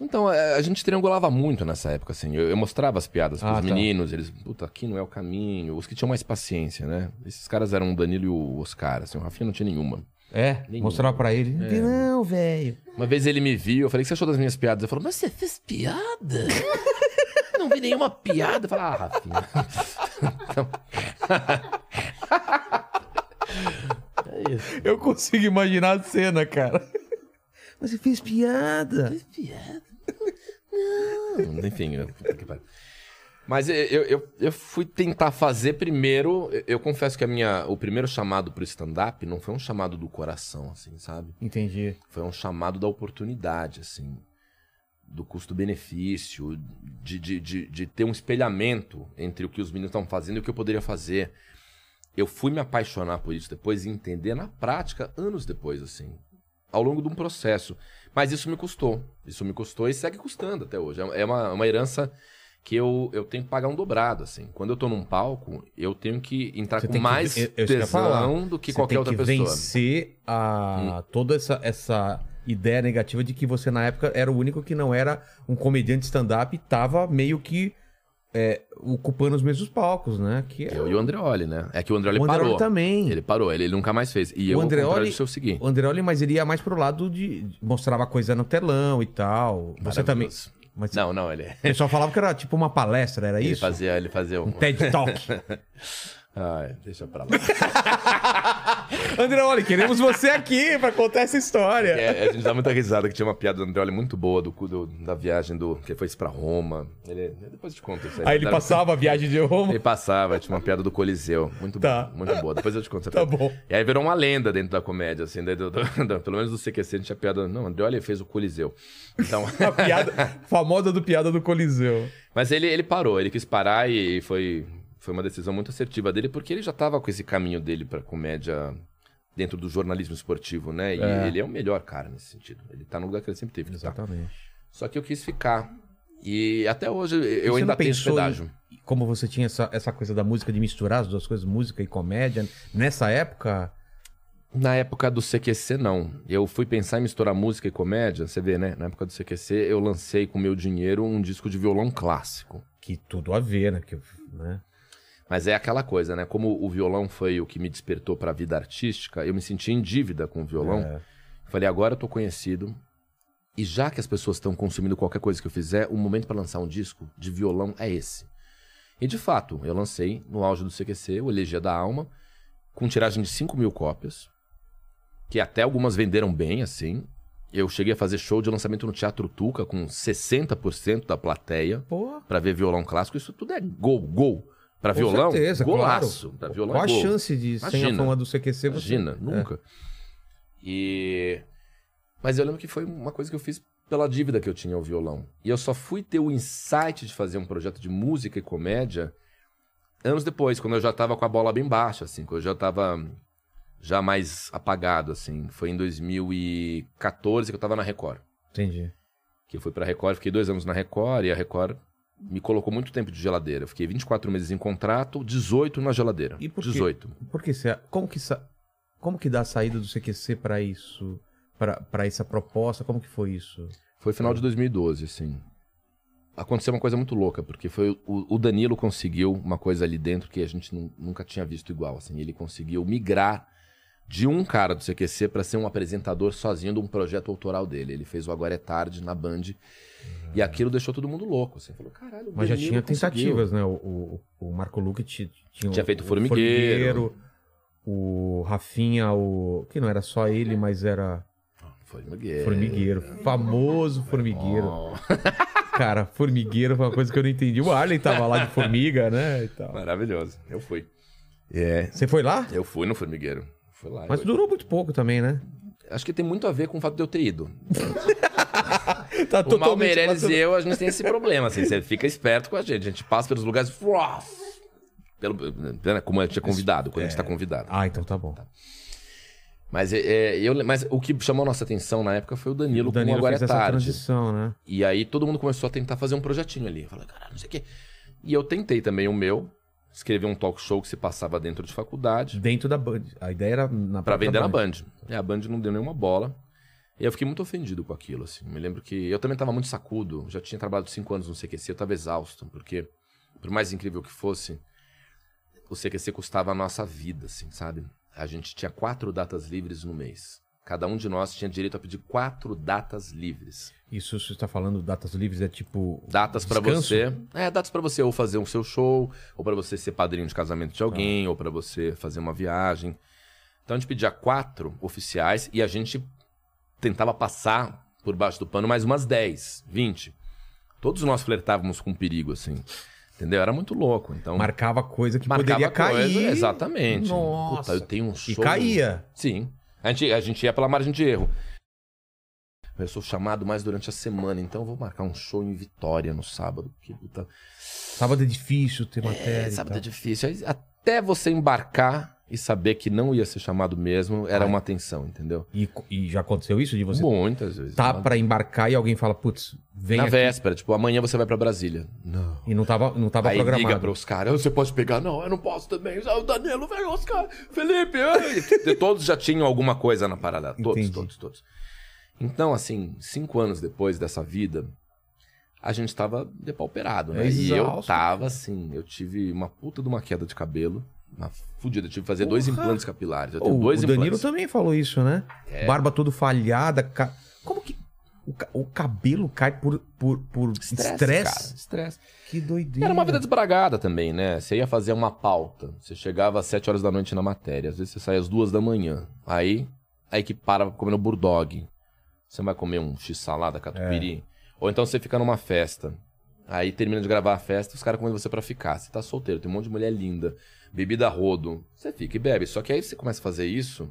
Então, é, a gente triangulava muito nessa época, assim. Eu, eu mostrava as piadas pros Ah, tá. meninos, eles, puta, aqui não é o caminho. Os que tinham mais paciência, né? Esses caras eram o Danilo e o Oscar, assim. O Rafinha não tinha nenhuma. é, Nenhuma. mostrava pra ele. É. Não, velho. Uma vez ele me viu, eu falei, o que você achou das minhas piadas? Ele falou, mas você fez piada? não vi nenhuma piada. Eu falei, ah, Rafinha. Então- consigo imaginar a cena, cara. Mas você fez piada. piada. Não. Enfim, eu- puta que pariu. Mas eu, eu, eu- fui tentar fazer primeiro. eu- confesso que a minha, o primeiro chamado pro stand-up não foi um chamado do coração, assim, sabe? Entendi. Foi um chamado da oportunidade, assim. Do custo-benefício, de, de, de, de ter um espelhamento entre o que os meninos estavam fazendo e o que eu poderia fazer. Eu fui me apaixonar por isso depois e entender na prática, anos depois, assim. Ao longo de um processo. Mas isso me custou. Isso me custou e segue custando até hoje. É uma, uma herança que eu, eu tenho que pagar um dobrado, assim. Quando eu tô num palco, eu tenho que entrar Você com que- mais eu- eu ia falar. tesão do que Você qualquer outra que pessoa. Hum. vencer a... toda essa, essa ideia negativa de que você, na época, era o único que não era um comediante stand-up e tava meio que é, ocupando os mesmos palcos, né? Que é... Eu e o Andreoli, né? É que o Andreoli O Andreoli parou. também. Ele parou, ele, ele nunca mais fez. E eu, O ao contrário Andreoli, disso, eu segui. o Andreoli, mas ele ia mais pro lado de mostrava coisa no telão e tal. Você também. Mas Não, não, ele, o pessoal falava que era tipo uma palestra, era ele isso? fazia, ele fazia um... Um TED Talk. Ai, deixa pra lá. Andreoli, queremos você aqui pra contar essa história. É, a gente dá muita risada que tinha uma piada do Andreoli muito boa do, do- da viagem do que foi pra Roma. Ele, depois eu te conto isso aí. Aí ele passava a viagem de Roma. Ele passava, tinha uma piada do Coliseu. Muito Tá. boa, muito boa. Depois eu te conto Tá piada. bom. E aí virou uma lenda dentro da comédia, assim, do- do- pelo menos do CQC, a gente tinha piada. Não, Andreoli fez o Coliseu. Então. A piada famosa do piada do Coliseu. Mas ele, ele parou, ele quis parar e foi, foi uma decisão muito assertiva dele, porque ele já tava com esse caminho dele pra comédia dentro do jornalismo esportivo, né? E É. ele é o melhor cara nesse sentido. Ele tá no lugar que ele sempre teve que estar. Exatamente. Só que eu quis ficar. E até hoje eu Você ainda tenho pensou pedágio. em- como você tinha essa, essa coisa da música de misturar as duas coisas, música e comédia, nessa época? Na época do CQC, não. Eu fui pensar em misturar música e comédia. Você vê, né? Na época do CQC, eu lancei com meu dinheiro um disco de violão clássico. Que tudo a ver, né? Que, né? Mas é aquela coisa, né? Como o violão foi o que me despertou para a vida artística, eu me senti em dívida com o violão. É. Falei, agora eu tô conhecido. E já que as pessoas estão consumindo qualquer coisa que eu fizer, o momento para lançar um disco de violão é esse. E de fato, eu lancei no auge do CQC, o Elegia da Alma, com tiragem de 5 mil cópias, que até algumas venderam bem, assim. Eu cheguei a fazer show de lançamento no Teatro Tuca com 60% da plateia para ver violão clássico. Isso tudo é gol, gol. Para com violão, certeza, golaço. claro. Pra violão, Qual a é gol. chance de, sem a Imagina. fama do CQC, você... Imagina, nunca. E. Mas eu lembro que foi uma coisa que eu fiz pela dívida que eu tinha ao violão. E eu só fui ter o insight de fazer um projeto de música e comédia anos depois, quando eu já tava com a bola bem baixa, assim, quando eu já tava. já mais apagado, assim. Foi em 2014 que eu tava na Record. Entendi. Que eu fui pra Record, fiquei dois anos na Record e a Record me colocou muito tempo de geladeira. Eu fiquei 24 meses em contrato, 18 na geladeira. E por quê? 18. Por que você. Como que, como que dá a saída do CQC pra isso? Pra essa proposta? Como que foi isso? Foi final de 2012, assim. Aconteceu uma coisa muito louca, porque foi o, o Danilo conseguiu uma coisa ali dentro que a gente nu- nunca tinha visto igual, assim. Ele conseguiu migrar de um cara do CQC para ser um apresentador sozinho de um projeto autoral dele. Ele fez o Agora é Tarde na Band. E aquilo deixou todo mundo louco, assim. Falou, caralho, o Mas já tinha conseguiu." tentativas, né? O, o, o Marco Luque ti- tinha, Tinha feito o Formigueiro. O Rafinha, o. Que não era só ele, mas era Formigueiro. Formigueiro. Famoso Formigueiro. Oh, Cara, Formigueiro foi uma coisa que eu não entendi. O Arlen tava lá de formiga, né? E tal. maravilhoso. Eu fui. É, Você foi lá? eu fui no Formigueiro. Fui lá. Mas Eu- durou muito pouco também, né? Acho que tem muito a ver com o fato de eu ter ido. Tá O Mal Meirelles e eu, a gente tem esse problema, assim. Você fica esperto com a gente. A gente passa pelos lugares... Pelo, né, como a gente é convidado, quando a gente tá convidado. Ah, então tá bom. Mas, é, é, eu, mas o que chamou a nossa atenção na época foi o Danilo, O Danilo com o Agora fez é essa Tarde. transição, né? E aí todo mundo começou a tentar fazer um projetinho ali. Eu falei, caralho, não sei o quê. E eu tentei também o meu. Escrevi um talk show que se passava dentro de faculdade. Dentro da Band. A ideia era na Pra própria vender na Band. E a Band não deu nenhuma bola. E eu fiquei muito ofendido com aquilo, assim. Me lembro que eu também tava muito sacudo. Já tinha trabalhado cinco anos no CQC, eu tava exausto. Porque, por mais incrível que fosse, o CQC custava a nossa vida, assim, sabe? A gente tinha quatro datas livres no mês. Cada um de nós tinha direito a pedir quatro datas livres. Isso você está falando datas livres, é tipo. Datas descanso? você. É, datas pra você ou fazer um seu show, ou pra você ser padrinho de casamento de alguém, ou pra você fazer uma viagem. Então a gente pedia quatro oficiais e a gente tentava passar por baixo do pano mais umas 10, 20. Todos nós flertávamos com perigo, assim. Entendeu? Era muito louco. Então, Marcava coisa que marcava poderia cair. coisa- Exatamente. Nossa. Puta, eu tenho um E show. caía. Sim. A gente, a gente ia pela margem de erro. Eu sou chamado mais durante a semana, então eu vou marcar um show em Vitória no sábado. Que puta. Sábado é difícil ter matéria. É, sábado é difícil. Aí, Até você embarcar e saber que não ia ser chamado mesmo, era Ai. uma tensão, entendeu? E, e já aconteceu isso de você Muitas vezes. tá pra embarcar e alguém fala, putz, vem Na aqui. véspera, tipo, amanhã você vai pra Brasília. Não. E não tava, não tava Aí liga programado. pros caras, você pode pegar? Não, eu não posso também. Ah, O Danilo, vem, Oscar, Felipe. todos já tinham alguma coisa na parada. Todos, Entendi. todos, todos. Então, assim, cinco anos depois dessa vida, a gente tava depauperado, né? É e eu tava, assim, eu tive uma puta de uma queda de cabelo. Uma fudida. Eu tive que fazer dois Porra. implantes capilares. Eu Ô, tenho dois o Danilo implantes. também falou isso, né? É. Barba todo falhada. ca- Como que. O, ca- o cabelo cai por, por, por Estresse, estresse? Que doideira. Era uma vida desbragada também, né? Você ia fazer uma pauta. Você chegava às 7 horas da noite na matéria. Às vezes você saía às 2 da manhã. Aí a equipe para comendo Bulldog. Você vai comer um x-salada catupiry. Ou então você fica numa festa. Aí termina de gravar a festa, os caras convidam você pra ficar. Você tá solteiro, tem um monte de mulher linda. Bebida rodo. Você fica e bebe. Só que aí você começa a fazer isso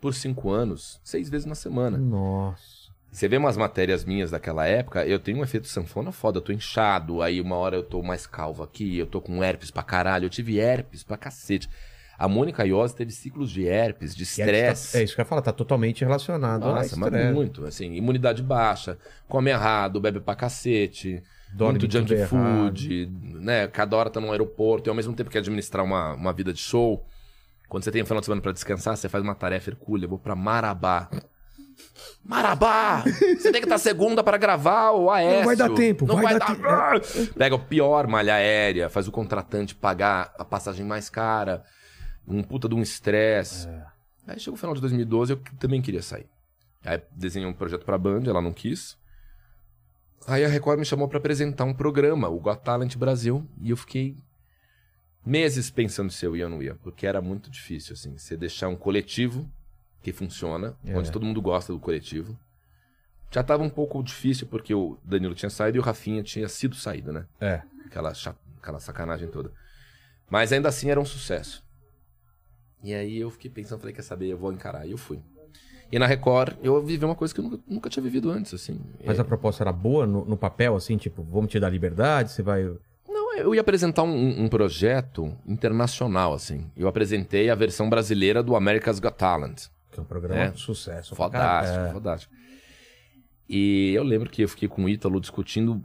por cinco anos, seis vezes na semana. Nossa. Você vê umas matérias minhas daquela época, eu tenho um efeito sanfona foda, eu tô inchado, aí uma hora eu tô mais calvo aqui, eu tô com herpes pra caralho, eu tive herpes pra cacete. A Mônica Iose teve ciclos de herpes, de E aí estresse. tá- É isso que eu ia falar, tá totalmente relacionado Nossa, mas muito, assim, imunidade baixa, come errado, bebe pra cacete, Dorme muito junk errado. food, né? Cada hora tá num aeroporto, e ao mesmo tempo que administrar uma, uma vida de show, quando você tem um final de semana pra descansar, você faz uma tarefa hercúlea, eu vou pra Marabá. Marabá! Você tem que estar segunda para gravar o Aécio. Não vai dar tempo, Não vai vai, dar dar. Pega o pior malha aérea, faz o contratante pagar a passagem mais cara, um puta de um estresse. É. Aí chegou o final de 2012, eu também queria sair. Aí desenhei um projeto pra Band, ela não quis. Aí a Record me chamou pra apresentar um programa, o Got Talent Brasil, e eu fiquei meses pensando se eu ia ou não ia, porque era muito difícil, assim, você deixar um coletivo que funciona, É. onde todo mundo gosta do coletivo. Já tava um pouco difícil, porque o Danilo tinha saído e o Rafinha tinha sido saído, né? É. Aquela, aquela sacanagem toda. Mas ainda assim era um sucesso. E aí eu fiquei pensando, falei, quer saber, eu vou encarar. E eu fui. E na Record, eu vivi uma coisa que eu nunca, nunca tinha vivido antes, assim. Mas É, a proposta era boa no, no papel, assim, tipo, vamos te dar liberdade, você vai. Não, eu ia apresentar um, um projeto internacional, assim. Eu apresentei a versão brasileira do America's Got Talent. Que é um programa É. de sucesso. Fodástico, Cara, é. fodástico. E eu lembro que eu fiquei com o Ítalo discutindo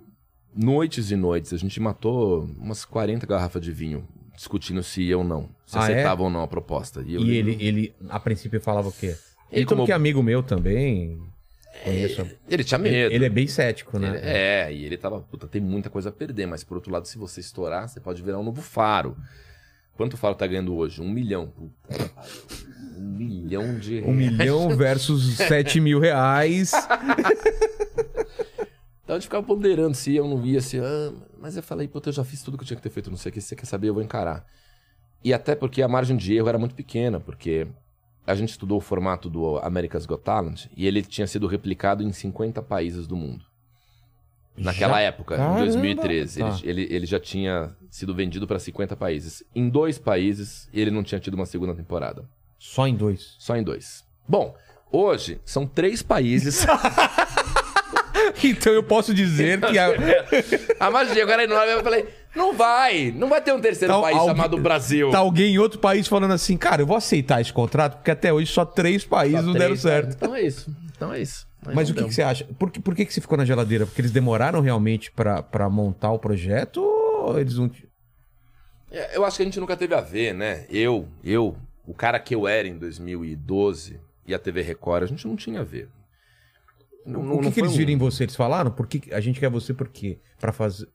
noites e noites. A gente matou umas 40 garrafas de vinho discutindo se ia ou não. Se Ah, é? aceitava ou não a proposta. E lembro- ele, ele, a princípio, falava o quê? Ele Ele, como como- que é amigo meu também. Conheço. Ele tinha Ele, medo. ele é bem cético, né? Ele- é, e ele tava, puta, tem muita coisa a perder, mas por outro lado, se você estourar, você pode virar um novo faro. Quanto o faro tá ganhando hoje? Um milhão. Um milhão de Um milhão versus sete mil reais. Então a gente ficava ponderando se ou não ia, se ah, mas eu falei, puta, eu já fiz tudo que eu tinha que ter feito, não sei o que, se você quer saber, eu vou encarar. E até porque a margem de erro era muito pequena, porque a gente estudou o formato do America's Got Talent e ele tinha sido replicado em 50 países do mundo. Naquela Já? época, Caramba! em 2013, Tá. ele, ele, ele já tinha sido vendido para 50 países. Em dois países, ele não tinha tido uma segunda temporada. Só em dois. Só em dois. Bom, hoje são três países. Então eu posso dizer que a, A magia, agora eu falei, não vai, não vai ter um terceiro Tá país alguém- chamado Brasil. tá alguém em outro país falando assim, cara, eu vou aceitar esse contrato, porque até hoje só três países Só não três, deram certo. né? Então é isso, então é isso. Mas não o que, que você acha? Por, que, por que, que você ficou na geladeira? Porque eles demoraram realmente pra, pra montar o projeto ou eles não. É, Eu acho que a gente nunca teve a ver, né? Eu, eu, o cara que eu era em 2012 e a TV Record, a gente não tinha a ver. Não- o que, não que eles um- viram em você? Eles falaram? Por que a gente quer você por quê? Pra fazer.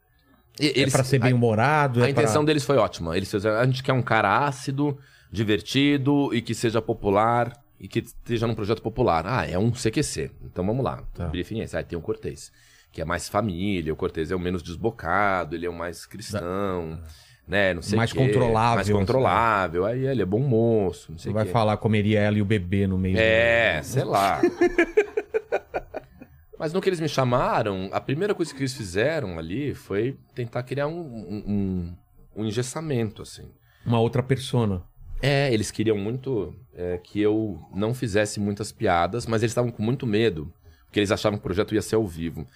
É Eles, pra ser bem a- humorado? A é intenção pra... deles foi ótima. Eles fizeram, a gente quer um cara ácido, divertido e que seja popular e que esteja num projeto popular. Ah, é um CQC. Então vamos lá. Tá. Briefing é esse. Ah, tem o Cortez, que é mais família. O Cortez é o menos desbocado, ele é o mais cristão, né? Não sei Mais quê. controlável, Mais controlável. Aí ele é bom moço, não sei vai quê. falar comeria ela e o bebê no meio É, sei lá. Mas no que eles me chamaram, a primeira coisa que eles fizeram ali foi tentar criar um, um, um- um engessamento, assim. Uma outra persona. É, eles queriam muito é, que eu não fizesse muitas piadas, mas eles estavam com muito medo, porque eles achavam que o projeto ia ser ao vivo.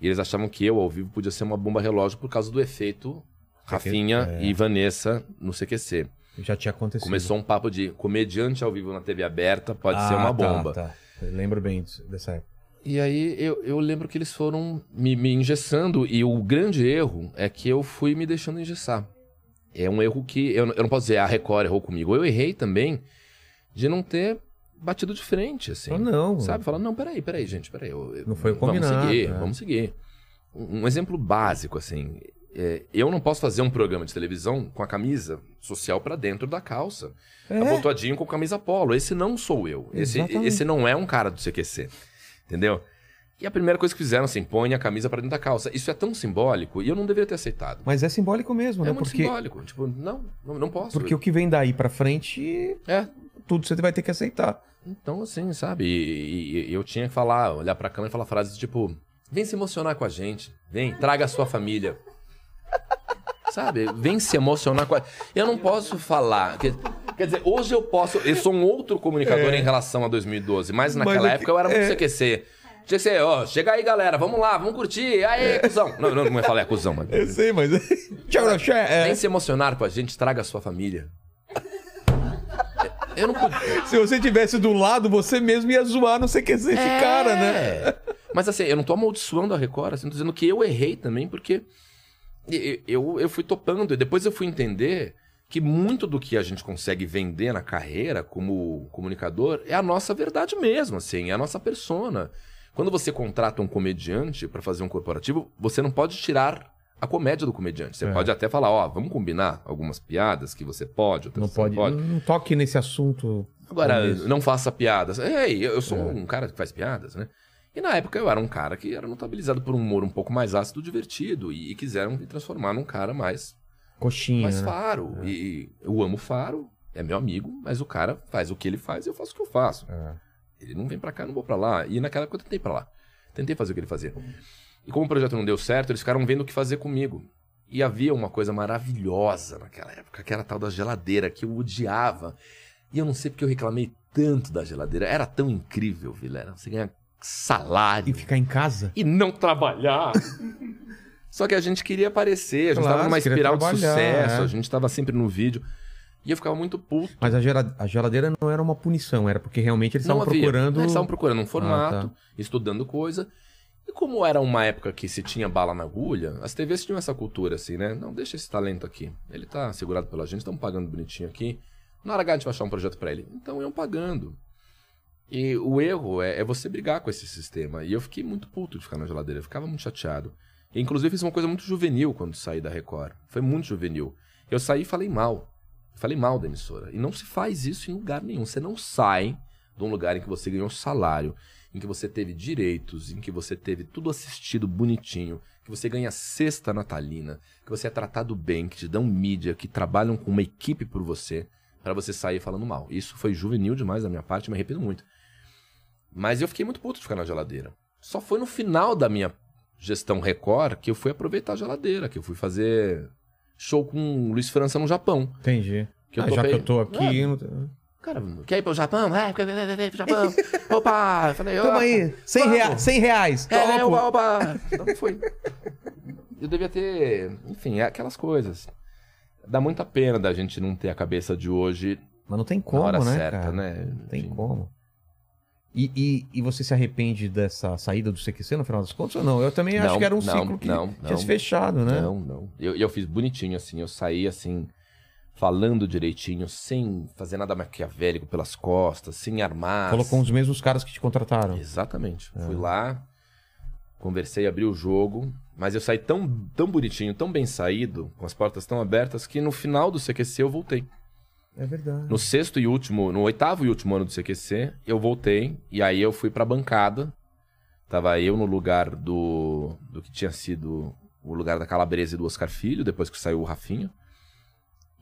E eles achavam que eu, ao vivo, podia ser uma bomba relógio por causa do efeito Rafinha e Vanessa no CQC. Já tinha acontecido. Começou um papo de comediante ao vivo na TV aberta pode Ah, ser uma tá, bomba. Tá, Eu lembro bem disso- dessa época. E aí eu, eu lembro que eles foram me, me engessando, e o grande erro é que eu fui me deixando engessar. É um erro que eu, eu não posso dizer "Ah, a Record errou comigo. Eu errei também de não ter batido de frente, assim. Ah, não. Sabe? Falar, não, peraí, peraí, gente, peraí. eu- eu- Não foi o Vamos combinado, seguir, é. vamos seguir. Um, um exemplo básico, assim. é, eu não posso fazer um programa de televisão com a camisa social pra dentro da calça. É. Abotoadinho com camisa polo. Esse não sou eu. Esse, Exatamente. esse não é um cara do CQC. Entendeu? E a primeira coisa que fizeram, assim, põe a camisa pra dentro da calça. Isso é tão simbólico e eu não deveria ter aceitado. Mas é simbólico mesmo, é né? muito Porque, simbólico. Tipo, não, não, posso. porque o que vem daí pra frente, É, tudo você vai ter que aceitar. Então, assim, sabe? E, e- eu tinha que falar, olhar pra câmera e falar frases tipo: vem se emocionar com a gente, vem, traga a sua família. Sabe? Vem se emocionar com a. Eu não posso falar. Quer, quer dizer, hoje eu posso. Eu sou um outro comunicador em relação a 2012, mas naquela Mas é época eu era muito é- CQC. Tinha que ser, ó, chega aí, galera, vamos lá, vamos curtir. Aê, cuzão. Não, não, não ia falar é cuzão, mas. Eu sei, mas. Tchau, Vem é. se emocionar com a gente, traga a sua família. Eu não podia. Se você tivesse do lado, você mesmo ia zoar, não sei o que esse É. cara, né? Mas assim, eu não tô amaldiçoando a Record, assim, tô dizendo que eu errei também, porque e- eu, eu fui topando, e depois eu fui entender que muito do que a gente consegue vender na carreira como comunicador é a nossa verdade mesmo, assim, é a nossa persona. Quando você contrata um comediante pra fazer um corporativo, você não pode tirar a comédia do comediante. Você É. pode até falar, ó, vamos combinar algumas piadas que você pode, outras Não você pode, Não toque nesse assunto. Agora, não faça piadas. Ei, eu eu sou É. um cara que faz piadas, né? E na época eu era um cara que era notabilizado por um humor um pouco mais ácido, divertido. E, e quiseram me transformar num cara mais, Coxinha. mais né? faro. E, e eu amo Faro, é meu amigo, mas o cara faz o que ele faz e eu faço o que eu faço. É. Ele não vem pra cá, não vou pra lá. E naquela época eu tentei ir pra lá. Tentei fazer o que ele fazia. E como o projeto não deu certo, eles ficaram vendo o que fazer comigo. E havia uma coisa maravilhosa naquela época, que era a tal da geladeira, que eu odiava. E eu não sei porque eu reclamei tanto da geladeira. Era tão incrível, Vilela. Você ganha salário E ficar em casa? e não trabalhar. Só que a gente queria aparecer, a gente Claro, tava numa espiral de sucesso, é. a gente tava sempre no vídeo. E eu ficava muito puto. Mas a, geladeira não era uma punição, era porque realmente eles Não estavam havia. procurando. Eles estavam procurando um formato, Ah, tá. estudando coisa. E como era uma época que se tinha bala na agulha, as TVs tinham essa cultura assim, né? Não, deixa esse talento aqui. Ele tá segurado pela gente, estamos pagando bonitinho aqui. Na hora H a gente vai achar um projeto pra ele. Então iam pagando. E o erro é, é você brigar com esse sistema. E eu fiquei muito puto de ficar na geladeira, eu ficava muito chateado. Inclusive fiz uma coisa muito juvenil quando saí da Record. Foi muito juvenil. Eu saí e falei mal. Falei mal da emissora. E não se faz isso em lugar nenhum. Você não sai de um lugar em que você ganhou salário, em que você teve direitos, em que você teve tudo assistido bonitinho, que você ganha cesta natalina, que você é tratado bem, que te dão mídia, que trabalham com uma equipe por você, para você sair falando mal. Isso foi juvenil demais da minha parte, me arrependo muito. Mas eu fiquei muito puto de ficar na geladeira. Só foi no final da minha gestão Record que eu fui aproveitar a geladeira, que eu fui fazer show com o Luiz França no Japão. Entendi. Que eu Ah, já que eu tô aqui. É. não- Cara, quer ir pro Japão? É, pro Japão. Opa! Falei, Toma "Opa, aí, 100 vamos." reais. 100 reais. É, né, opa, opa. Então foi. Eu devia ter. Enfim, é aquelas coisas. Dá muita pena da gente não ter a cabeça de hoje Mas não tem na como, hora né, certa, cara? né? Não tem Enfim. como. E, e, e você se arrepende dessa saída do CQC no final das contas ou não? Eu também acho Não, que era um não, ciclo que não, tinha não. se fechado, né? Não, não. Eu, eu fiz bonitinho, assim. Eu saí, assim, falando direitinho, sem fazer nada maquiavélico pelas costas, sem armar. Colocou os mesmos caras que te contrataram. Exatamente. É. Fui lá, conversei, abri o jogo, mas eu saí tão, tão bonitinho, tão bem saído, com as portas tão abertas, que no final do CQC eu voltei. É verdade. No sexto e último, no oitavo e último ano do CQC, eu voltei, e aí eu fui pra bancada. Tava eu no lugar do, do que tinha sido o lugar da Calabresa e do Oscar Filho, depois que saiu o Rafinha.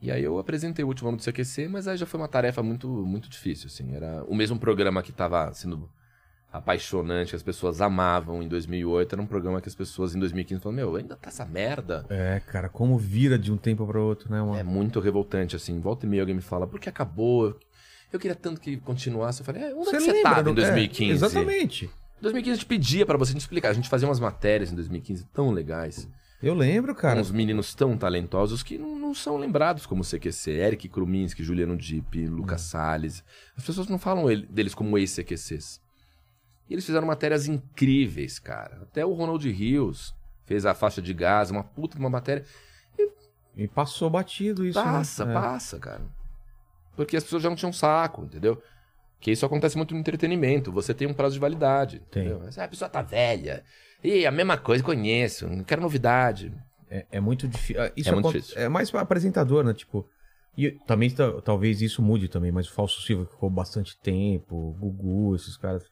E aí eu apresentei o último ano do CQC, mas aí já foi uma tarefa muito, muito difícil, assim. Era o mesmo programa que tava sendo apaixonante, que as pessoas amavam em 2008, era um programa que as pessoas em 2015 falaram, meu, ainda tá essa merda? É, cara, como vira de um tempo para outro, né? Uma... É muito revoltante, assim. Volta e meia alguém me fala, por que acabou? Eu queria tanto que continuasse. Eu falei, é, onde é que você tava não- em 2015? É, exatamente. Em 2015 a gente pedia pra você te explicar. A gente fazia umas matérias em 2015 tão legais. Eu lembro, cara. Uns meninos tão talentosos que não, não são lembrados como CQC. Eric Kruminski, Juliano Dipp, Lucas Hum. Salles. As pessoas não falam ele- deles como ex-CQCs. E eles fizeram matérias incríveis, cara. Até o Ronald Rios fez a faixa de gás, uma puta de uma matéria. E passou batido isso, Passa, né? É. passa, cara. Porque as pessoas já não tinham saco, entendeu? Que isso acontece muito no entretenimento. Você tem um prazo de validade. Tem. entendeu? Mas, ah, a pessoa tá velha. E a mesma coisa, conheço. Não quero novidade. É, é muito difícil. Isso É muito difícil. É mais pra apresentador, né? Tipo. E também ta- talvez isso mude também, mas o Falso Silva ficou bastante tempo, o Gugu, esses caras.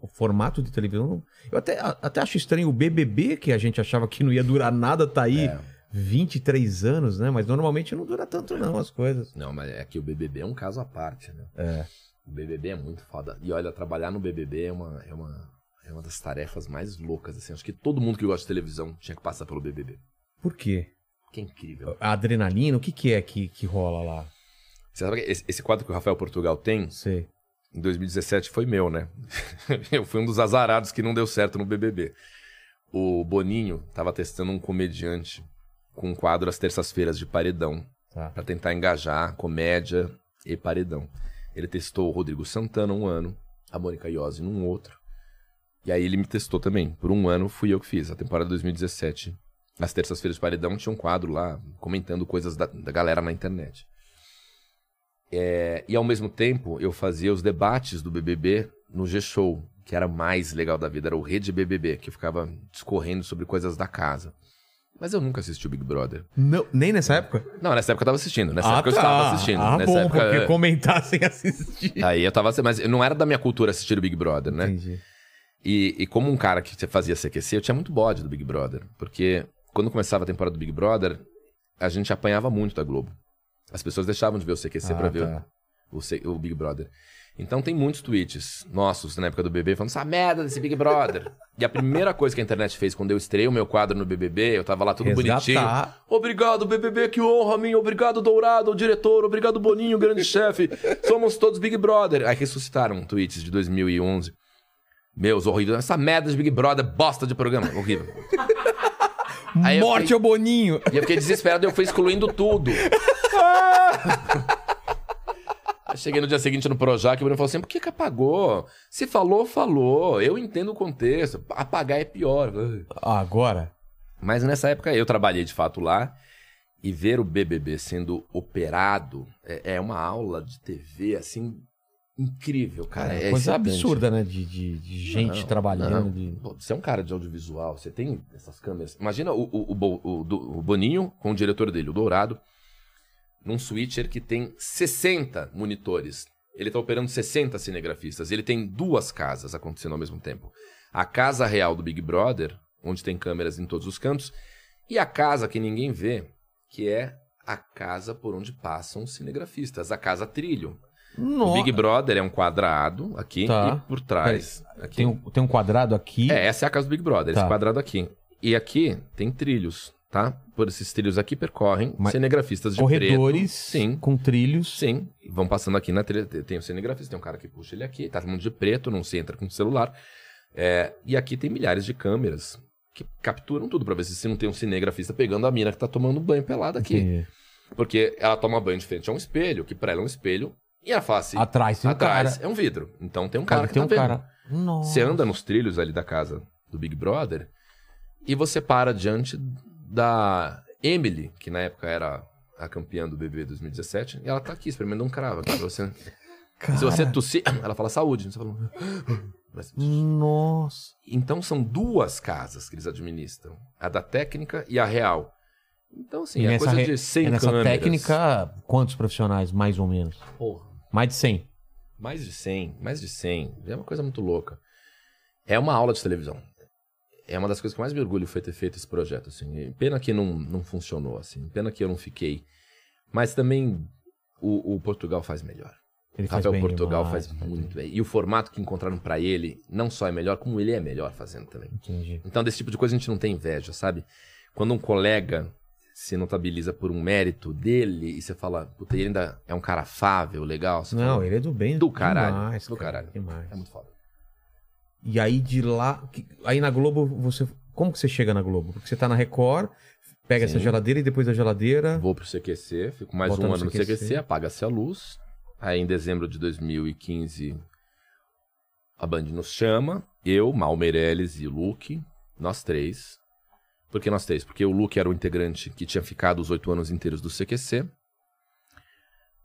O formato de televisão. Eu até, até acho estranho o BBB, que a gente achava que não ia durar nada, tá aí É. 23 anos, né? Mas normalmente não dura tanto, não, as coisas. Não, mas é que o BBB é um caso à parte, né? É. O BBB é muito foda. E olha, trabalhar no BBB é uma, é uma, é uma das tarefas mais loucas, assim. Acho que todo mundo que gosta de televisão tinha que passar pelo BBB. Por quê? Que é incrível. A adrenalina, o que, que é que, que rola lá? Você sabe que esse, esse quadro que o Rafael Portugal tem, Sei. Em 2017 foi meu, né? eu fui um dos azarados que não deu certo no BBB. O Boninho tava testando um comediante com um quadro às terças-feiras de paredão, Tá. Pra tentar engajar comédia e paredão. Ele testou o Rodrigo Santana um ano, a Mônica Iose num outro. E aí ele me testou também. Por um ano fui eu que fiz. A temporada 2017. Às terças-feiras de paredão tinha um quadro lá comentando coisas da, da galera na internet. É, e ao mesmo tempo eu fazia os debates do BBB no G-Show, que era mais legal da vida, era o Rede BBB, que eu ficava discorrendo sobre coisas da casa. Mas eu nunca assisti o Big Brother. Não, nem nessa época? Não, nessa época eu tava assistindo. Nessa ah, época tá. eu estava assistindo. Ah, nessa bom, época, porque é. comentar sem assistir. Aí eu tava. Mas não era da minha cultura assistir o Big Brother, né? Entendi. E, e como um cara que fazia CQC, eu tinha muito bode do Big Brother. Porque quando começava a temporada do Big Brother, a gente apanhava muito da Globo. As pessoas deixavam de ver o CQC Ah, pra ver tá. o, o Big Brother. Então tem muitos tweets nossos na época do BBB falando essa merda desse Big Brother. e a primeira coisa que a internet fez quando eu estrei o meu quadro no BBB, eu tava lá tudo Resgatar. bonitinho. Obrigado, BBB, que honra a mim. Obrigado, Dourado, o diretor. Obrigado, Boninho, grande chefe. Somos todos Big Brother. Aí ressuscitaram tweets de 2011. Meus, horrível. Essa merda de Big Brother, bosta de programa. Horrível. Morte fiquei- ao Boninho! E eu fiquei desesperado e eu fui excluindo tudo. Aí cheguei no dia seguinte no Projac e o Bruno falou assim: por que, que apagou? Se falou, falou. Eu entendo o contexto. Apagar é pior. Ah, agora? Mas nessa época eu trabalhei de fato lá e ver o BBB sendo operado é, é uma aula de TV assim incrível, cara. É, é coisa excitante. absurda, né? De, de, de gente Não, trabalhando. não. de- Pô, Você é um cara de audiovisual, você tem essas câmeras. Imagina o, o, o, o Boninho com o diretor dele, o Dourado, num switcher que tem 60 monitores. Ele tá operando 60 cinegrafistas. Ele tem duas casas acontecendo ao mesmo tempo. A casa real do Big Brother, onde tem câmeras em todos os cantos, e a casa que ninguém vê, que é a casa por onde passam os cinegrafistas, a casa trilho. O Nossa. Big Brother é um quadrado aqui Tá. e por trás. Aqui. Tem um, tem um quadrado aqui. É, essa é a casa do Big Brother, Tá. esse quadrado aqui. E aqui tem trilhos, tá? Por esses trilhos aqui percorrem Mas- cinegrafistas de corredores preto. Sim, com trilhos. sim. Vão passando aqui na trilha. Tem o cinegrafista, tem um cara que puxa ele aqui, tá todo mundo de preto, não se entra com o celular. É, e aqui tem milhares de câmeras que capturam tudo pra ver se não tem um cinegrafista pegando a mina que tá tomando banho pelada aqui. Entendi. Porque ela toma banho de frente a um espelho, que pra ela é um espelho, e a face Atrás atrás cara. é um vidro. Então tem um Cara, cara que tem tá um vendo. cara. Nossa. Você anda nos trilhos ali da casa do Big Brother e você para diante da Emily, que na época era a campeã do BB 2017, e ela tá aqui espremendo um cravo aqui pra você. Se você tossir, ela fala saúde. Você fala... Mas- Nossa. Então são duas casas que eles administram, a da técnica e a real. Então, assim, E é coisa re- de 100 e nessa câmeras. técnica, quantos profissionais, mais ou menos? Porra, Mais de 100. mais de 100, mais de 100. É uma coisa muito louca. É uma aula de televisão. É uma das coisas que mais me orgulho foi ter feito esse projeto, assim. Pena que não, não funcionou, assim. Pena que eu não fiquei. Mas também o, o Portugal faz melhor. Ele faz Rafael bem Portugal demais, faz muito bem. E o formato que encontraram pra ele não só é melhor, como ele é melhor fazendo também. Entendi. Então, desse tipo de coisa a gente não tem inveja, sabe? Quando um colega se notabiliza por um mérito dele e você fala, puta, ele ainda é um cara afável, legal. Não, fala, ele é do bem. Do caralho, Demais, do cara, caralho. Demais. é muito foda. E aí de lá. Aí na Globo, você. Como que você chega na Globo? Porque você tá na Record, pega Sim. essa geladeira e depois da geladeira. Vou pro CQC, fico mais Volta um no ano no CQC. CQC, apaga-se a luz. Aí em dezembro de 2015, a Band nos chama, eu, Mal Meirelles e Luke, nós três. Por que nós três? Porque o Luke era o integrante que tinha ficado os oito anos inteiros do CQC.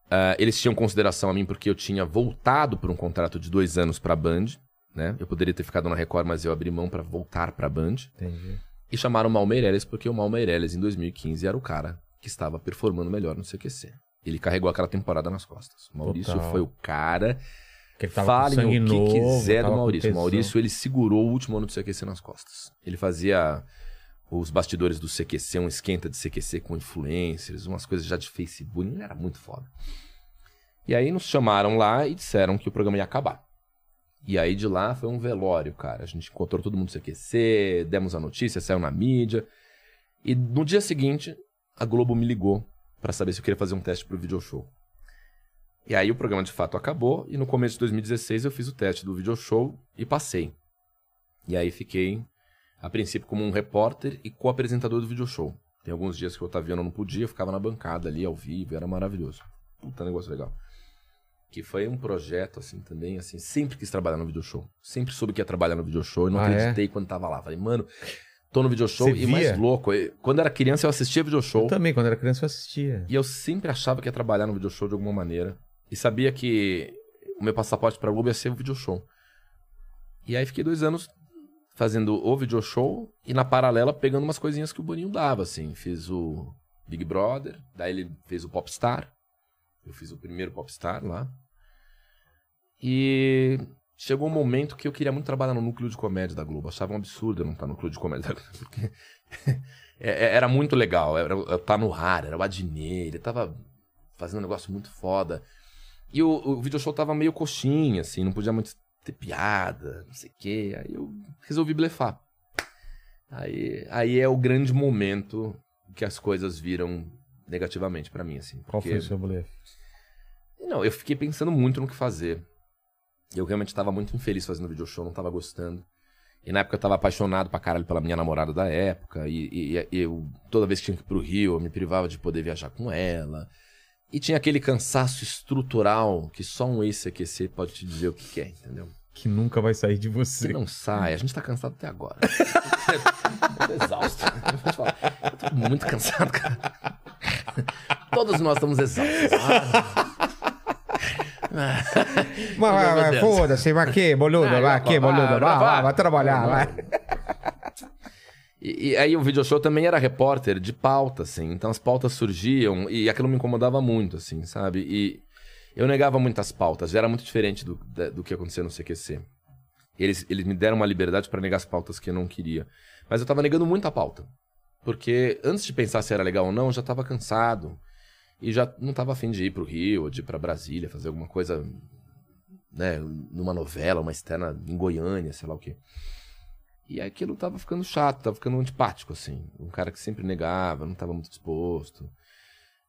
Ah, eles tinham consideração a mim porque eu tinha voltado por um contrato de dois anos pra Band, né? Eu poderia ter ficado na Record, mas eu abri mão pra voltar pra Band. Entendi. E chamaram o Mal Meirelles porque o Mal Meirelles, em 2015, era o cara que estava performando melhor no CQC. Ele carregou aquela temporada nas costas. O Maurício Total. foi o cara. Que ele tava Falem o que novo, quiser do Maurício. O. Maurício, ele segurou o último ano do CQC nas costas. Ele fazia os bastidores do CQC, um esquenta de CQC com influencers, umas coisas já de Facebook. Ele era muito foda. E aí nos chamaram lá e disseram que o programa ia acabar. E aí de lá foi um velório, cara. A gente encontrou todo mundo no CQC, demos a notícia, saiu na mídia. E no dia seguinte, a Globo me ligou pra saber se eu queria fazer um teste pro video show. E aí o programa de fato acabou e no começo de 2016 eu fiz o teste do video show e passei. E aí fiquei a princípio como um repórter e co-apresentador do video show. Tem alguns dias que o Otaviano não podia, eu ficava na bancada ali ao vivo, era maravilhoso. Puta negócio legal. Que foi um projeto, assim, também, assim, sempre quis trabalhar no video show. Sempre soube que ia trabalhar no video show e não Ah, é? acreditei quando tava lá. Falei, mano, tô no video show Você e mais via? louco. eu- Quando era criança eu assistia video show. Eu também, quando era criança, eu assistia. E eu sempre achava que ia trabalhar no video show de alguma maneira. E sabia que o meu passaporte pra Globo ia ser o video show. E aí fiquei dois anos fazendo o video show e na paralela pegando umas coisinhas que o Boninho dava, assim. Fiz o Big Brother, daí ele fez o Popstar. Eu fiz o primeiro Popstar lá. E chegou um momento que eu queria muito trabalhar no núcleo de comédia da Globo. Achava um absurdo eu não estar no núcleo de comédia da Globo. Porque é- é- era muito legal. Era eu estar no ar, era o Adnet, ele tava fazendo um negócio muito foda. E o, o video show tava meio coxinha, assim, não podia muito ter piada, não sei o quê. Aí eu resolvi blefar. Aí, aí é o grande momento que as coisas viram negativamente pra mim, assim. Qual porque- foi o seu blefe? não, eu fiquei pensando muito no que fazer. Eu realmente estava muito infeliz fazendo video show, não estava gostando. E na época eu tava apaixonado pra caralho pela minha namorada da época. E, e- e eu, toda vez que tinha que ir pro Rio, eu me privava de poder viajar com ela. E tinha aquele cansaço estrutural que só um ex-CQC pode te dizer o que, que é, entendeu? Que nunca vai sair de Você você. não sai, a gente tá cansado até agora. eu tô exausto. Eu tô muito cansado, cara. Todos nós estamos exaustos. Ah. Mas foda-se, vai aqui, boludo, Vai, vai vai, boludo, vai, vai, vai. vai, vai trabalhar, vai. E, e aí o video show também era repórter de pauta, assim. Então as pautas surgiam e aquilo me incomodava muito, assim, sabe? E eu negava muitas pautas. Já era muito diferente do, do que acontecia no CQC. Eles, eles me deram uma liberdade para negar as pautas que eu não queria. Mas eu tava negando muita pauta. Porque antes de pensar se era legal ou não, eu já tava cansado. E já não tava afim de ir pro Rio, ou de ir pra Brasília, fazer alguma coisa, né, numa novela, uma externa em Goiânia, sei lá o quê. E aquilo tava ficando chato, tava ficando antipático, assim. Um cara que sempre negava, não tava muito disposto.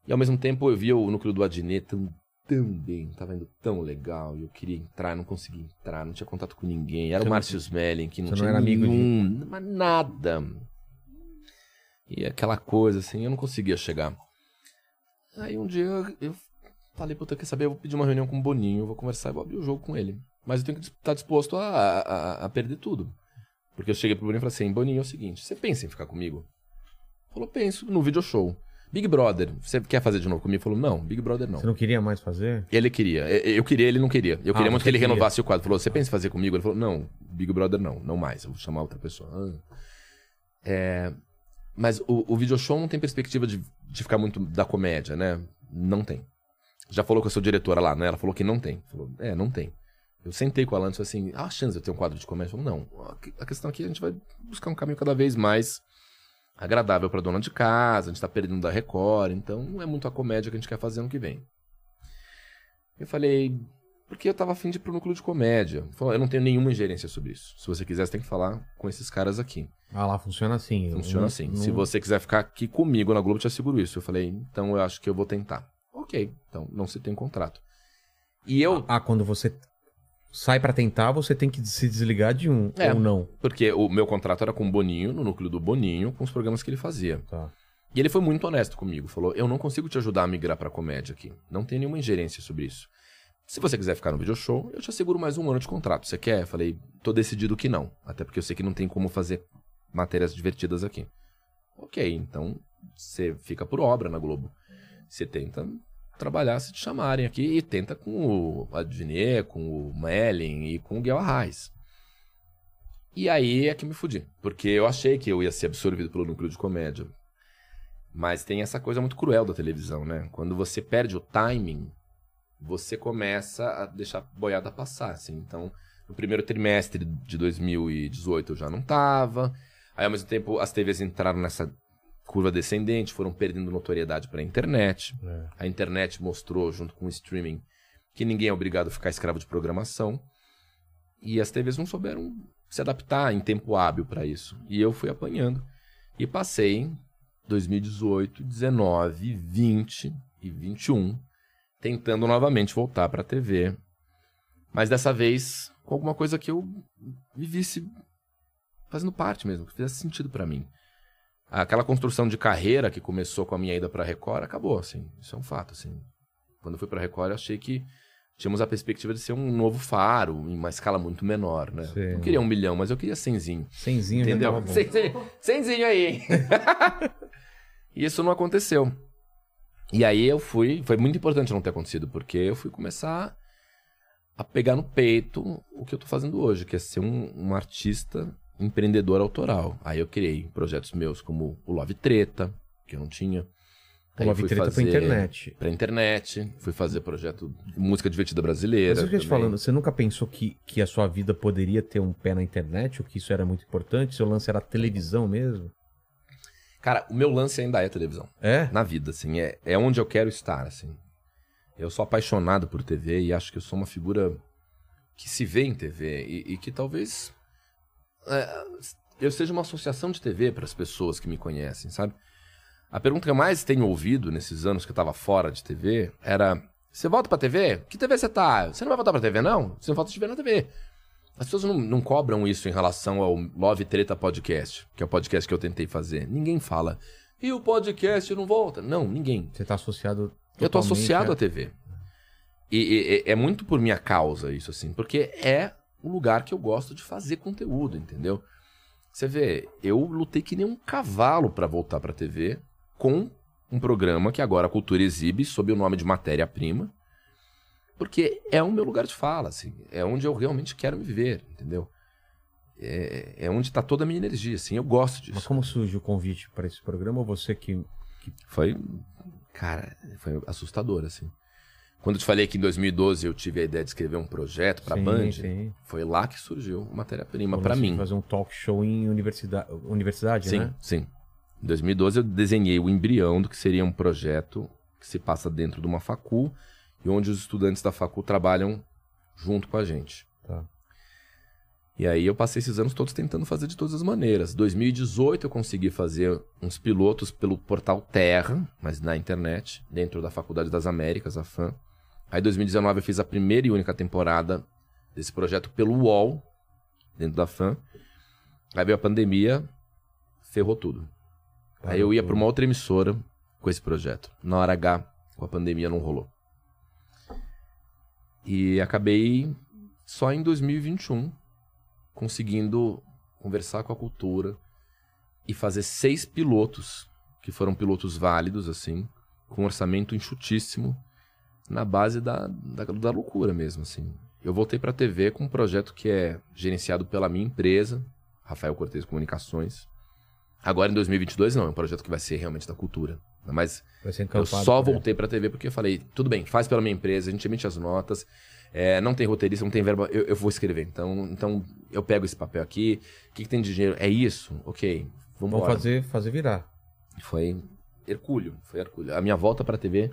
E ao mesmo tempo eu via o núcleo do Adnet tão, tão bem, tava indo tão legal. E eu queria entrar, não conseguia entrar, não tinha contato com ninguém. Era o Márcio Smelling, que não você não tinha era amigo de- nenhum, mas nada. E aquela coisa, assim, eu não conseguia chegar. Aí um dia eu- falei, puta, quer saber? Eu vou pedir uma reunião com o Boninho, eu vou conversar e vou abrir o jogo com ele. Mas eu tenho que estar disposto a, a, a perder tudo. Porque eu cheguei pro Boninho e falei assim, Boninho, é o seguinte, você pensa em ficar comigo? Falou, penso, no video show. Big Brother, você quer fazer de novo comigo? Falou, não, Big Brother não. Você não queria mais fazer? Ele queria. Eu queria, ele não queria. Eu queria Ah, muito você que ele queria. renovasse o quadro. Falou, você pensa em fazer comigo? Ele falou, não, Big Brother não, não mais. Eu vou chamar outra pessoa. Ah. É, Mas o, o video show não tem perspectiva de, de ficar muito da comédia, né? Não tem. Já falou com a sua diretora lá, né? Ela falou que não tem. Falou, é, não tem. Eu sentei com ela antes assim, há chance de eu ter um quadro de comédia? Falou, não. A questão aqui é a gente vai buscar um caminho cada vez mais agradável pra dona de casa, a gente tá perdendo da Record, então não é muito a comédia que a gente quer fazer ano que vem. Eu falei, porque eu tava afim de ir pro núcleo de comédia. Falou, eu não tenho nenhuma ingerência sobre isso. Se você quiser, você tem que falar com esses caras aqui. Ah lá, funciona assim. Funciona não- assim. não- Se você quiser ficar aqui comigo na Globo, eu te asseguro isso. Eu falei, então eu acho que eu vou tentar. Ok, então não se tem contrato. E eu, Ah, quando você sai pra tentar, você tem que se desligar de um É. ou não. porque o meu contrato era com o Boninho, no núcleo do Boninho, com os programas que ele fazia. Tá. E ele foi muito honesto comigo. Falou: Eu não consigo te ajudar a migrar pra comédia aqui. Não tem nenhuma ingerência sobre isso. Se você quiser ficar no video show, eu te asseguro mais um ano de contrato. Você quer? Eu falei: Tô decidido que não. Até porque eu sei que não tem como fazer matérias divertidas aqui. Ok, então você fica por obra na Globo. Você tenta trabalhar se te chamarem aqui e tenta com o Advenier, com o Melling e com o Guel Arraes. E aí é que me fudi. Porque eu achei que eu ia ser absorvido pelo núcleo de comédia. Mas tem essa coisa muito cruel da televisão, né? Quando você perde o timing, você começa a deixar a boiada passar, assim. Então, no primeiro trimestre de 2018 eu já não tava. Aí, ao mesmo tempo, as TVs entraram nessa curva descendente, foram perdendo notoriedade para a internet. É. A internet mostrou, junto com o streaming, que ninguém é obrigado a ficar escravo de programação. E as TVs não souberam se adaptar em tempo hábil para isso. E eu fui apanhando. E passei 2018, 19, 20 e 21 tentando novamente voltar para a TV. Mas dessa vez com alguma coisa que eu me visse fazendo parte mesmo, que fizesse sentido para mim. Aquela construção de carreira que começou com a minha ida para Record acabou, assim. Isso é um fato, assim. Quando eu fui para Record, eu achei que tínhamos a perspectiva de ser um novo faro em uma escala muito menor, né? Sim. Não queria um milhão, mas eu queria cenzinho. Cenzinho já Entendeu? Cenzinho aí. hein? e isso não aconteceu. E aí eu fui. Foi muito importante não ter acontecido, porque eu fui começar a pegar no peito o que eu tô fazendo hoje, que é ser um, um artista empreendedor autoral. Aí eu criei projetos meus como o Love Treta, que eu não tinha. O Love Treta pra fazer internet. Pra internet. Fui fazer projeto de música divertida brasileira. Mas eu te falando, você nunca pensou que, que a sua vida poderia ter um pé na internet, ou que isso era muito importante? Seu lance era televisão mesmo? Cara, o meu lance ainda é televisão. É? na vida, assim, é, é onde eu quero estar, assim. Eu sou apaixonado por TV e acho que eu sou uma figura que se vê em TV e, e que talvez é, eu seja uma associação de TV para as pessoas que me conhecem, sabe? A pergunta que eu mais tenho ouvido nesses anos que eu tava fora de TV era: você volta pra TV? Que TV você tá? Você não vai voltar pra TV, não? Você não volta de ver na TV. As pessoas não, não cobram isso em relação ao Love Treta Podcast, que é o podcast que eu tentei fazer. Ninguém fala, e o podcast não volta? Não, ninguém. Você tá associado. Eu totalmente associado a- à TV. E, e- é muito por minha causa isso, assim, porque é o lugar que eu gosto de fazer conteúdo, entendeu? Você vê, eu lutei que nem um cavalo pra voltar pra TV com um programa que agora a cultura exibe sob o nome de matéria-prima, porque é o meu lugar de fala, assim, é onde eu realmente quero me viver, entendeu? É, é onde tá toda a minha energia, assim, eu gosto disso. Mas como surge o convite para esse programa? Ou você que. Foi, cara, foi assustador, assim. Quando eu te falei que em 2012 eu tive a ideia de escrever um projeto pra Sim, Band, sim. foi lá que surgiu a matéria-prima você mim. Fazer um talk show em universidade, universidade Sim, né? sim. Em 2012 eu desenhei o embrião do que seria um projeto que se passa dentro de uma facul e onde os estudantes da facul trabalham junto com a gente. Tá. E aí eu passei esses anos todos tentando fazer de todas as maneiras. 2018 eu consegui fazer uns pilotos pelo portal Terra, mas na internet, dentro da Faculdade das Américas, a FAM. Aí 2019 eu fiz a primeira e única temporada desse projeto pelo UOL, dentro da FAM. Aí veio a pandemia, ferrou tudo. Aí eu ia para uma outra emissora com esse projeto. Na hora H, com a pandemia, não rolou. E acabei só em 2021 conseguindo conversar com a cultura e fazer seis pilotos, que foram pilotos válidos, assim, com um orçamento enxutíssimo, na base da, da, da loucura mesmo, assim. Eu voltei pra TV com um projeto que é gerenciado pela minha empresa, Rafael Cortez Comunicações. Agora em 2022 não, é um projeto que vai ser realmente da cultura. Mas eu só voltei pra TV porque eu falei, tudo bem, faz pela minha empresa, a gente emite as notas, é, não tem roteirista, não tem verba, eu, eu vou escrever. Então, então eu pego esse papel aqui, o que, que tem de dinheiro? É isso? Ok, vamos Vamos fazer, fazer virar. Foi hercúleo, foi hercúleo. A minha volta pra TV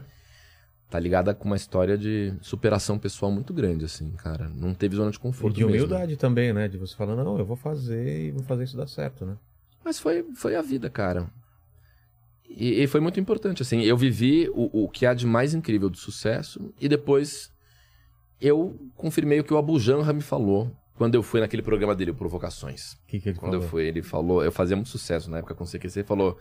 tá ligada com uma história de superação pessoal muito grande, assim, cara. Não teve zona de E conforto de mesmo. humildade também, né? De você falar, não, eu vou fazer e vou fazer isso dar certo, né? Mas foi, foi a vida, cara. E, e foi muito importante, assim. Eu vivi o, o que há de mais incrível do sucesso e depois eu confirmei o que o Abu Janra me falou quando eu fui naquele programa dele, o Provocações. O que, que ele Quando falou? eu fui, ele falou... Eu fazia muito sucesso na época com o CQC. Ele falou...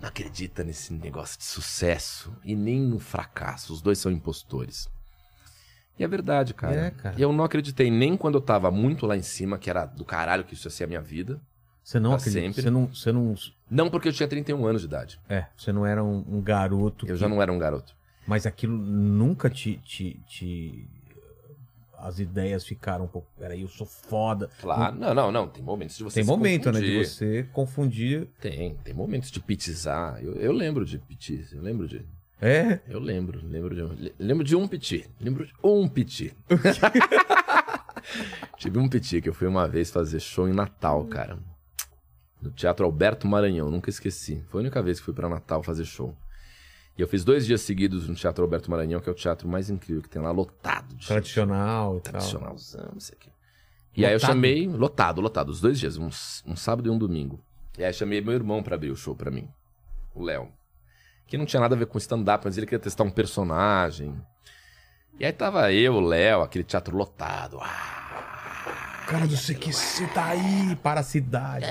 Não acredita nesse negócio de sucesso e nem no fracasso. Os dois são impostores. E é verdade, cara. É, cara. Eu não acreditei nem quando eu tava muito lá em cima, que era do caralho que isso ia ser a minha vida. Você não pra acredita. sempre. Você não, você não. Não porque eu tinha 31 anos de idade. É, você não era um, um garoto. Eu que- já não era um garoto. Mas aquilo nunca te, te, te- As ideias ficaram um pouco. Peraí, eu sou foda. Claro, não, não, não. Tem momentos de você Tem momento, né? De confundir. você confundir. Tem, tem momentos de pitizar. Eu, eu lembro de piti, eu lembro de... É. Eu lembro, lembro de, le- lembro de um piti. Lembro de um piti. Tive um piti que eu fui uma vez fazer show em Natal, cara. No Teatro Alberto Maranhão, nunca esqueci. Foi a única vez que fui pra Natal fazer show. E eu fiz dois dias seguidos no Teatro Alberto Maranhão, que é o teatro mais incrível que tem lá, lotado de. Tradicional e tal. tradicionalzão, não sei o quê. E aí eu Lotado? chamei, lotado, lotado, os dois dias, um, um sábado e um domingo. E aí chamei meu irmão pra abrir o show pra mim, o Léo. Que não tinha nada a ver com stand-up, mas ele queria testar um personagem. E aí tava eu, o Léo, aquele teatro lotado. Ah, Cara do CQC tá aí para a cidade.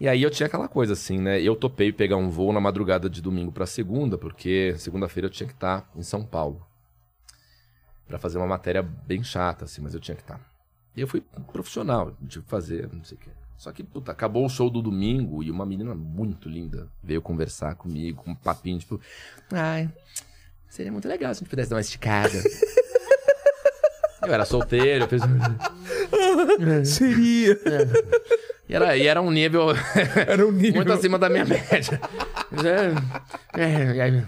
E aí eu tinha aquela coisa assim, né? Eu topei pegar um voo na madrugada de domingo pra segunda, porque segunda-feira eu tinha que estar em São Paulo. Pra fazer uma matéria bem chata, assim, mas eu tinha que estar. E eu fui profissional, tive que fazer, não sei o quê. Só que, puta, acabou o show do domingo e uma menina muito linda veio conversar comigo, com um papinho, tipo, ai, seria muito legal se a gente pudesse dar uma esticada. eu era solteiro, eu fiz... Seria. E, era, e era um nível Era um nível. muito acima da minha média. É, é, é, é.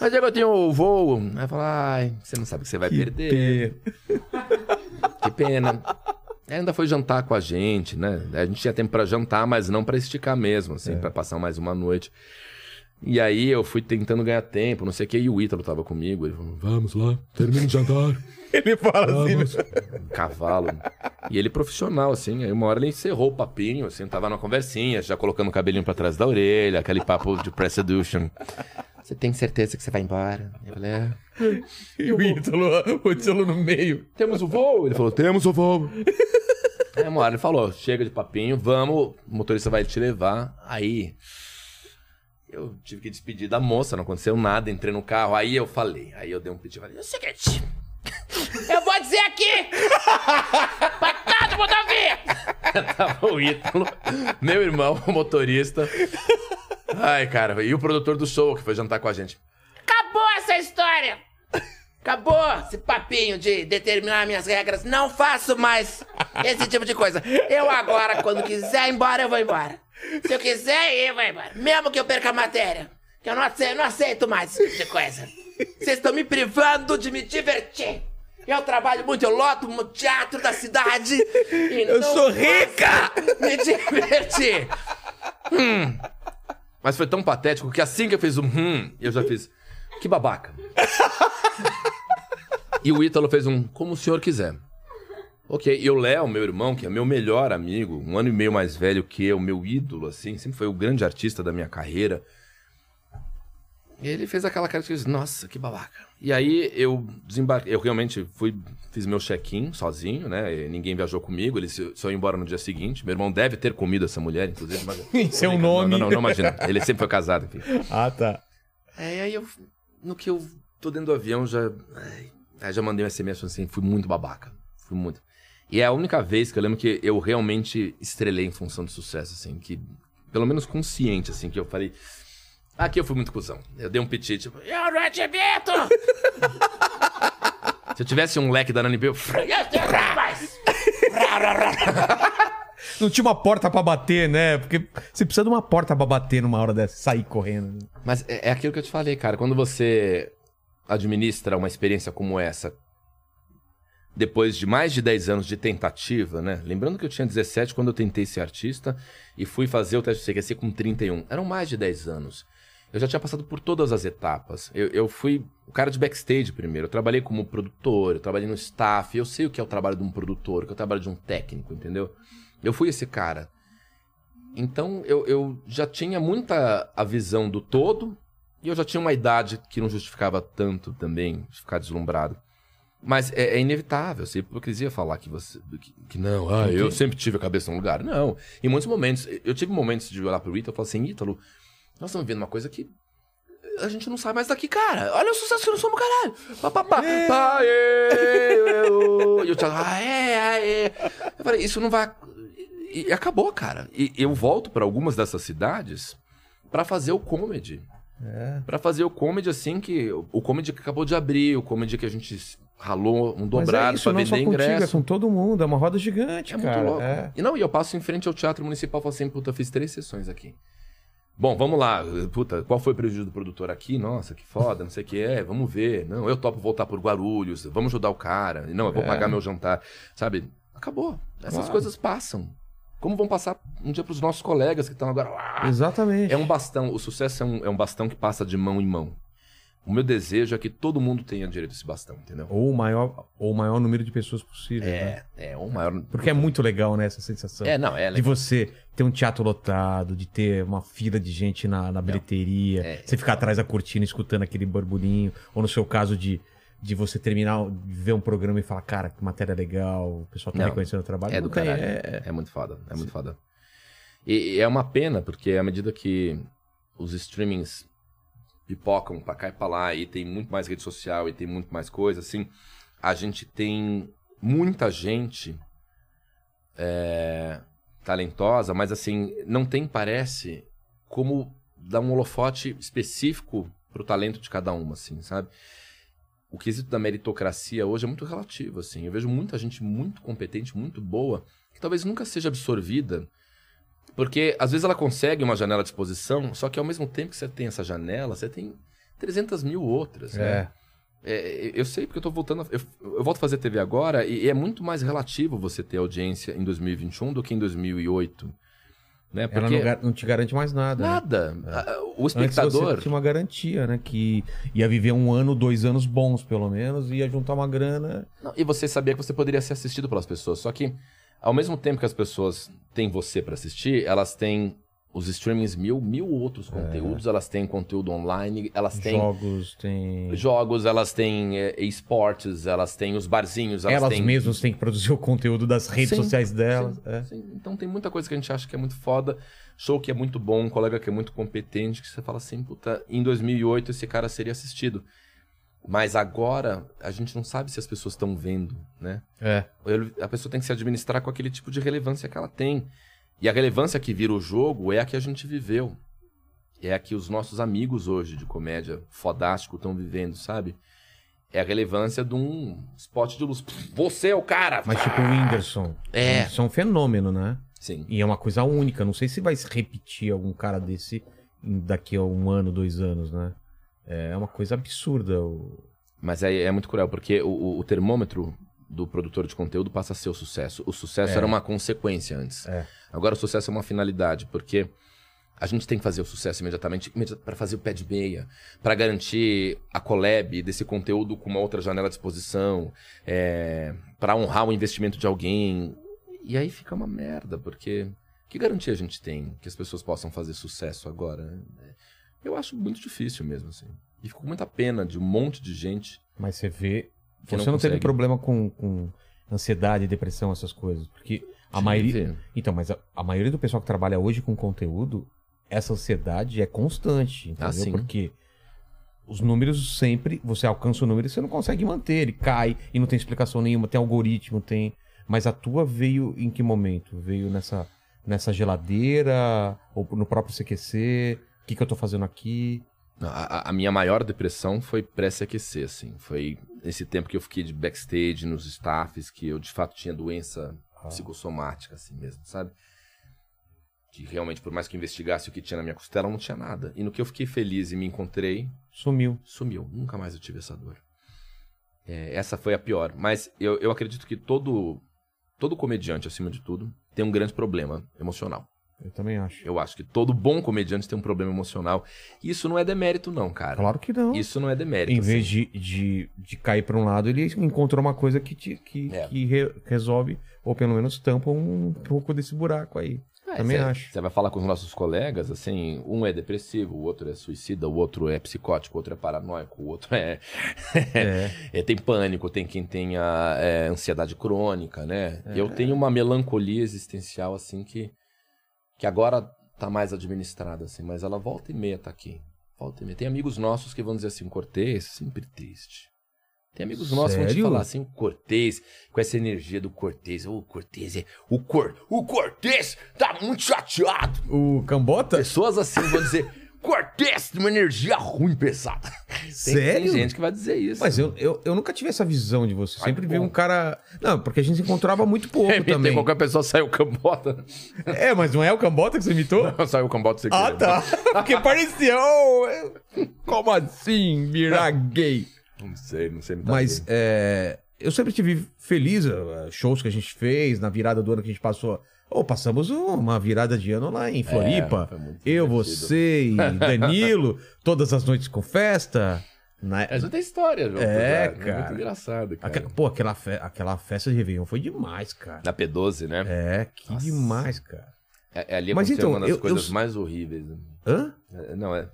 Mas aí eu tinha o voo. Aí falo, ai, você não sabe que você vai perder. Que pena. Aí ainda foi jantar com a gente, né? A gente tinha tempo pra jantar, mas não pra esticar mesmo, assim, pra passar mais uma noite. E aí eu fui tentando ganhar tempo, não sei o que, e o Ítalo tava comigo. Ele falou, vamos lá, termina de jantar. Ele fala assim. Um cavalo. E ele profissional, assim. Aí uma hora ele encerrou o papinho, assim, tava numa conversinha, já colocando o cabelinho pra trás da orelha, aquele papo de pré-seduction. Você tem certeza que você vai embora? Eu falei, é. E o Ítalo, o Ítalo no meio. Temos o voo? Ele falou, temos o voo. Aí uma hora ele falou, chega de papinho, vamos, o motorista vai te levar. Aí eu tive que despedir da moça, não aconteceu nada, entrei no carro, aí eu falei, aí eu dei um pedido, falei, é o seguinte, eu vou dizer aqui, pra todo mundo ouvir. Tava o Ítalo, meu irmão, o motorista. Ai, cara, e o produtor do show que foi jantar com a gente. Acabou essa história! Acabou esse papinho de determinar minhas regras. Não faço mais esse tipo de coisa. Eu agora, quando quiser ir embora, eu vou embora. Se eu quiser ir, eu vou embora. Mesmo que eu perca a matéria. Que eu não aceito, não aceito mais esse tipo de coisa. Vocês estão me privando de me divertir. Eu trabalho muito, eu loto no teatro da cidade. Eu sou rica! me divertir. Hum. Mas foi tão patético que assim que eu fiz um hum, eu já fiz. Que babaca. e o Ítalo fez um como o senhor quiser. Ok, e o Léo, meu irmão, que é meu melhor amigo, um ano e meio mais velho que eu, meu ídolo, assim, sempre foi o grande artista da minha carreira. Ele fez aquela cara que disse, nossa, que babaca. E aí eu desembarquei, eu realmente fui, fiz meu check-in sozinho, né? e ninguém viajou comigo, ele se- só ia embora no dia seguinte. Meu irmão deve ter comido essa mulher, inclusive. Mas... Seu Não, nome. Não, não, não imagina. Ele sempre foi casado, enfim. Ah, tá. É, e aí eu, no que eu tô dentro do avião, já, aí já mandei um SMS assim, fui muito babaca. Fui muito. E é a única vez que eu lembro que eu realmente estrelei em função do sucesso, assim, que, pelo menos consciente, assim, que eu falei, aqui eu fui muito cuzão. Eu dei um piti, tipo, eu não admito! Se eu tivesse um leque da Nani B, eu... Não tinha uma porta pra bater, né? Porque você precisa de uma porta pra bater numa hora dessa, sair correndo. Mas é, é aquilo que eu te falei, cara. Quando você administra uma experiência como essa, depois de mais de 10 anos de tentativa, né? Lembrando que eu tinha 17 quando eu tentei ser artista e fui fazer o teste do CQC com 31. Eram mais de 10 anos. Eu já tinha passado por todas as etapas. Eu, eu fui o cara de backstage primeiro. Eu trabalhei como produtor, eu trabalhei no staff. Eu sei o que é o trabalho de um produtor, o que é o trabalho de um técnico, entendeu? Eu fui esse cara. Então eu, eu já tinha muita a visão do todo e eu já tinha uma idade que não justificava tanto também ficar deslumbrado. Mas é, é inevitável, você hipocrisia falar que você. Que, que não, ah, eu sempre tive a cabeça num lugar. Não. Em muitos momentos, eu tive momentos de olhar pro Ítalo e falar assim, Ítalo, nós estamos vivendo uma coisa que. A gente não sai mais daqui, cara. Olha o sucesso que nós somos, caralho. Pá, pá, pá. Pá, ê, eu. E o Thiago, ah, é, é. Eu falei, isso não vai. E, acabou, cara. E eu volto pra algumas dessas cidades pra fazer o comedy. É. Pra fazer o comedy assim que. O comedy que acabou de abrir, o comedy que a gente ralou um Mas dobrado é isso, pra não só vender contigo, é ingresso. com todo mundo. É uma roda gigante, É cara. muito louco. É. E não, e eu passo em frente ao Teatro Municipal e falo assim, puta, eu fiz três sessões aqui. Bom, vamos lá. Puta, qual foi o prejuízo do produtor aqui? Nossa, que foda, não sei o que é. Vamos ver. Não, eu topo voltar por Guarulhos. Vamos ajudar o cara. Não, eu vou É. pagar meu jantar. Sabe? Acabou. Essas Claro. coisas passam. Como vão passar um dia pros nossos colegas que estão agora... "Ah, Exatamente. é um bastão, o sucesso é um, é um bastão que passa de mão em mão. O meu desejo é que todo mundo tenha direito a esse bastão, entendeu? Ou o maior, ou o maior número de pessoas possível. né? É, é o maior. Porque é muito legal, né, essa sensação. É, não, é De legal. você ter um teatro lotado, de ter uma fila de gente na, na bilheteria, É. você ficar atrás da cortina escutando aquele burburinho, ou no seu caso de, de você terminar, de ver um programa e falar, cara, que matéria legal, o pessoal tá Não, reconhecendo o trabalho. É do tem, caralho. é- É, muito foda. É muito foda. E, e é uma pena, porque à medida que os streamings pipocam pra cá e pra lá, e tem muito mais rede social, e tem muito mais coisa, assim, a gente tem muita gente é, talentosa, mas assim, não tem, parece, como dar um holofote específico pro talento de cada uma, assim, sabe? O quesito da meritocracia hoje é muito relativo, assim. Eu vejo muita gente muito competente, muito boa, que talvez nunca seja absorvida, porque às vezes ela consegue uma janela de exposição, só que ao mesmo tempo que você tem essa janela, você tem 300 mil outras. né? É, eu sei porque eu tô voltando. a- eu, eu volto a fazer TV agora e, é muito mais relativo você ter audiência em 2021 do que em 2008. Né? Ela Porque não, gar- não te garante mais nada. né? nada. A- O Antes espectador. você tinha uma garantia, né? Que ia viver um ano, dois anos bons, pelo menos, e ia juntar uma grana. Não, e você sabia que você poderia ser assistido pelas pessoas. Só que, ao mesmo tempo que as pessoas têm você pra assistir, elas têm os streamings mil, mil outros conteúdos. Elas têm conteúdo online, elas têm Jogos, jogos, elas têm é, esportes, elas têm os barzinhos, elas, Elas têm... mesmas têm que produzir o conteúdo das redes Sim, sociais delas. Sim, é. sim. Então tem muita coisa que a gente acha que é muito foda, show que é muito bom, um colega que é muito competente, que você fala assim, puta, em 2008 esse cara seria assistido. Mas agora a gente não sabe se as pessoas estão vendo, né? É. A pessoa tem que se administrar com aquele tipo de relevância que ela tem. E a relevância que vira o jogo é a que a gente viveu. É a que os nossos amigos hoje de comédia fodástico estão vivendo, sabe? É a relevância de um spot de luz. Você é o cara! Mas tipo o Whindersson. É. Isso é um fenômeno, né? Sim. E é uma coisa única. Não sei se vai se repetir algum cara desse daqui a um ano, dois anos, né? É uma coisa absurda. o- Mas é, é muito cruel, porque o, o- termômetro do produtor de conteúdo passa a ser o sucesso. O sucesso É. era uma consequência antes. É. Agora o sucesso é uma finalidade, porque a gente tem que fazer o sucesso imediatamente para fazer o pé de meia, para garantir a collab desse conteúdo com uma outra janela de exposição, é, para honrar o investimento de alguém. E aí fica uma merda, porque que garantia a gente tem que as pessoas possam fazer sucesso agora? Eu acho muito difícil mesmo, assim. E fico com muita pena de um monte de gente Mas você vê. Você não não, teve problema com, com ansiedade, depressão, essas coisas. Porque a maioria. Tive. Então, mas a, a maioria do pessoal que trabalha hoje com conteúdo, essa ansiedade é constante, entendeu? Ah, sim. Porque os números sempre, você alcança o número e você não consegue manter, ele cai e não tem explicação nenhuma, tem algoritmo, tem. Mas a tua veio em que momento? Veio nessa, nessa geladeira ou no próprio CQC? O que, que eu tô fazendo aqui? A, a- minha maior depressão foi pré-CQC, assim. Foi esse tempo que eu fiquei de backstage nos staffs, que eu de fato tinha doença psicossomática, assim mesmo, sabe? Que realmente, por mais que eu investigasse o que tinha na minha costela, não tinha nada. E no que eu fiquei feliz e me encontrei, Sumiu. sumiu. Nunca mais eu tive essa dor. É, essa foi a pior. Mas eu, eu acredito que todo, todo comediante, acima de tudo, tem um grande problema emocional. Eu também acho. Eu acho que todo bom comediante tem um problema emocional. E isso não é demérito, não, cara. Claro que não. Isso não é demérito. Em assim. vez de, de, de cair para um lado, ele encontrou uma coisa que, te, que, É. que re- resolve, ou pelo menos tampa um pouco desse buraco aí. É, Também cê- acho. Você vai falar com os nossos colegas, assim, um é depressivo, o outro é suicida, o outro é psicótico, o outro é paranoico, o outro é. é, tem pânico, tem quem tenha é, ansiedade crônica, né? É. Eu tenho uma melancolia existencial, assim, que, que agora tá mais administrada, assim, mas ela volta e meia tá aqui. Volta e meia. Tem amigos nossos que vão dizer assim, Cortez, sempre triste. Tem amigos nossos que vão te Sério? falar assim, Cortez, com essa energia do Cortez. O Cortez é. O, Cor, o Cortez tá muito chateado. O Cambota? Pessoas assim vão dizer: Cortez uma energia ruim, pesada. Sério? Tem gente que vai dizer isso. Mas eu, eu, eu nunca tive essa visão de você. Ai, Sempre vi um cara. Não, porque a gente se encontrava muito pouco É, também. qualquer pessoa saiu cambota. É, mas não é o Cambota que você imitou? saiu cambota sem Ah, querer. tá. Porque parecia. oh, Como assim virar gay? Não sei, não sei imitar Mas é, eu sempre tive feliz, eh, shows que a gente fez, na virada do ano que a gente passou. Ou passamos uma virada de ano lá em Floripa. foi muito eu, você e Danilo, todas as noites com festa. Na- Mas não tem história, João. É, Pedro. É cara. muito engraçado, cara. Aquela- pô, aquela, fe- aquela festa de Réveillon foi demais, cara. Na P12, né? É, que Nossa. demais, cara. É, é ali Mas então, uma das eu- coisas eu- mais horríveis. né? Hã? É, Não, é.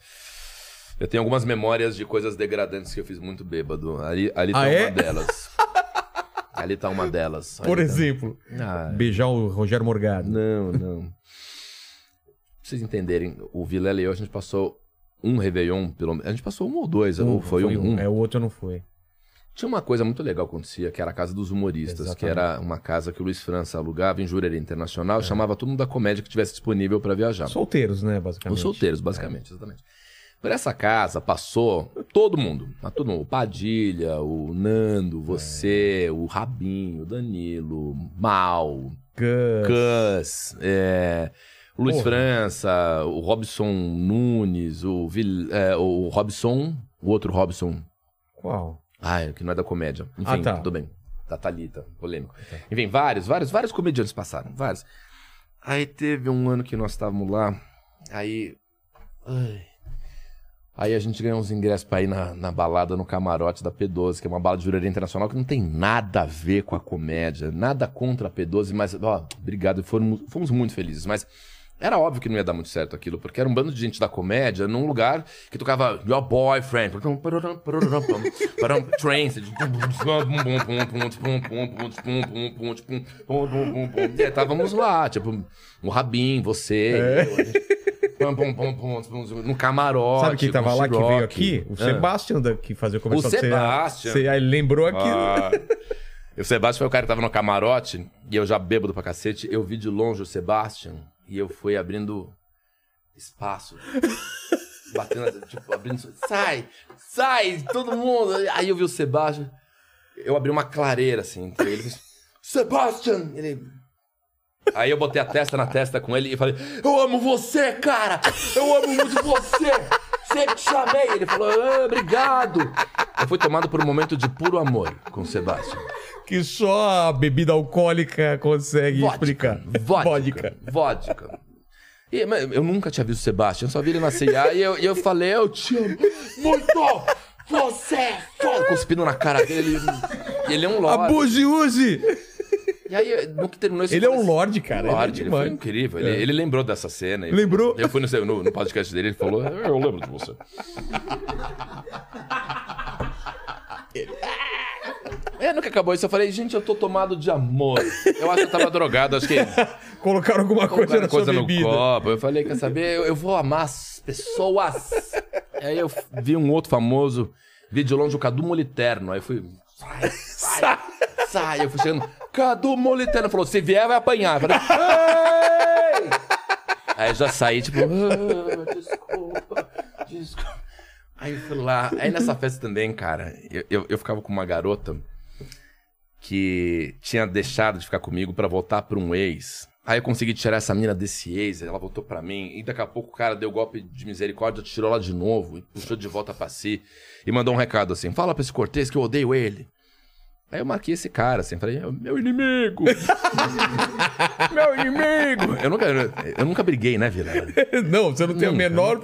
Eu tenho algumas memórias de coisas degradantes que eu fiz muito bêbado. Ali, ali Ah, tá é? uma delas. ali tá uma delas. Por tá- exemplo, Ah, beijar o Rogério Morgado. Não, não. Pra vocês entenderem, o Vilela e eu, a gente passou um Réveillon, pelo menos. A gente passou um ou dois, ou foi, um. um. É, o outro não foi. Tinha uma coisa muito legal que acontecia, que era a Casa dos Humoristas, que Exatamente. era uma casa que o Luiz França alugava em Jurerê Internacional, chamava todo mundo da comédia que tivesse disponível pra viajar. Solteiros, né, basicamente. Os solteiros, basicamente, exatamente. Por essa casa passou todo mundo. Todo mundo. O Padilha, o Nando, você, o Rabinho, o Danilo, Mal, Gus. Cus, é, o Luiz Porra. França, o Robson Nunes, o, Vil, é, o Robson, o outro Robson, Qual? ai, que não é da comédia. Enfim, Ah, tá. tudo bem. Da Thalita, polêmico. Enfim, vários, vários, vários comediantes passaram, vários. Aí teve um ano que nós estávamos lá, aí... ai. Aí a gente ganhou uns ingressos pra ir na, na balada no camarote da P12, que é uma balada de juraria internacional que não tem nada a ver com a comédia, nada contra a P12, mas, ó, obrigado, fomos, fomos muito felizes, mas Era óbvio que não ia dar muito certo aquilo, porque era um bando de gente da comédia num lugar que tocava Your Boyfriend, Trance, e aí estávamos lá, tipo, o Rabin, você, eu, no camarote. Sabe quem tava lá que veio aqui? O Ah. Sebastian, da- que fazia o comercial. O Você- Sebastian. Você, aí lembrou aquilo. Ah. O Sebastião foi o cara que tava no camarote, e eu já bêbado pra cacete. Eu vi de longe o Sebastian, e eu fui abrindo espaço. Batendo, tipo, abrindo. Sai! Sai! Todo mundo! Aí eu vi o Sebastian. Eu abri uma clareira, assim, entre ele. Sebastian! Ele. Aí eu botei a testa na testa com ele e falei: Eu amo você, cara! Eu amo muito você! Sempre te chamei! Ele falou: ah, Obrigado! Eu fui tomado por um momento de puro amor com o Sebastian. Que só a bebida alcoólica consegue Vodka. explicar. Vodka. Vodka. E, mas eu nunca tinha visto o Sebastian, eu só vi ele na CIA e eu, e eu falei, eu te amo muito! Você é foda! Cuspindo na cara dele. E ele é um lorde. Abuse use! E aí, no que terminou esse Ele é um lorde, cara. ele é Lorde, ele foi demais. incrível. Ele, ele lembrou dessa cena. Ele- Lembrou? Eu fui no, no- no podcast dele, ele falou, eu lembro de você. É, no que acabou isso, eu falei, gente, eu tô tomado de amor. Eu acho que eu tava drogado, acho que Colocaram alguma coisa colocaram coisa no bebida. copo. Eu falei, quer saber, eu, eu vou amar as pessoas. Aí eu vi um outro famoso, vi de longe o Cadu Moliterno. Aí eu fui, sai, sai, sai. Eu fui chegando, Cadu Moliterno. Falou, se vier, vai apanhar. Eu falei, Ei! Aí eu já saí, tipo, "Ah, desculpa, desculpa. Aí eu fui lá. Aí nessa festa também, cara, eu, eu, eu ficava com uma garota que tinha deixado de ficar comigo pra voltar pra um ex. Aí eu consegui tirar essa mina desse ex, ela voltou pra mim, e daqui a pouco o cara deu golpe de misericórdia, tirou ela de novo, e puxou de volta pra si, e mandou um recado assim: fala pra esse Cortez que eu odeio ele. Aí eu marquei esse cara, assim, falei, meu inimigo! meu inimigo! Eu nunca, eu nunca briguei, né, Vila? Não, você não tem a Nunca, menor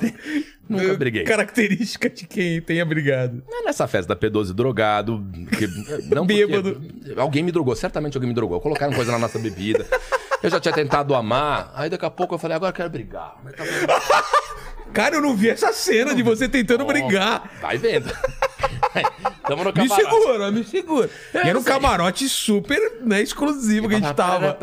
Nunca eh, briguei. característica de quem tenha brigado. Não é nessa festa da P12 drogado, que, não Bêbado. alguém me drogou, certamente alguém me drogou. Colocaram coisa na nossa bebida. Eu já tinha tentado amar, aí daqui a pouco eu falei, agora eu quero brigar. Tá. Cara, eu não vi essa cena de você tentando brigar. Vai vendo. Tamo no Me camarote. segura, me segura. E era um camarote super né, exclusivo que a gente tava.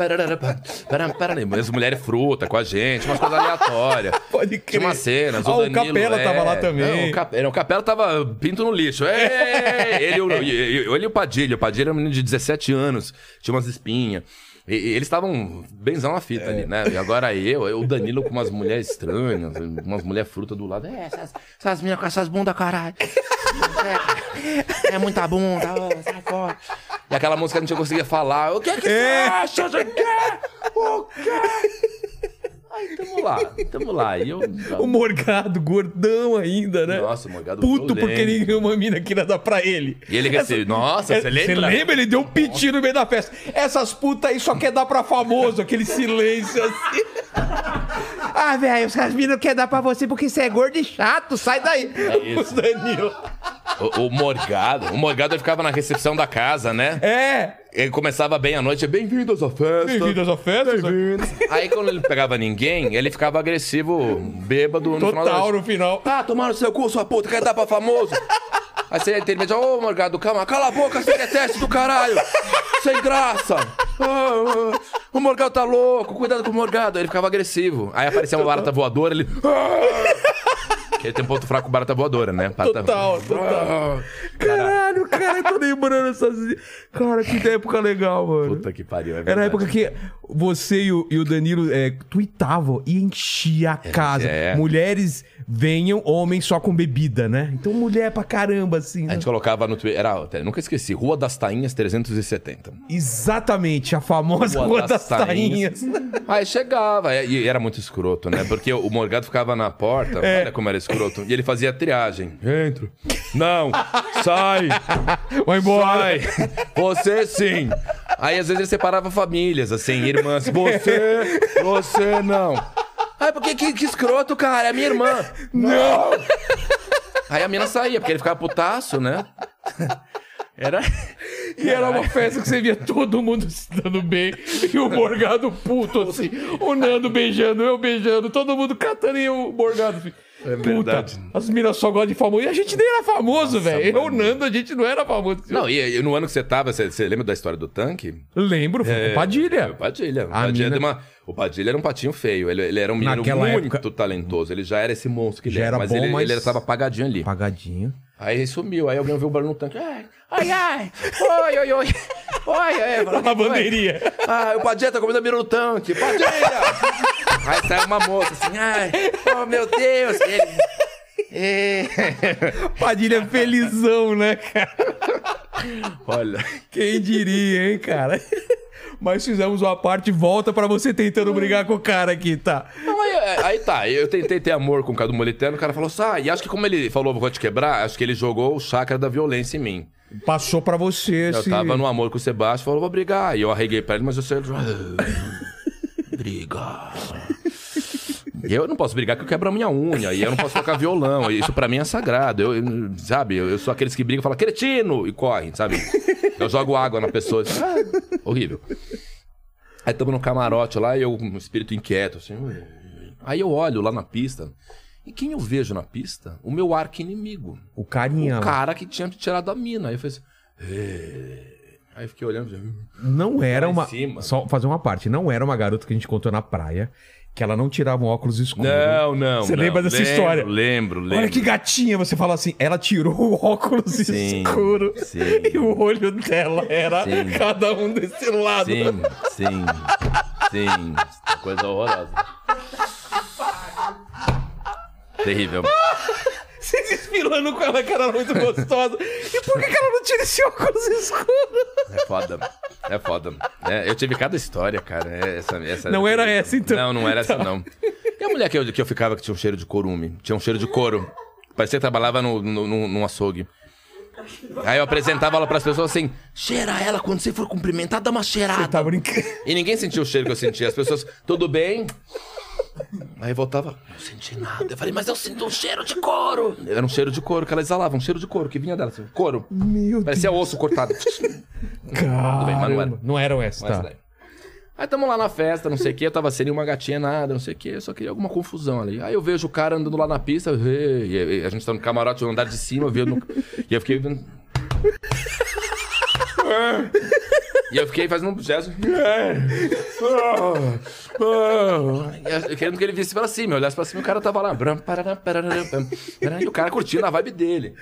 As mulheres fruta com a gente, umas coisas aleatórias. Pode crer. Tinha umas cenas. Ah, o o Danilo, Capela é... tava lá também. Não, o, Cap... não, o Capela tava pinto no lixo. É, ele, e o- e- ele e o Padilha. O Padilha era um menino de 17 anos, tinha umas espinhas. E, e eles estavam benzão na fita ali, né? E agora eu, eu, o Danilo com umas mulheres estranhas, umas mulheres fruta do lado. É, essas, essas meninas com essas bundas, caralho. É, é muita bunda, ô, sai fora. E aquela música a gente não conseguia falar. O que é que É. você acha? O quê? O quê? Tamo lá, tamo lá. E eu. O Morgado, gordão ainda, né? Nossa, o Morgado Puto porque lembro. ninguém uma mina queria dar pra ele. E ele recebeu. Nossa, você lembra? Você lembra? Ele deu um piti no meio da festa. Essas putas aí só quer dar pra famoso, aquele silêncio assim. ah, velho, as minas não querem dar pra você porque você é gordo e chato, sai daí. É isso. O Danilo. O, Morgado. O Morgado ficava na recepção da casa, né? É. Ele começava bem a noite. Bem-vindos à festa. Bem-vindos à festa. Aí quando ele pegava ninguém, ele ficava agressivo, bêbado no final Total noite. no final. Ah, tomaram seu cu, sua puta, quer dar pra famoso? Aí você intermedia, ô Morgado, calma, cala a boca, você quer teste do caralho! Sem graça! Ah, ah, o Morgado tá louco, cuidado com o Morgado. Ele ficava agressivo. Aí aparecia uma barata voadora, ele. Ele tem um ponto fraco com barata voadora, né? Barata- Total, total. Caralho, cara, eu tô lembrando essas. Cara, que época legal, mano. Puta que pariu, é Era a verdade. época que você e o, e o Danilo é, tweetavam e enchia a casa. é. Mulheres venham, homens só com bebida, né? Então mulher pra caramba, assim. A né? gente colocava no Twitter. Era, nunca esqueci, Rua das Tainhas 370. Exatamente, a famosa Rua Rua das das Tainhas. Aí chegava, e era muito escroto, né? Porque o Morgado ficava na porta, É. olha como era escroto, e ele fazia triagem. Entro. Não, sai, Vai embora. sai. Você sim. Aí às vezes ele separava famílias, assim, irmãs. Você, você não. Ai, por que, que, que escroto, cara? É minha irmã. Não. Aí a mina saía, porque ele ficava putaço, né? Era. E era uma festa que você via todo mundo se dando bem. E o Morgado puto, assim. O Nando beijando, eu beijando, todo mundo catando e o Morgado. Assim. É Puta, as minas só gostam de famoso. E a gente nem era famoso, velho. Eu. Nando, a gente não era famoso. Não, e, e no ano que você tava, você, você lembra da história do tanque? Lembro, foi com o Padilha. Foi o Padilha. O A Padilha, mina- uma- o Padilha era um patinho feio. Ele, ele era um menino Naquela muito época- talentoso. Ele já era esse monstro que ele Já era. era Mas, bom, ele, mas- ele tava apagadinho ali. Apagadinho. Aí ele sumiu. Aí alguém viu o barulho no tanque. Ai, ai, ai. Oi, oi, oi. Oi, é. bandeirinha. Ah, o Padilha tá comendo a mira no tanque. Padilha! Aí saiu uma moça assim. Ai, oh meu Deus. Ele... É. Padilha felizão, né, cara? Olha. Quem diria, hein, cara? Mas fizemos uma parte volta pra você tentando brigar com o cara aqui, tá? Não, aí, aí tá, eu tentei ter amor com o Cadu Moliterno, o cara falou assim, ah, e acho que como ele falou, vou te quebrar, acho que ele jogou o chakra da violência em mim. Passou pra você Eu esse... tava no amor com o Sebastião, falou, vou brigar. E eu arreguei pra ele, mas eu sei... Briga. E eu não posso brigar porque eu quebro a minha unha, e eu não posso tocar violão, isso pra mim é sagrado. Eu, eu- sabe, eu, eu sou aqueles que brigam e falam, cretino, e correm, sabe? Eu jogo água na pessoa, assim, ah, horrível. Aí tamo no camarote lá, e eu, um espírito inquieto, assim. Aí eu olho lá na pista, e quem eu vejo na pista? O meu arqui-inimigo. O carinha O cara que tinha tirado a mina. Aí eu falei assim. "É." Aí eu fiquei olhando. assim, Não era uma... Só fazer uma parte. Não era uma garota que a gente contou na praia, que ela não tirava um óculos escuro. Não, não. Você não. lembra dessa Lembro, história? Lembro, lembro. Olha que gatinha, você fala assim, ela tirou o óculos Sim, escuro sim. e o olho dela era Sim. cada um desse lado. Sim, sim. Sim. Coisa horrorosa. Terrível. Você desfilando com ela, que era muito gostosa. E por que, que ela não tira esse óculos escuro? É foda. É foda. É, eu tive cada história, cara. É, Essa, essa Não era essa, então. Não, não era essa, não. E a mulher que eu, que eu ficava que tinha um cheiro de corume? Tinha um cheiro de couro. Parecia que trabalhava no, no, no- num açougue. Aí eu apresentava ela pras pessoas assim: cheira ela quando você for cumprimentar, dá uma cheirada. Tá brincando. E ninguém sentiu o cheiro que eu sentia. As pessoas, tudo bem? Aí voltava, não senti nada. Eu falei, mas eu sinto um cheiro de couro. Era um cheiro de couro que ela exalava, um cheiro de couro que vinha dela, assim, couro. Meu Parecia osso cortado. Caramba. bem, mas não era. Não eram essas, essa tá. Aí tamo lá na festa, não sei o que, eu tava sendo uma gatinha nada, não sei o que, eu só queria alguma confusão ali. Aí eu vejo o cara andando lá na pista, e, e a gente tá no camarote, no andar de cima, eu vi no... E eu fiquei vendo. E eu fiquei fazendo um gesto. Eu querendo que ele visse pra cima, eu olhasse pra cima e o cara tava lá. E o cara curtindo a vibe dele.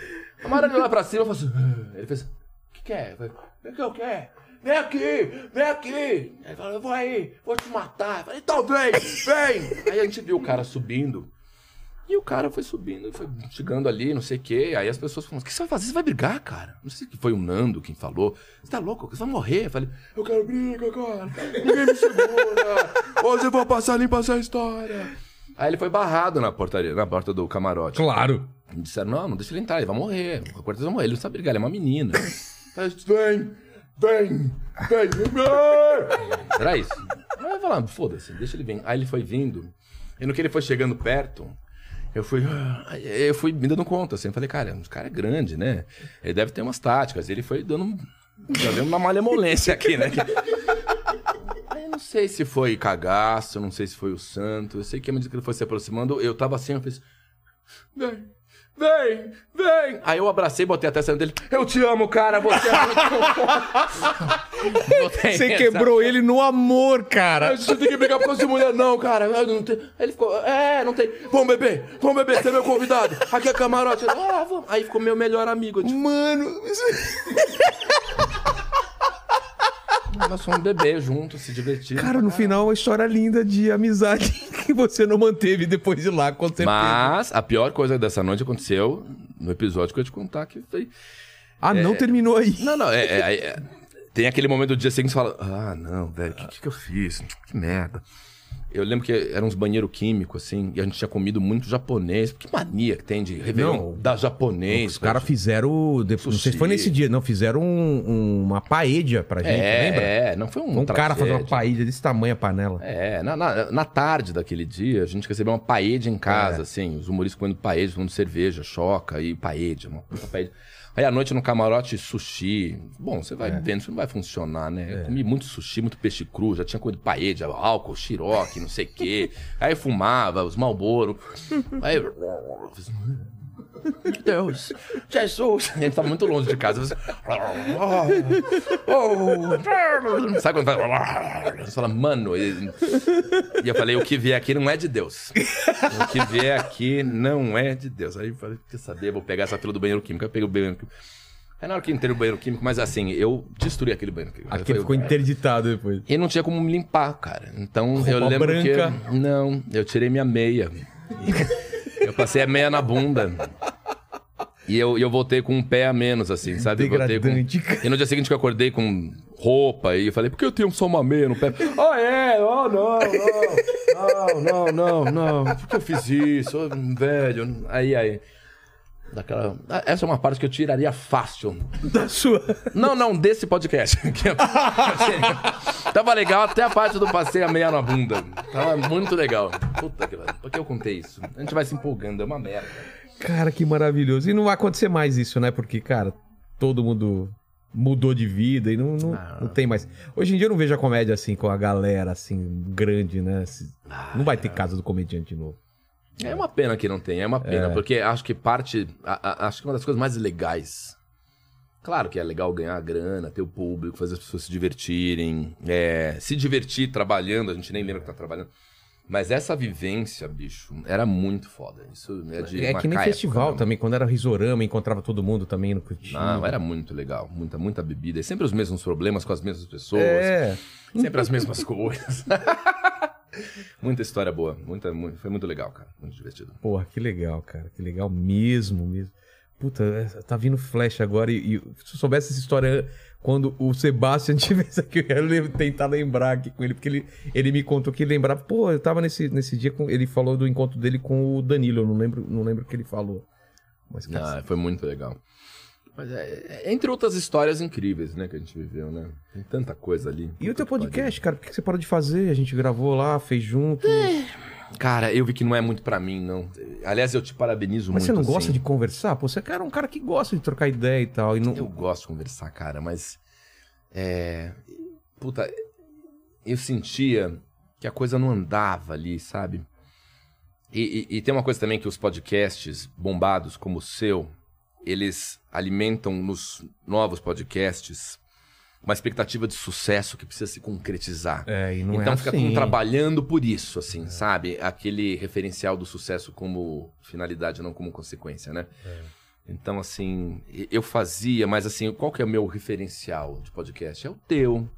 Hora ele olhou pra cima e falou assim. "Ah." Ele fez. O que que é? Eu falei, O que eu quero? Vem aqui, vem aqui. Ele falou, eu vou aí, vou te matar. Eu falei, então vem, vem. Aí a gente viu o cara subindo. E o cara foi subindo, foi chegando ali, não sei o quê. Aí as pessoas falaram: O que você vai fazer? Você vai brigar, cara? Não sei se foi o Nando quem falou. Você tá louco? Você vai morrer. Eu falei: Eu quero briga, cara. Ninguém me segura. Hoje eu vou passar limpa essa história. Aí ele foi barrado na portaria, na porta do camarote. Claro. E disseram, não, não deixa ele entrar, ele vai morrer. O Cortez vai morrer, ele não sabe brigar, ele é uma menina. Aí vem, vem, vem, vem. Era isso. Aí eu falei, foda-se, deixa ele vir. Aí ele foi vindo, e no que ele foi chegando perto, eu fui, eu fui me dando conta, assim, falei, cara, o cara é grande, né? Ele deve ter umas táticas. Ele foi dando, deu uma malemolência aqui, né? Eu não sei se foi cagaço, não sei se foi o santo. Eu sei que à medida que ele foi se aproximando, eu tava assim, eu fiz. Vem, vem. Aí eu abracei, botei a testa dele. Eu te amo, cara, você é muito Você essa- quebrou ele no amor, cara. Você tem que brigar por causa de mulher, não, cara. Não Aí ele ficou, é, não tem. Vamos beber, vamos beber, você é meu convidado. Aqui é camarote. Ah, vamos. Aí ficou meu melhor amigo. Tipo, Mano, nós fomos beber juntos, se divertir. cara, no final, uma história linda de amizade que você não manteve depois de lá, com certeza. Mas a pior coisa dessa noite aconteceu no episódio que eu ia te contar que foi. Ah, não terminou aí. Não, não, é, é- é- Tem aquele momento do dia seguinte que você fala: Ah, não, velho, o que, que, que eu fiz? Que merda. Eu lembro que eram uns banheiros químicos, assim, e a gente tinha comido muito japonês. Que mania que tem de Réveillon Não, da japonês. Os caras fizeram. depois- Não sei se foi nesse dia, não. Fizeram um- um- uma paella pra gente, é, lembra? É, não foi um. Um cara fazer uma tragédia. paella desse tamanho, a panela. É, na, na, na tarde daquele dia, a gente recebeu uma paella em casa, É. assim, os humoristas comendo paella, tomando cerveja, choca e paella, uma puta paella. Aí à noite no camarote, sushi. Bom, você vai É. vendo, isso não vai funcionar, né? Eu comi muito sushi, muito peixe cru, já tinha comido paella, álcool, xiroque, não sei o quê. Aí fumava, os malboro. Aí... Deus, Jesus. A gente tava muito longe de casa. Você... Oh, Sabe quando fala... Você fala, mano... E e eu falei, o que vier aqui não é de Deus. O que vier aqui não é de Deus. Aí eu falei, quer saber, vou pegar essa fila do banheiro químico. Aí eu peguei o banheiro químico. Aí na hora que entrei no banheiro químico, mas assim, eu destruí aquele banheiro químico. Aquele Eu ficou interditado depois. e não tinha como me limpar, cara. Então eu Roupa lembro branca. que. Não, eu tirei minha meia. Eu passei a meia na bunda. E eu, eu voltei com um pé a menos, assim, sabe? Eu com... E no dia seguinte que eu acordei com roupa e eu falei, por que eu tenho só uma meia no pé? Ah, é? Oh, não, não, não, não, não, não. Por que eu fiz isso? Ô, Velho. Aí, aí. Daquela... Ah, Essa é uma parte que eu tiraria fácil. Da sua. Não, não, desse podcast. Eu- Tava legal até a parte do passei a meia na bunda. Tava muito legal. Puta que pariu. Por que eu contei isso? A gente vai se empolgando, é uma merda. Cara, que maravilhoso. E não vai acontecer mais isso, né? Porque, cara, todo mundo mudou de vida e não, não, Ah. não tem mais. Hoje em dia eu não vejo a comédia assim com a galera assim, grande, né? Se- Não vai ter casa do comediante de novo. É uma pena que não tem, é uma pena, É. porque acho que parte. a- a- acho que uma das coisas mais legais. Claro que é legal ganhar grana, ter o público, fazer as pessoas se divertirem, é, se divertir trabalhando, a gente nem lembra que tá trabalhando. Mas essa vivência, bicho, era muito foda. Isso é de é que nem época, festival né? também, quando era risorama, encontrava todo mundo também no curtindo. Não, era muito legal. Muita, muita bebida. E sempre os mesmos problemas com as mesmas pessoas. É. Sempre as mesmas coisas. muita história boa. Muita, mu- foi muito legal, cara. Muito divertido. Porra, que legal, cara. Que legal mesmo, mesmo. Puta, é, tá vindo flash agora e, e se eu soubesse essa história quando o Sebastian tivesse aqui, eu quero lem- tentar lembrar aqui com ele, porque ele, ele me contou que lembrava. Pô, eu tava nesse, nesse dia, com, ele falou do encontro dele com o Danilo, eu não lembro, não lembro o que ele falou. Mas, cara, Ah, foi muito legal. Mas é, é- entre outras histórias incríveis, né, que a gente viveu, né? Tem tanta coisa ali. E o teu podcast, cara, por que você parou de fazer? A gente gravou lá, fez junto. pariu. Cara, eu vi que não é muito pra mim, não. Aliás, eu te parabenizo Mas muito. você não gosta assim. de conversar? Pô, você é um cara que gosta de trocar ideia e tal. E não... Eu gosto de conversar, cara, mas. É. Puta, eu sentia que a coisa não andava ali, sabe? E, e- e tem uma coisa também que os podcasts bombados como o seu, eles alimentam nos novos podcasts uma expectativa de sucesso que precisa se concretizar. É, e não então é fica assim. trabalhando por isso, assim, sabe? Aquele referencial do sucesso como finalidade, não como consequência, né? Então, assim, eu fazia, mas assim, qual que é o meu referencial de podcast? É o teu,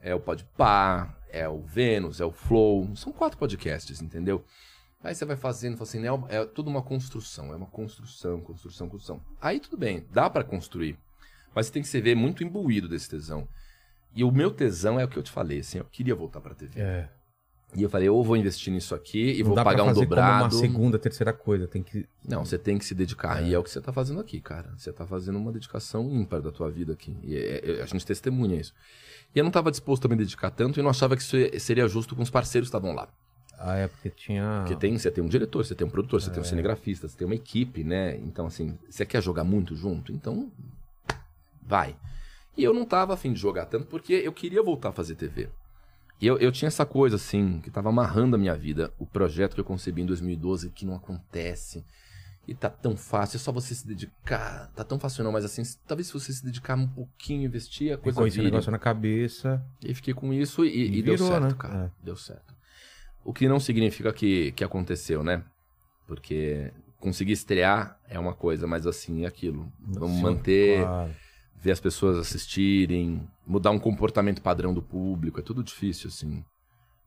é o Podpah, é o Vênus, é o Flow. São quatro podcasts, entendeu? Aí você vai fazendo, fala assim, é, é tudo uma construção, é uma construção, construção, construção. Aí tudo bem, dá pra construir. Mas você tem que se ver muito imbuído desse tesão. E o meu tesão é o que eu te falei, assim, eu queria voltar pra TV. É. E eu falei, ou vou investir nisso aqui e Não vou dá pra pagar um fazer dobrado. como uma segunda, terceira coisa. Tem que. Não, você tem que se dedicar. E é o que você tá fazendo aqui, cara. Você tá fazendo uma dedicação ímpar da tua vida aqui. E é- é- a gente testemunha isso. E eu não tava disposto a me dedicar tanto e não achava que isso é- seria justo com os parceiros que estavam lá. Ah, é porque tinha. Porque tem, você tem um diretor, você tem um produtor, você tem um cinegrafista, você tem uma equipe, né? Então, assim, você quer jogar muito junto? Então, vai. E eu não tava afim de jogar tanto porque eu queria voltar a fazer TV. E eu, eu tinha essa coisa, assim, que tava amarrando a minha vida. O projeto que eu concebi em 2012, que não acontece. E tá tão fácil, é só você se dedicar. Tá tão fácil não, mas assim, talvez se você se dedicar um pouquinho, investir, a coisa Ficou esse vire. negócio na cabeça. E fiquei com isso e, E e deu virou, certo, né? cara. Deu certo. O que não significa que, que aconteceu, né? Porque conseguir estrear é uma coisa, mas assim, é aquilo. Vamos Sim, manter, claro. ver as pessoas assistirem, mudar um comportamento padrão do público, é tudo difícil, assim.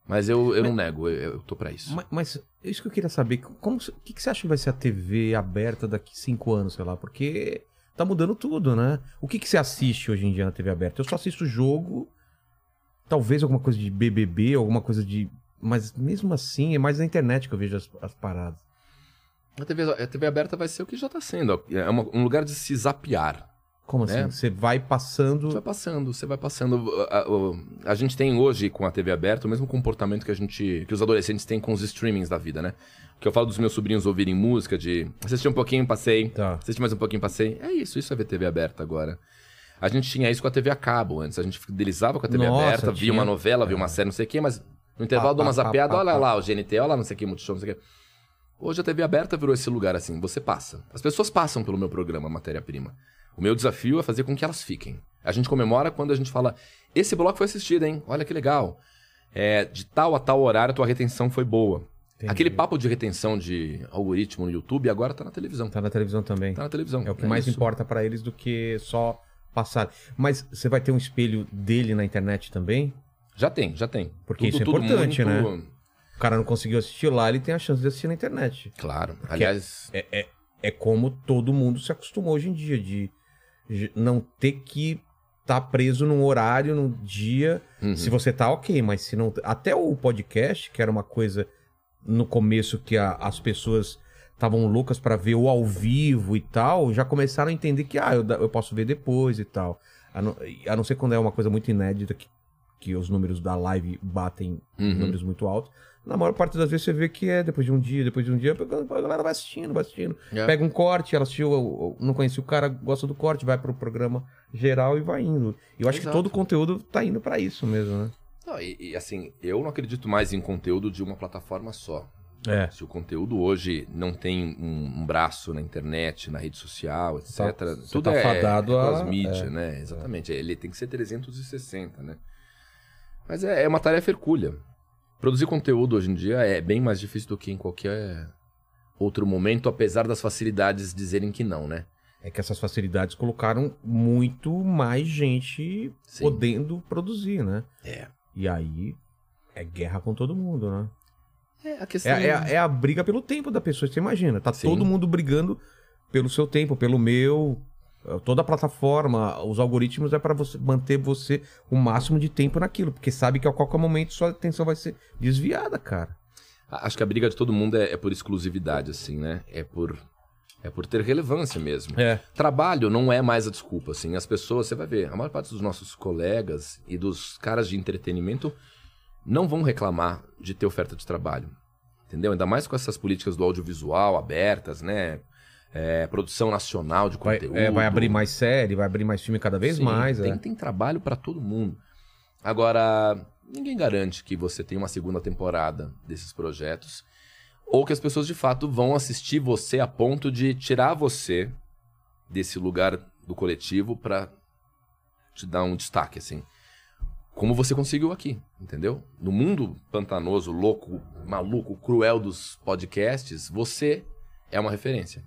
Mas eu, eu não nego, eu, eu tô pra isso. Mas, mas é isso que eu queria saber. Como, o que, que você acha que vai ser a TV aberta daqui cinco anos, sei lá? Porque tá mudando tudo, né? O que, que você assiste hoje em dia na TV aberta? Eu só assisto jogo, talvez alguma coisa de BBB, alguma coisa de Mas mesmo assim, é mais na internet que eu vejo as, as paradas. A TV, a TV aberta vai ser o que já tá sendo. É uma- um lugar de se zapear. Como assim? É. Você vai passando. Você vai passando, você vai passando. A, a- a gente tem hoje com a TV aberta o mesmo comportamento que a gente, que os adolescentes têm com os streamings da vida, né? Que eu falo dos meus sobrinhos ouvirem música, de assistir um pouquinho, passei, Tá. assistir mais um pouquinho, passei. É isso, isso é ver TV aberta agora. A gente tinha isso com a TV a cabo antes. A gente fidelizava com a TV Nossa, aberta, via tinha. uma novela, via uma série, não sei o quê, mas no intervalo Pá, dá uma pá, pá, zapeada, pá, olha lá o GNT, olha lá não sei o que, Multishow, não sei o quê. Hoje a TV aberta virou esse lugar assim, você passa. As pessoas passam pelo meu programa Matéria-Prima. O meu desafio é fazer com que elas fiquem. A gente comemora quando a gente fala, esse bloco foi assistido, hein? Olha que legal. É, de tal a tal horário, tua retenção foi boa. Entendi. Aquele papo de retenção de algoritmo no YouTube agora tá na televisão. Tá na televisão também. Tá na televisão. É o que mais isso. importa pra eles do que só passar. Mas você vai ter um espelho dele na internet também? Já tem, já tem. Porque isso é importante, né? muito- O cara não conseguiu assistir lá, ele tem a chance de assistir na internet. Claro. Aliás, É, é, é como todo mundo se acostumou hoje em dia, de, não ter que estar preso num horário, num dia. Uhum. Se você tá, ok, mas se não. Até o podcast, que era uma coisa no começo que a- as pessoas estavam loucas pra ver o ao vivo e tal, já começaram a entender que, ah, eu, eu posso ver depois e tal. A não, a não ser quando é uma coisa muito inédita, que, que os números da live batem Uhum. números muito altos. Na maior parte das vezes você vê que é depois de um dia, depois de um dia, a galera vai assistindo, vai assistindo. É. Pega um corte, ela assistiu, não conhecia o cara, gosta do corte, vai pro programa geral e vai indo. E eu acho Exato. que todo o conteúdo tá indo pra isso mesmo, né? não, e, e, assim, eu não acredito mais em conteúdo de uma plataforma só. É. Se o conteúdo hoje não tem um, um braço na internet, na rede social, etc. Tá- tudo tá é, fadado é a- cross-mídia, né? Exatamente. Ele tem que ser 360, né? Mas é, é uma tarefa hercúlea. Produzir conteúdo hoje em dia é bem mais difícil do que em qualquer outro momento, apesar das facilidades dizerem que não, né? É que essas facilidades colocaram muito mais gente Sim. podendo produzir, né? É. E aí é guerra com todo mundo, né? É a É, questão. é, a- é a briga pelo tempo da pessoa, você imagina. Tá Sim. todo mundo brigando pelo seu tempo, pelo meu. Eh, Toda a plataforma, os algoritmos é pra você manter você o máximo de tempo naquilo, porque sabe que a qualquer momento sua atenção vai ser desviada, cara. Acho que a briga de todo mundo é, é por exclusividade, assim, né? É por, é por ter relevância mesmo. É. Trabalho não é mais a desculpa, assim. As pessoas, você vai ver, a maior parte dos nossos colegas e dos caras de entretenimento não vão reclamar de ter oferta de trabalho. Entendeu? Ainda mais com essas políticas do audiovisual abertas, né? É, produção nacional de Vai, conteúdo. é, vai abrir mais série, vai abrir mais filme cada vez Sim, mais. Tem, é. tem trabalho pra todo mundo. Agora, ninguém garante que você tenha uma segunda temporada desses projetos. Ou que as pessoas de fato vão assistir você a ponto de tirar você desse lugar do coletivo pra te dar um destaque, assim. Como você conseguiu aqui, entendeu? No mundo pantanoso, louco, maluco, cruel dos podcasts, você é uma referência.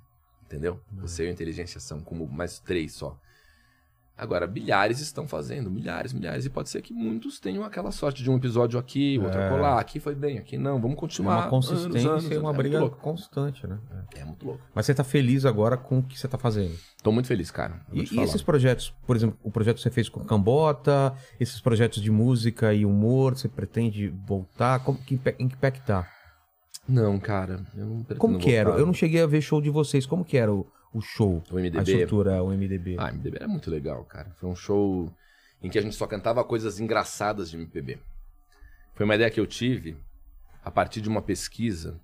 Entendeu? Você e a inteligência são como mais três só. Agora, milhares estão fazendo, milhares, milhares, e pode ser que muitos tenham aquela sorte de um episódio aqui, outro É. colar, aqui foi bem, aqui não, vamos É continuar. uma consistência anos, anos, e uma é briga constante, né? É. É muito louco. Mas você tá feliz agora com o que você tá fazendo. Tô muito feliz, cara. E, e esses projetos, por exemplo, o projeto que você fez com Cambota, esses projetos de música e humor, você pretende voltar? Como, que, em que pé que tá? Não, cara, eu Como que era? voltar. Eu não cheguei a ver show de vocês. Como que era o, o show? O A MDB. estrutura, o MDB. Ah, MDB era muito legal, cara. Foi um show em que a gente só cantava coisas engraçadas de MPB. Foi uma ideia que eu tive a partir de uma pesquisa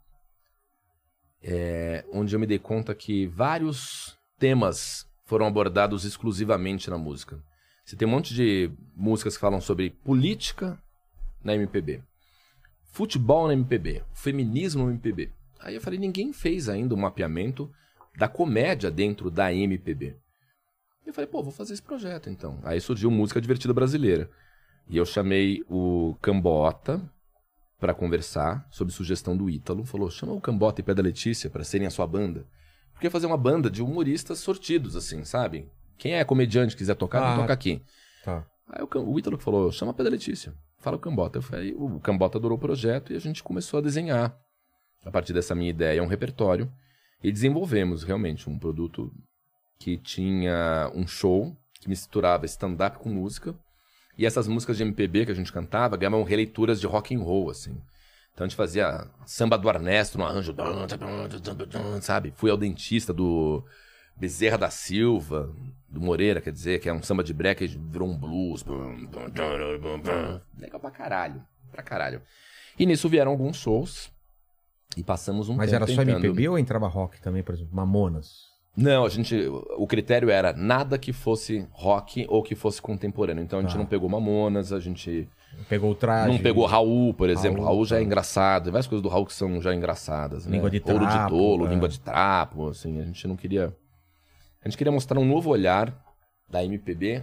é, onde eu me dei conta que vários temas foram abordados exclusivamente na música. Você tem um monte de músicas que falam sobre política na MPB, futebol na MPB, feminismo na MPB. Aí eu falei, ninguém fez ainda um mapeamento da comédia dentro da MPB. E eu falei, pô, vou fazer esse projeto então. Aí surgiu Música Divertida Brasileira. E eu chamei o Cambota pra conversar sobre sugestão do Ítalo. Falou, chama o Cambota e Pé da Letícia pra serem a sua banda. Porque fazer uma banda de humoristas sortidos, assim, sabe? Quem é comediante quiser tocar, Ah. vai tocar aqui. Tá. Aí o, o Ítalo falou, chama a Pé da Letícia. Fala o Cambota. Eu falei, o Cambota adorou o projeto e a gente começou a desenhar. A partir dessa minha ideia, um repertório. E desenvolvemos realmente um produto que tinha um show que misturava stand-up com música. E essas músicas de MPB que a gente cantava ganhavam releituras de rock and roll, assim. Então a gente fazia samba do Ernesto no arranjo, sabe? Fui ao dentista do Bezerra da Silva, do Moreira, quer dizer, que é um samba de breca e virou um blues. Legal pra caralho, pra caralho. E nisso vieram alguns shows e passamos um Mas tempo era só tentando- MPB ou entrava rock também, por exemplo? Mamonas. Não, a gente. O critério era nada que fosse rock ou que fosse contemporâneo. Então a gente Tá. não pegou Mamonas, a gente Pegou o traje. não pegou Raul, por exemplo. Raul, Raul, já é tá. engraçado. Tem várias coisas do Raul que são já engraçadas. Né? Língua de Ouro de trapo, tolo, é. língua de trapo. Assim, a gente não queria. A gente queria mostrar um novo olhar da MPB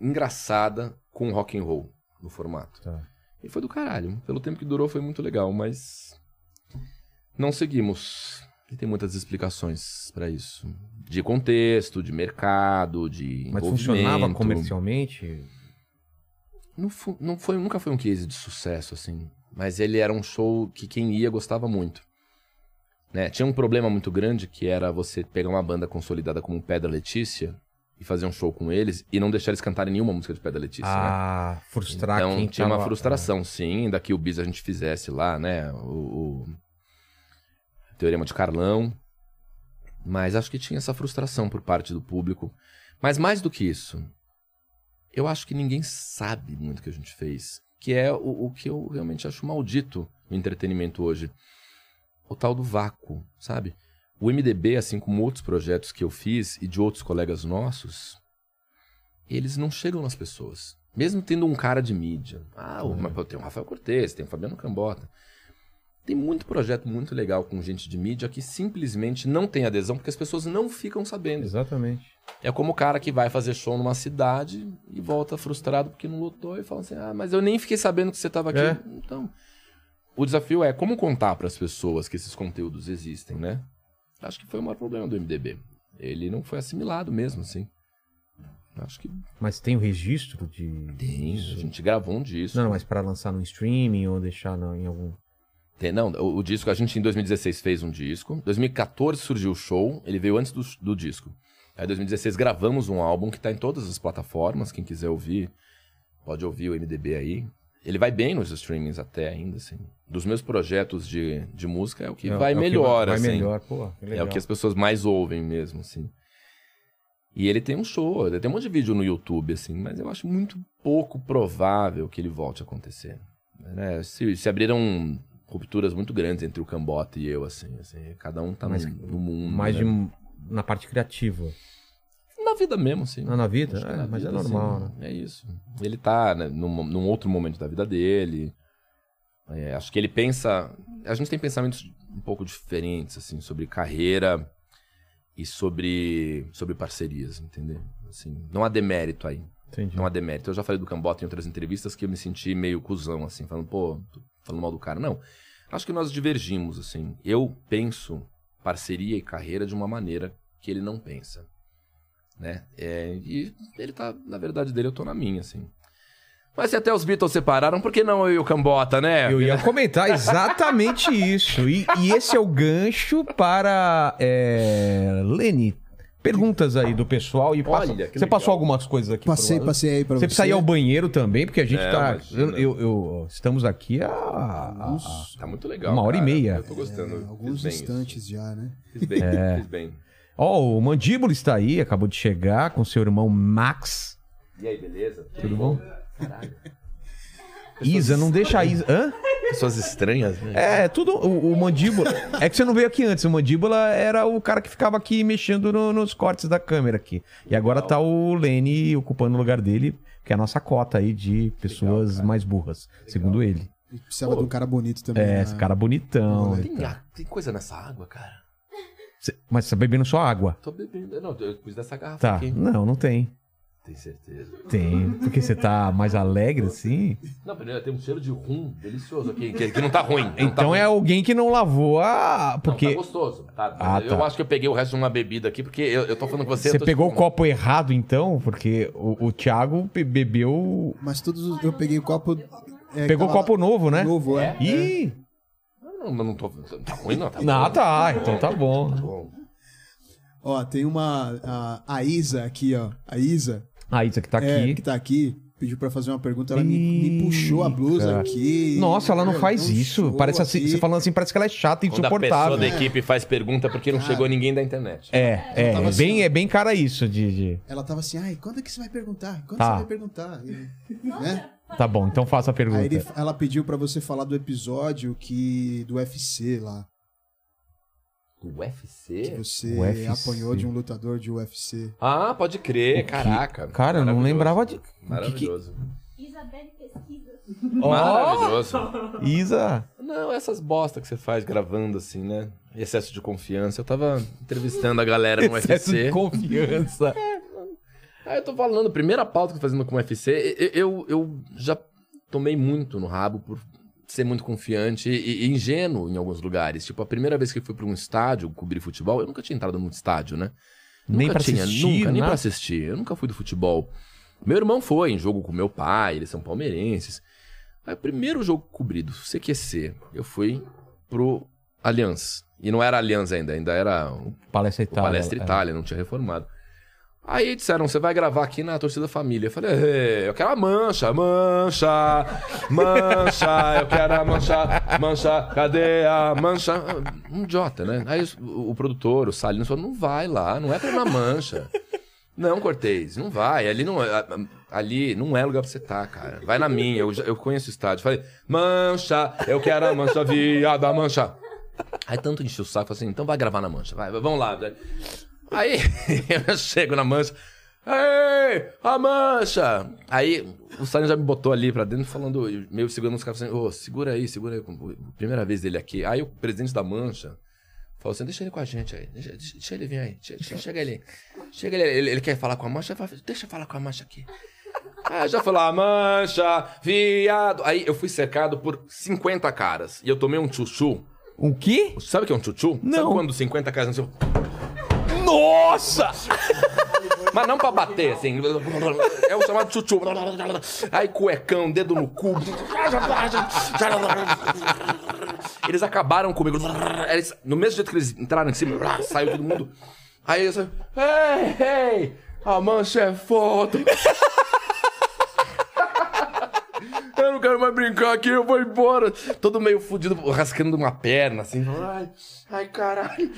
engraçada com rock and roll no formato. Tá. E foi do caralho. Pelo tempo que durou foi muito legal, mas não seguimos. E tem muitas explicações pra isso. De contexto, de mercado, de Mas funcionava comercialmente? Não, não foi, nunca foi um case de sucesso, assim. Mas ele era um show que quem ia gostava muito. Né? Tinha um problema muito grande que era você pegar uma banda consolidada como o Pedra Letícia e fazer um show com eles e não deixar eles cantarem nenhuma música de Pedra Letícia, né? Ah, frustrar Então quem tinha uma frustração, sim, ainda que o bis a gente fizesse lá, né? O, o Teorema de Carlão. Mas acho que tinha essa frustração por parte do público. Mas mais do que isso, eu acho que ninguém sabe muito o que a gente fez. Que é o, o que eu realmente acho maldito no entretenimento hoje. O tal do vácuo, sabe? O MDB, assim como outros projetos que eu fiz e de outros colegas nossos, eles não chegam nas pessoas. Mesmo tendo um cara de mídia. Ah, o, pô, tem o Rafael Cortez, tem o Fabiano Cambota. Tem muito projeto muito legal com gente de mídia que simplesmente não tem adesão porque as pessoas não ficam sabendo. Exatamente. É como o cara que vai fazer show numa cidade e volta frustrado porque não lotou e fala assim: ah, mas eu nem fiquei sabendo que você estava aqui. É. Então, o desafio é como contar para as pessoas que esses conteúdos existem, né? Acho que foi o maior problema do MDB. Ele não foi assimilado mesmo, assim. Acho que Mas tem o registro de. tem. disso? A gente gravou um disco. Não, mas pra lançar no streaming ou deixar no- em algum. Tem, não, o, o disco, a gente em 2016 fez um disco. 2014 surgiu o show, ele veio antes do, do disco. Aí em 2016 gravamos um álbum que tá em todas as plataformas, quem quiser ouvir, pode ouvir o MDB aí. Ele vai bem nos streamings até ainda, assim. Dos meus projetos de, de música é o que É- vai é o que melhor, vai, assim. Vai melhor, pô. É o que as pessoas mais ouvem mesmo, assim. E ele tem um show, ele tem um monte de vídeo no YouTube, assim, mas eu acho muito pouco provável que ele volte a acontecer. Né? Se, se abriram rupturas muito grandes entre o Cambota e eu, assim, assim cada um tá Mas- no, no mundo. Mais né? de na parte criativa. Na vida mesmo, sim. Não, na vida? É, na mas é vida, normal, assim, É isso. Ele tá né, num, num outro momento da vida dele. É, acho que ele pensa. A gente tem pensamentos um pouco diferentes, assim, sobre carreira e sobre, sobre parcerias, entendeu? Assim, não há demérito aí. Entendi. Não há demérito. Eu já falei do Cambota em outras entrevistas que eu me senti meio cuzão, assim, falando, pô, tô falando mal do cara. Não. Acho que nós divergimos, assim. Eu penso parceria e carreira de uma maneira que ele não pensa. Né? É, e ele tá, na verdade dele, eu tô na minha, assim. Mas se até os Beatles separaram, por que não eu e o Cambota, né? Eu ia comentar exatamente isso. E, e esse é o gancho para é, Lene. Perguntas aí do pessoal e passa- Olha, você legal. passou algumas coisas aqui. Passei, passei aí pra Você você. precisa ir ao banheiro também, porque a gente É, tá. imagina. Eu, eu- eu- estamos aqui há. há- Tá muito legal. Uma hora e cara. meia. Eu tô gostando. É, alguns instantes já, né? Fiz bem, É. fiz bem. Ó, o Mandíbula está aí, acabou de chegar com seu irmão Max. E aí, beleza? Tudo bom? Caralho. Isa, não deixa a Isa. Hã? Pessoas estranhas, né? É, tudo. O, o Mandíbula. É que você não veio aqui antes. O Mandíbula era o cara que ficava aqui mexendo no- nos cortes da câmera aqui. E agora tá o Lene ocupando o lugar dele, que é a nossa cota aí de pessoas mais burras, segundo ele. E precisava de um cara bonito também. É, né? esse cara bonitão. Tem, tem coisa nessa água, cara? Cê- mas você tá bebendo só água. Tô bebendo. Não, eu pus dessa garrafa Tá. aqui. Não, não tem. Tem certeza. Tem. Porque você tá mais alegre assim. Não, primeiro tem um cheiro de rum delicioso aqui, que, que não tá ruim. não tá Então ruim. é alguém que não lavou a. Não, Porque tá gostoso. Tá, Ah, eu tá. acho que eu peguei o resto de uma bebida aqui, porque eu, eu tô falando com você. você pegou o tipo, copo errado, então? Porque o, o Thiago be- bebeu. Mas todos os- eu peguei o copo. é, Pegou tava copo novo, né? Novo, é. Ih! Não, não, não tô. Tá ruim, não. Tá Não, bom. tá. Então tá bom. Bom. Ó, tem uma. A, a Isa aqui, ó. A Isa. A Isa que tá é, aqui. que tá aqui. pediu pra fazer uma pergunta, ela me, me puxou a blusa cara. aqui. Nossa, ela não faz isso. Parece assim, aqui. você falando assim, parece que ela é chata e Quando a pessoa insuportável. da equipe faz pergunta porque não chegou ninguém da internet. É, é, é assim, bem, ó. é bem cara isso de, de- Ela tava assim, ai, quando é que você vai perguntar? Quando Tá. você vai perguntar? E, né? Tá bom, então faça a pergunta. Aí ele- ela pediu pra você falar do episódio que do UFC lá. Do Que UFC? você UFC. apanhou de um lutador de UFC. Ah, pode crer, caraca. Cara, eu não lembrava de. Maravilhoso. Isabelle pesquisa. Maravilhoso. Isa! Não, essas bosta que você faz gravando assim, né? Excesso de confiança. Eu tava entrevistando a galera no Excesso de UFC. confiança. Aí eu tô falando, primeira pauta que eu tô fazendo com o UFC, eu, eu, eu já tomei muito no rabo por ser muito confiante e, e ingênuo em alguns lugares. Tipo, a primeira vez que eu fui pra um estádio cobrir futebol, eu nunca tinha entrado num estádio, né? Nem nunca pra tinha, assistir, nunca, nem nada? pra assistir. Eu nunca fui do futebol. Meu irmão foi em jogo com meu pai, eles são palmeirenses. Aí, o primeiro jogo cobrido, CQC, eu fui pro Allianz. E não era Allianz ainda, ainda era o Palestra o Itália. Palestra é. Itália, não tinha reformado. Aí disseram, você vai gravar aqui na torcida família. Eu falei, "É, eu quero a mancha, mancha, mancha, eu quero a mancha, mancha, cadê a mancha? Um idiota, né? Aí o, o produtor, o Salino, falou, não vai lá, não é pra ir na mancha. Não, Cortez, não vai. Ali não, é- ali não é lugar pra você estar, cara. Vai na minha, eu, eu conheço o estádio. Falei, mancha, eu quero a mancha, viada, mancha. Aí tanto enchi o saco, falei assim, então vai gravar na mancha, vai, vamos lá. Aí eu chego na mancha, ei, a mancha! Aí o Salino já me botou ali pra dentro, falando, meio segurando os caras, assim, ô, segura aí, segura aí, primeira vez dele aqui. Aí o presidente da mancha falou assim, deixa ele com a gente aí, deixa, deixa- ele vir aí, deixa- chega ele, chega ele, ele, ele quer falar com a mancha, deixa eu falar com a mancha aqui. Aí eu já falei, ah, mancha, viado. Aí eu fui cercado por 50 caras. E eu tomei um chuchu. O quê? Sabe o que é um chuchu? Não. Sabe quando 50 caras seu... Nossa! Mas não pra bater, assim. É o chamado chuchu. Aí cuecão, dedo no cu. Eles acabaram comigo. Eles, no mesmo jeito que eles entraram em cima, saiu todo mundo. Aí eu falei, ei, ei, a mancha é foda. Eu não quero mais brincar aqui, eu vou embora. Todo meio fudido, rascando uma perna, assim. Ai, ai, caralho.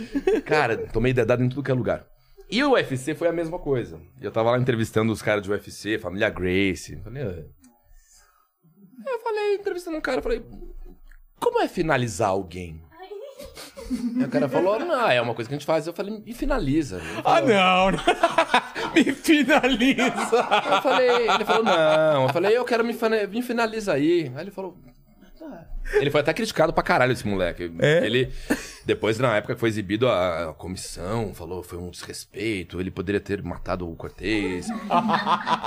Cara, tomei dedada em tudo que é lugar. E o UFC foi a mesma coisa. Eu tava lá entrevistando os caras de UFC, família Grace. Falei, ah. eu falei, entrevistando um cara, falei, como é finalizar alguém? Aí o cara falou, não, é uma coisa que a gente faz. Eu falei, me finaliza. Ah, não! Me finaliza! Eu falei, ele falou, não. Eu falei, eu quero me, me finaliza aí. Aí ele falou. "Tá." Ele foi até criticado pra caralho, esse moleque. É? Ele, depois, na época que foi exibido, a, a comissão falou foi um desrespeito, ele poderia ter matado o Cortez.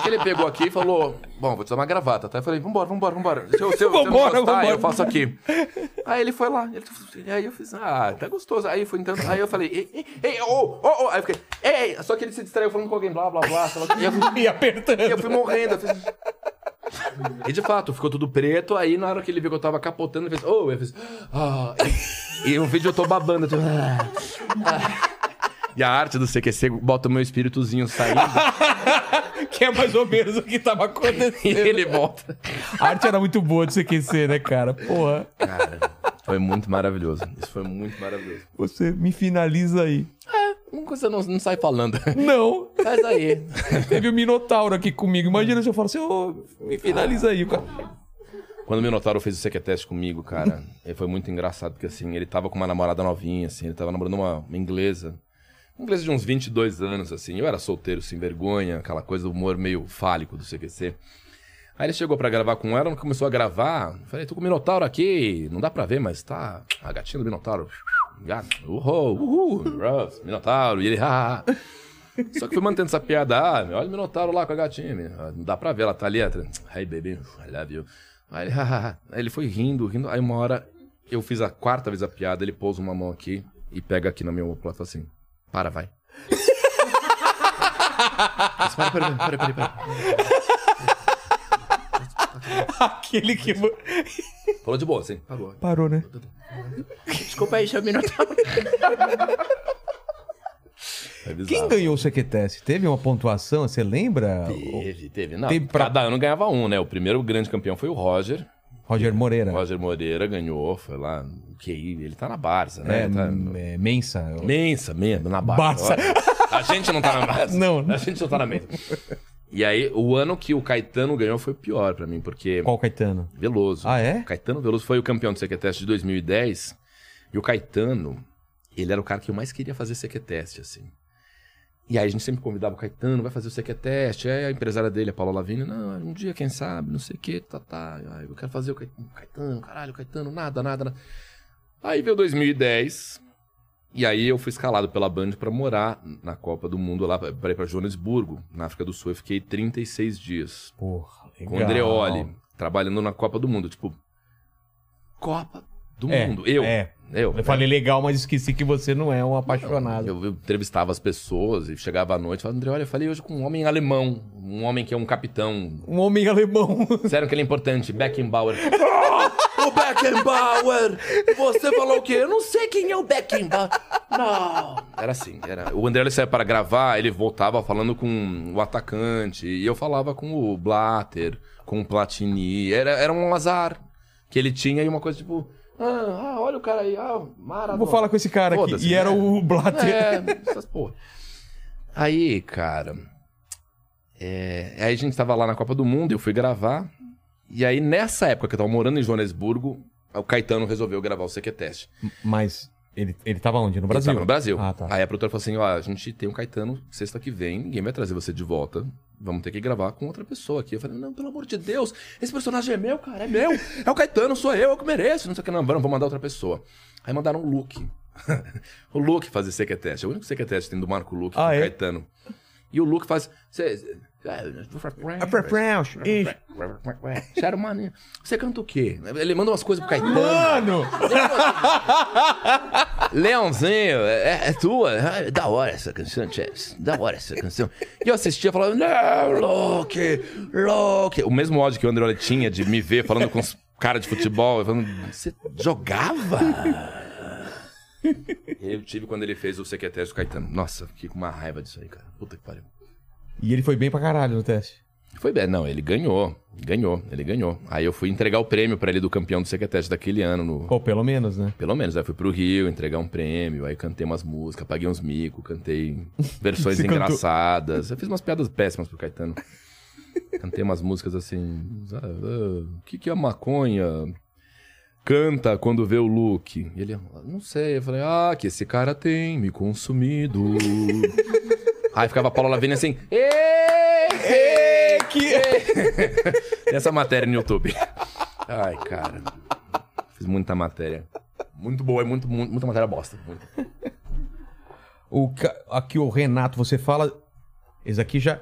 Ele pegou aqui e falou: Bom, vou te dar uma gravata, tá? Eu falei: Vambora, vambora, vambora. Se eu, se eu, se eu Vambora, gostar, vambora. eu faço aqui. Aí ele foi lá. Ele, aí eu fiz: Ah, tá gostoso. Aí foi então. Aí eu falei: Ei, ei, ei, ô, ô, ô. Aí eu fiquei: Ei, só que ele se distraiu falando com alguém, blá, blá, blá. E eu Me apertando. e eu fui morrendo. Eu fiz... E de fato, ficou tudo preto. Aí na hora que ele viu que eu tava capotando, ele fez. Oh, eu fiz. Ah. E, e o vídeo eu tô babando. eu tô, ah, ah. E a arte do CQC bota o meu espíritozinho saindo Que é mais ou menos o que tava e acontecendo. ele volta. A arte era muito boa de CQC, né, cara? Porra. Cara, foi muito maravilhoso. Isso foi muito maravilhoso. Você me finaliza aí. Uma coisa não, não sai falando. Não. Faz aí. Teve o Minotauro aqui comigo. Imagina se eu falo assim, ô, me finaliza aí. O cara- Quando o Minotauro fez o CQTest comigo, cara, ele foi muito engraçado, porque assim, ele tava com uma namorada novinha, assim, ele tava namorando uma, uma inglesa. Uma inglesa de uns 22 anos, assim. Eu era solteiro, sem vergonha, aquela coisa do humor meio fálico do CQC. Aí ele chegou pra gravar com ela, começou a gravar. Falei, tô com o Minotauro aqui, não dá pra ver, mas tá a gatinha do Minotauro. Gato, uhul, uhul, Ruff, Minotauro, e ele, ah, ah. Só que fui mantendo essa piada, ah, meu, olha o Minotauro lá com a gatinha, meu. Ah, não dá pra ver, ela tá ali, atrás. Hey, baby, I love you. Aí ele, hahaha. Aí ele foi rindo, rindo. Aí uma hora eu fiz a quarta vez a piada, ele pôs uma mão aqui e pega aqui na minha ombro e fala assim: Para, vai. Para, pera, pera, pera, pera. Aquele que... Falou de boa, assim. Parou. Parou, né? Desculpa aí, seu Minotauro. É. Quem ganhou o CQTS? Teve uma pontuação, você lembra? Teve, teve. Não, Teve pra- cada ano ganhava um, né? O primeiro grande campeão foi o Roger. Roger Moreira. Roger Moreira ganhou, foi lá no QI. Ele tá na Barça, né? É, tá... é, Mensa. Mensa, mesmo, na Barça. Barça. A gente não tá na Barça. Não. A gente não tá na Mensa. E aí, o ano que o Caetano ganhou foi o pior pra mim, porque... Qual Caetano? Veloso. Ah, é? O Caetano Veloso foi o campeão do CQTest de 2010. E o Caetano, ele era o cara que eu mais queria fazer CQTest, assim. E aí a gente sempre convidava o Caetano, vai fazer o CQTest. Aí a empresária dele, a Paula Lavigne, não, um dia, quem sabe, não sei o que, tá, tá. Eu quero fazer o Caetano, Caetano, caralho, Caetano, nada, nada, nada. Aí veio 2010, e aí eu fui escalado pela Band pra morar na Copa do Mundo lá, pra ir pra Joanesburgo, na África do Sul. Eu fiquei 36 dias Porra, legal. com o Andreoli, trabalhando na Copa do Mundo. Tipo, Copa do É, Mundo. Eu. é. Eu. Eu falei legal, mas esqueci que você não é um apaixonado. Eu, eu entrevistava as pessoas e chegava à noite e falava, André, olha, eu falei hoje com um homem alemão, um homem que é um capitão. Um homem alemão. Sério que ele é importante, Beckenbauer. Ah, o Beckenbauer! Você falou o quê? Eu não sei quem é o Beckenbauer. Não. Era assim, era. O André ele saía para gravar, ele voltava falando com o atacante, e eu falava com o Blatter, com o Platini. Era, era um azar que ele tinha e uma coisa tipo. Ah, ah, olha o cara aí, ah, Maradona. Vou falar com esse cara aqui. E era né? o Blatter. É, essas porra. Aí, cara. é, aí a gente tava lá na Copa do Mundo, eu fui gravar. E aí, nessa época que eu tava morando em Joanesburgo, o Caetano resolveu gravar o CQTest. Mas ele, ele tava onde? No Brasil? Ele tava no Brasil. Ah, tá. Aí a produtora falou assim: ó, a gente tem um Caetano sexta que vem, ninguém vai trazer você de volta. Vamos ter que gravar com outra pessoa aqui. Eu falei, não, pelo amor de Deus, esse personagem é meu, cara, é meu. É o Caetano, sou eu, eu que mereço. Não sei o que, não, vamos mandar outra pessoa. Aí mandaram o Luke. o Luke fazer CQTest. É o único que tem do Marco Luke, Ah, com o é? Caetano. E o Luke faz. Cê, Sério, mano. Você canta o quê? Ele manda umas coisas pro Caetano. Mano! Leãozinho, é, é tua? Ah, Da hora essa canção, Chess. Da hora essa canção. E eu assistia falando, não, Loki, Loki. O mesmo ódio que o André tinha de me ver falando com os caras de futebol. Falando, você jogava? eu tive quando ele fez o CQTS do Caetano. Nossa, fiquei com uma raiva disso aí, cara. Puta que pariu. E ele foi bem pra caralho no teste. Foi bem, não, ele ganhou. Ganhou, ele ganhou. Aí eu fui entregar o prêmio pra ele do campeão do CQTS daquele ano no, Ou pelo menos, né? Pelo menos, aí fui pro Rio entregar um prêmio, aí cantei umas músicas, paguei uns micos, cantei versões Você cantou- engraçadas. Eu fiz umas piadas péssimas pro Caetano. Cantei umas músicas assim. ah, ah, O que, que a maconha canta quando vê o look? E ele, não sei. Eu falei, ah, que esse cara tem me consumido. aí ficava a Paula Lavigne assim, ê, que... Essa matéria no YouTube. Ai, cara. Fiz muita matéria. Muito boa, é muito, muito- muita matéria bosta. Muito. O, ca- aqui o Renato, você fala. Esse aqui já.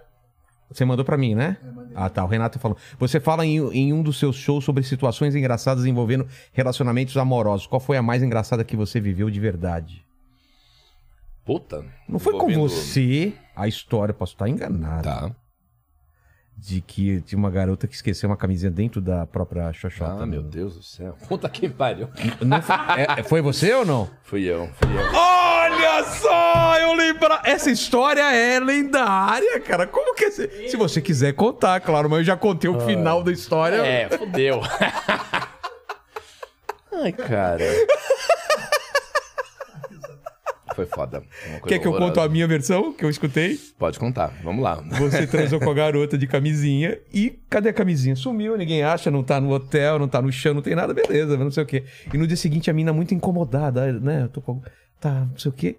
Você mandou pra mim, né? Ah, tá. O Renato falou. Você fala em, em um dos seus shows sobre situações engraçadas envolvendo relacionamentos amorosos. Qual foi a mais engraçada que você viveu de verdade? Puta. Não foi com envolvendo- você a história, posso estar enganado. Tá. De que tinha uma garota que esqueceu uma camisinha dentro da própria xoxota. Ah, meu Deus do céu. Puta que pariu. Não foi, é- foi você ou não? Fui eu, fui eu. Olha só, eu lembro. Essa história é lendária, cara. Como que é? esse- Se você quiser contar, claro, mas eu já contei o final da história. É, fodeu. Ai, cara. Foi foda. Uma Quer que eu conto a minha versão que eu escutei? Pode contar, vamos lá. Você transou com a garota de camisinha e cadê a camisinha? Sumiu, ninguém acha, não tá no hotel, não tá no chão, não tem nada, beleza, não sei o quê. E no dia seguinte a mina muito incomodada, né? Eu tô com. Tá, não sei o quê.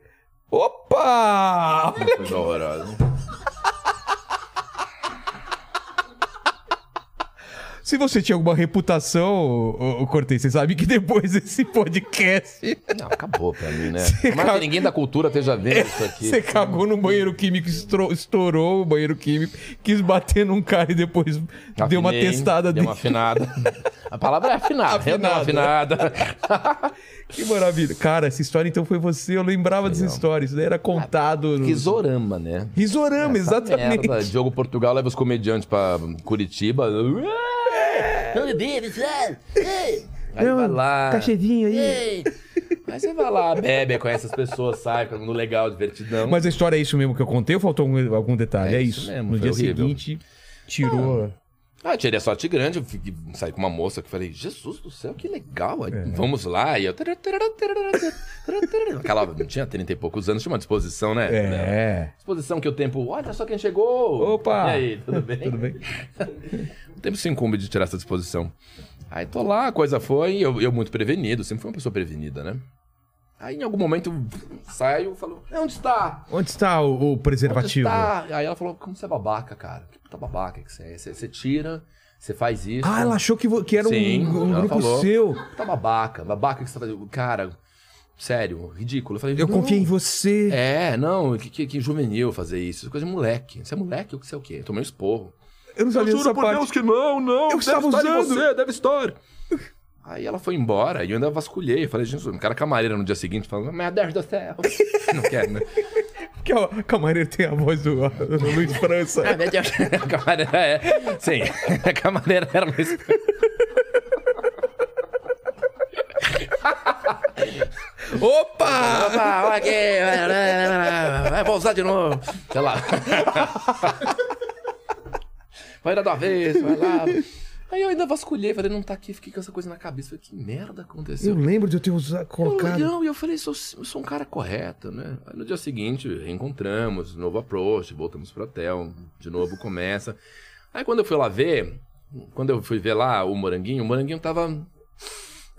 Opa! Coisa horrorosa. Se você tinha alguma reputação, ô, Cortez, você sabe que depois desse podcast Não, acabou pra mim, né? Você Mas que ninguém da cultura esteja vendo isso aqui. você cagou no banheiro químico, estro- estourou o banheiro químico, quis bater num cara e depois deu uma Afinei, testada Deu dele. uma afinada. A palavra é afinada. Dei uma afinada. Que maravilha. Cara, essa história então foi você, eu lembrava dessa história, isso daí era contado. no- Risorama, né? Risorama, Essa exatamente. Merda. Diogo Portugal leva os comediantes pra Curitiba. Aí Eu, vai lá. Cachezinho aí. Ei, Aí você vai lá, bebe, conhece as pessoas, sai, fica no legal, divertidão. Mas a história é isso mesmo que eu contei ou faltou algum, algum detalhe? É É, isso isso. mesmo, no foi dia horrível. seguinte, tirou. Ah, tirei a sorte grande, eu fiquei- saí com uma moça que falei, Jesus do céu, que legal, aí, vamos lá. E eu... Aquela, não tinha 30 e poucos anos, tinha uma disposição, né? É. Disposição que o tempo, olha só quem chegou. Opa! E aí, tudo bem? Tudo bem? O tempo se incumbe de tirar essa disposição. Aí tô lá, a coisa foi, eu, eu muito prevenido, sempre fui uma pessoa prevenida, né? Aí em algum momento saio e falo, onde está? Onde está o, o Onde preservativo? está? Aí ela falou, como você é babaca, cara? Que puta babaca que você é. Você, tira, você faz isso. Ah, ela achou que, que era um- Sim, um, ela grupo falou. seu. Puta babaca, babaca que você tá fazendo. Cara, sério, ridículo. Eu falei, Eu confiei em você. É, não, que, que, que juvenil fazer isso. Coisa de moleque. Você é moleque ou você é o quê? Eu tomei um esporro. Eu não sabia dessa parte. que não, não. Eu deve estava em usando. você, deve estar. Aí ela foi embora e eu ainda vasculhei. Falei, gente, o cara camareira no dia seguinte falando, meu Deus do céu. não quero, né? Porque a camareira tem a voz do, do Luiz França. Ah, meu Deus. A camareira é. Sim, a camareira era Luiz. Opa! Opa, olha aqui. Vai, vou usar de novo. Sei lá. Vai dar uma vez, vai lá. Aí eu ainda vasculhei, falei, não tá aqui, fiquei com essa coisa na cabeça. Falei, que merda aconteceu? Eu lembro de eu ter usado, Eu, colocado. não, e eu falei, sou, eu sou um cara correto, né? Aí no dia seguinte, reencontramos, novo approach, voltamos pro hotel, de novo começa. Aí quando eu fui lá ver, quando eu fui ver lá o moranguinho, o moranguinho tava.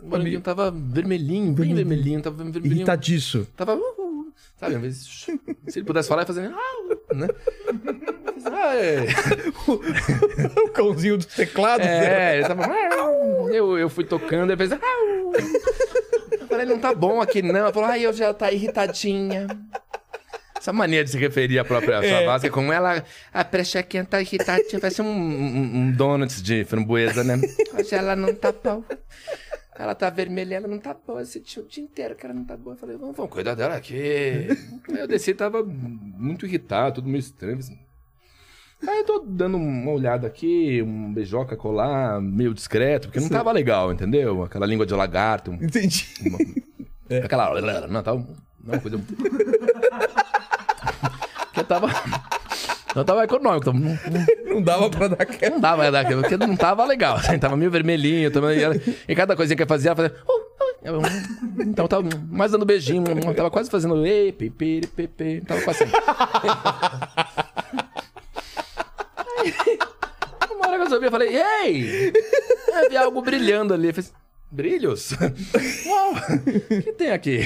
O moranguinho tava vermelhinho, bem vermelhinho, tava vermelhinho. Irritadiço. Tava. uh, uh, sabe, às vezes, se ele pudesse falar, ia fazer. "Ah", né? É. o cãozinho dos teclados. né? É, ele tava. Eu, eu fui tocando, ele fez. Eu falei, não tá bom aqui não. Ela falou, ai, eu já tá irritadinha. Essa mania de se referir à própria sua Vasca, como ela. A prechequinha tá irritadinha, parece um, um, um donuts de framboesa, né? Hoje ela não tá bom. Ela tá vermelha, ela não tá boa. Esse dia, o dia inteiro que ela não tá boa. Eu falei, vamos, vamos cuidar dela aqui. Eu desci, tava muito irritado, tudo meio estranho. Aí eu tô dando uma olhada aqui, um beijoca colar, meio discreto, porque não tava legal, entendeu? Aquela língua de lagarto, um- Entendi. uma- aquela. Não, tava. Não, coisa. que tava. Não tava econômico, tava- não, Não dava pra dar aquela. não dava, né, porque não tava legal. assim, Tava meio vermelhinho, tava, e, ela- e cada coisinha que eu fazia, ela fazia. "Uh, uh", eu- então eu tava mais dando beijinho, eu tava quase fazendo. Ei, pepe, tava quase assim. Uma hora que eu subi, eu falei, ei! Eu vi algo brilhando ali. Eu falei, brilhos? Uau! O que tem aqui?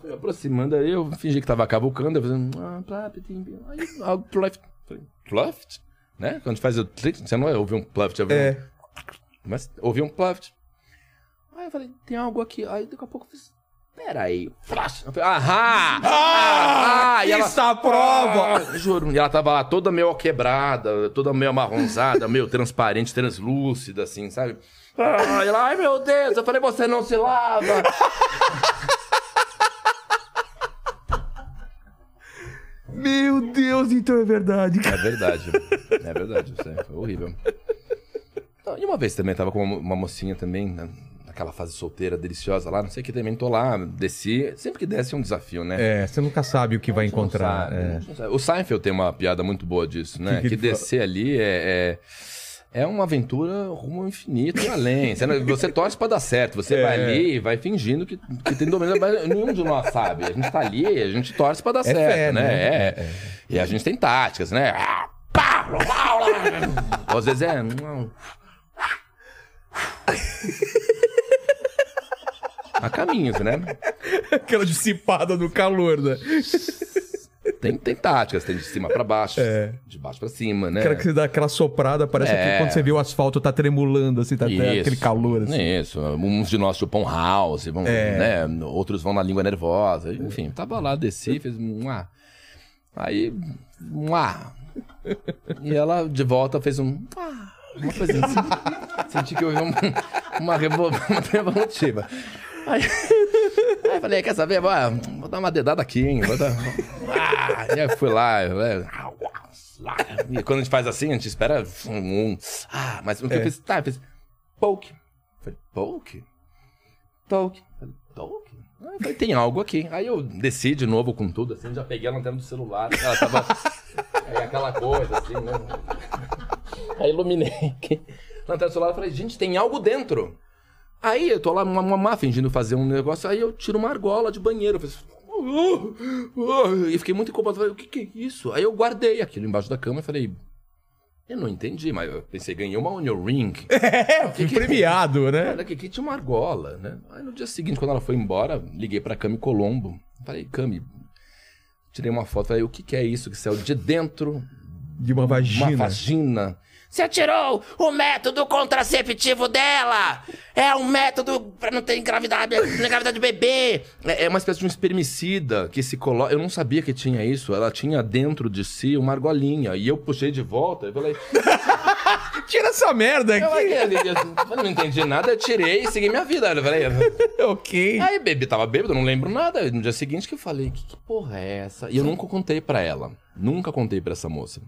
Fui aproximando aí, eu fingi que tava cavucando, eu fazendo. Ah. Aí algo pluft. Pluft? Né? Quando faz o trick, você não é ouvir um pluft, é ouvir É. um. Mas ouvi um pluft. Aí eu falei, tem algo aqui. Aí daqui a pouco eu fiz. Peraí. Flash. Ahá! Ah! Aqui está a prova! Ah, juro. E ela tava lá toda meio quebrada, toda meio amarronzada, meio transparente, translúcida, assim, sabe? Ah, e ela, ai meu Deus, eu falei, você não se lava. Meu Deus, então é verdade. É verdade. É verdade, isso aí foi horrível. Então, E uma vez também, tava com uma, mocinha também, na- naquela fase solteira, deliciosa lá, não sei o que, também tô lá, desci. Sempre que desce é um desafio, né? É, você nunca sabe o que vai encontrar. sabe, é. sabe. O Seinfeld tem uma piada muito boa disso, né? Que Que, que descer ali é, é, é uma aventura rumo ao infinito e além. Você, torce pra dar certo, você É. vai ali e vai fingindo que, que tem domínio, mas nenhum de nós sabe. A gente tá ali, a gente torce pra dar certo, fé, né? né? É. É, é. E a gente tem táticas, né? Às vezes é. Há caminhos, né? Aquela dissipada no calor, né? Tem, tem táticas, tem de cima pra baixo, É. de baixo pra cima, né? Aquela que você dá aquela soprada, parece É. que quando você vê o asfalto tá tremulando, assim, tá Isso. aquele calor, assim. Isso. Uns de nós chupam house, vão, É. né? Outros vão na língua nervosa. Enfim, tava lá, desci, fez um ah. Aí, um ah. E ela de volta fez um ah. Uma coisinha assim. Senti que houve um, uma, revo, uma revolutiva. Aí, aí falei, quer saber? Vou, ah, vou dar uma dedada aqui, hein? Vou dar, ah, e aí fui lá. eu, é, E quando a gente faz assim, a gente espera ah, mas o que eu fiz? Tá, eu fiz. Poke. Falei, poke? Toke. Falei, toke? Eu falei, tem algo aqui. Aí eu desci de novo com tudo, assim, já peguei a lanterna do celular, ela tava. aí aquela coisa, assim, né? Aí iluminei. Lanterna do celular, eu falei, gente, tem algo dentro. Aí eu tô lá, uma, uma fingindo fazer um negócio, aí eu tiro uma argola de banheiro. Eu falei, "Uh, uh", e fiquei muito incomodado. Falei, o que, que é isso? Aí eu guardei aquilo embaixo da cama e falei, eu não entendi, mas eu pensei, ganhei uma onion ring. É, fui premiado, né? Olha, aqui tinha uma argola, né? Aí no dia seguinte, quando ela foi embora, liguei pra Cami Colombo. Falei, Cami, tirei uma foto, falei, o que, que é isso que saiu de dentro De uma vagina. uma vagina? Você tirou o método contraceptivo dela! É um método pra não ter engravidado, engravidar de bebê! É é uma espécie de um espermicida que se coloca. Eu não sabia que tinha isso. Ela tinha dentro de si uma argolinha. E eu puxei de volta. Eu falei, Tira essa merda eu, aqui. eu, eu não entendi nada, eu tirei e segui minha vida. Eu falei, ok. Aí bebi, tava bêbado, não lembro nada. No dia seguinte que eu falei, que, que porra é essa? E eu nunca contei pra ela. Nunca contei pra essa moça.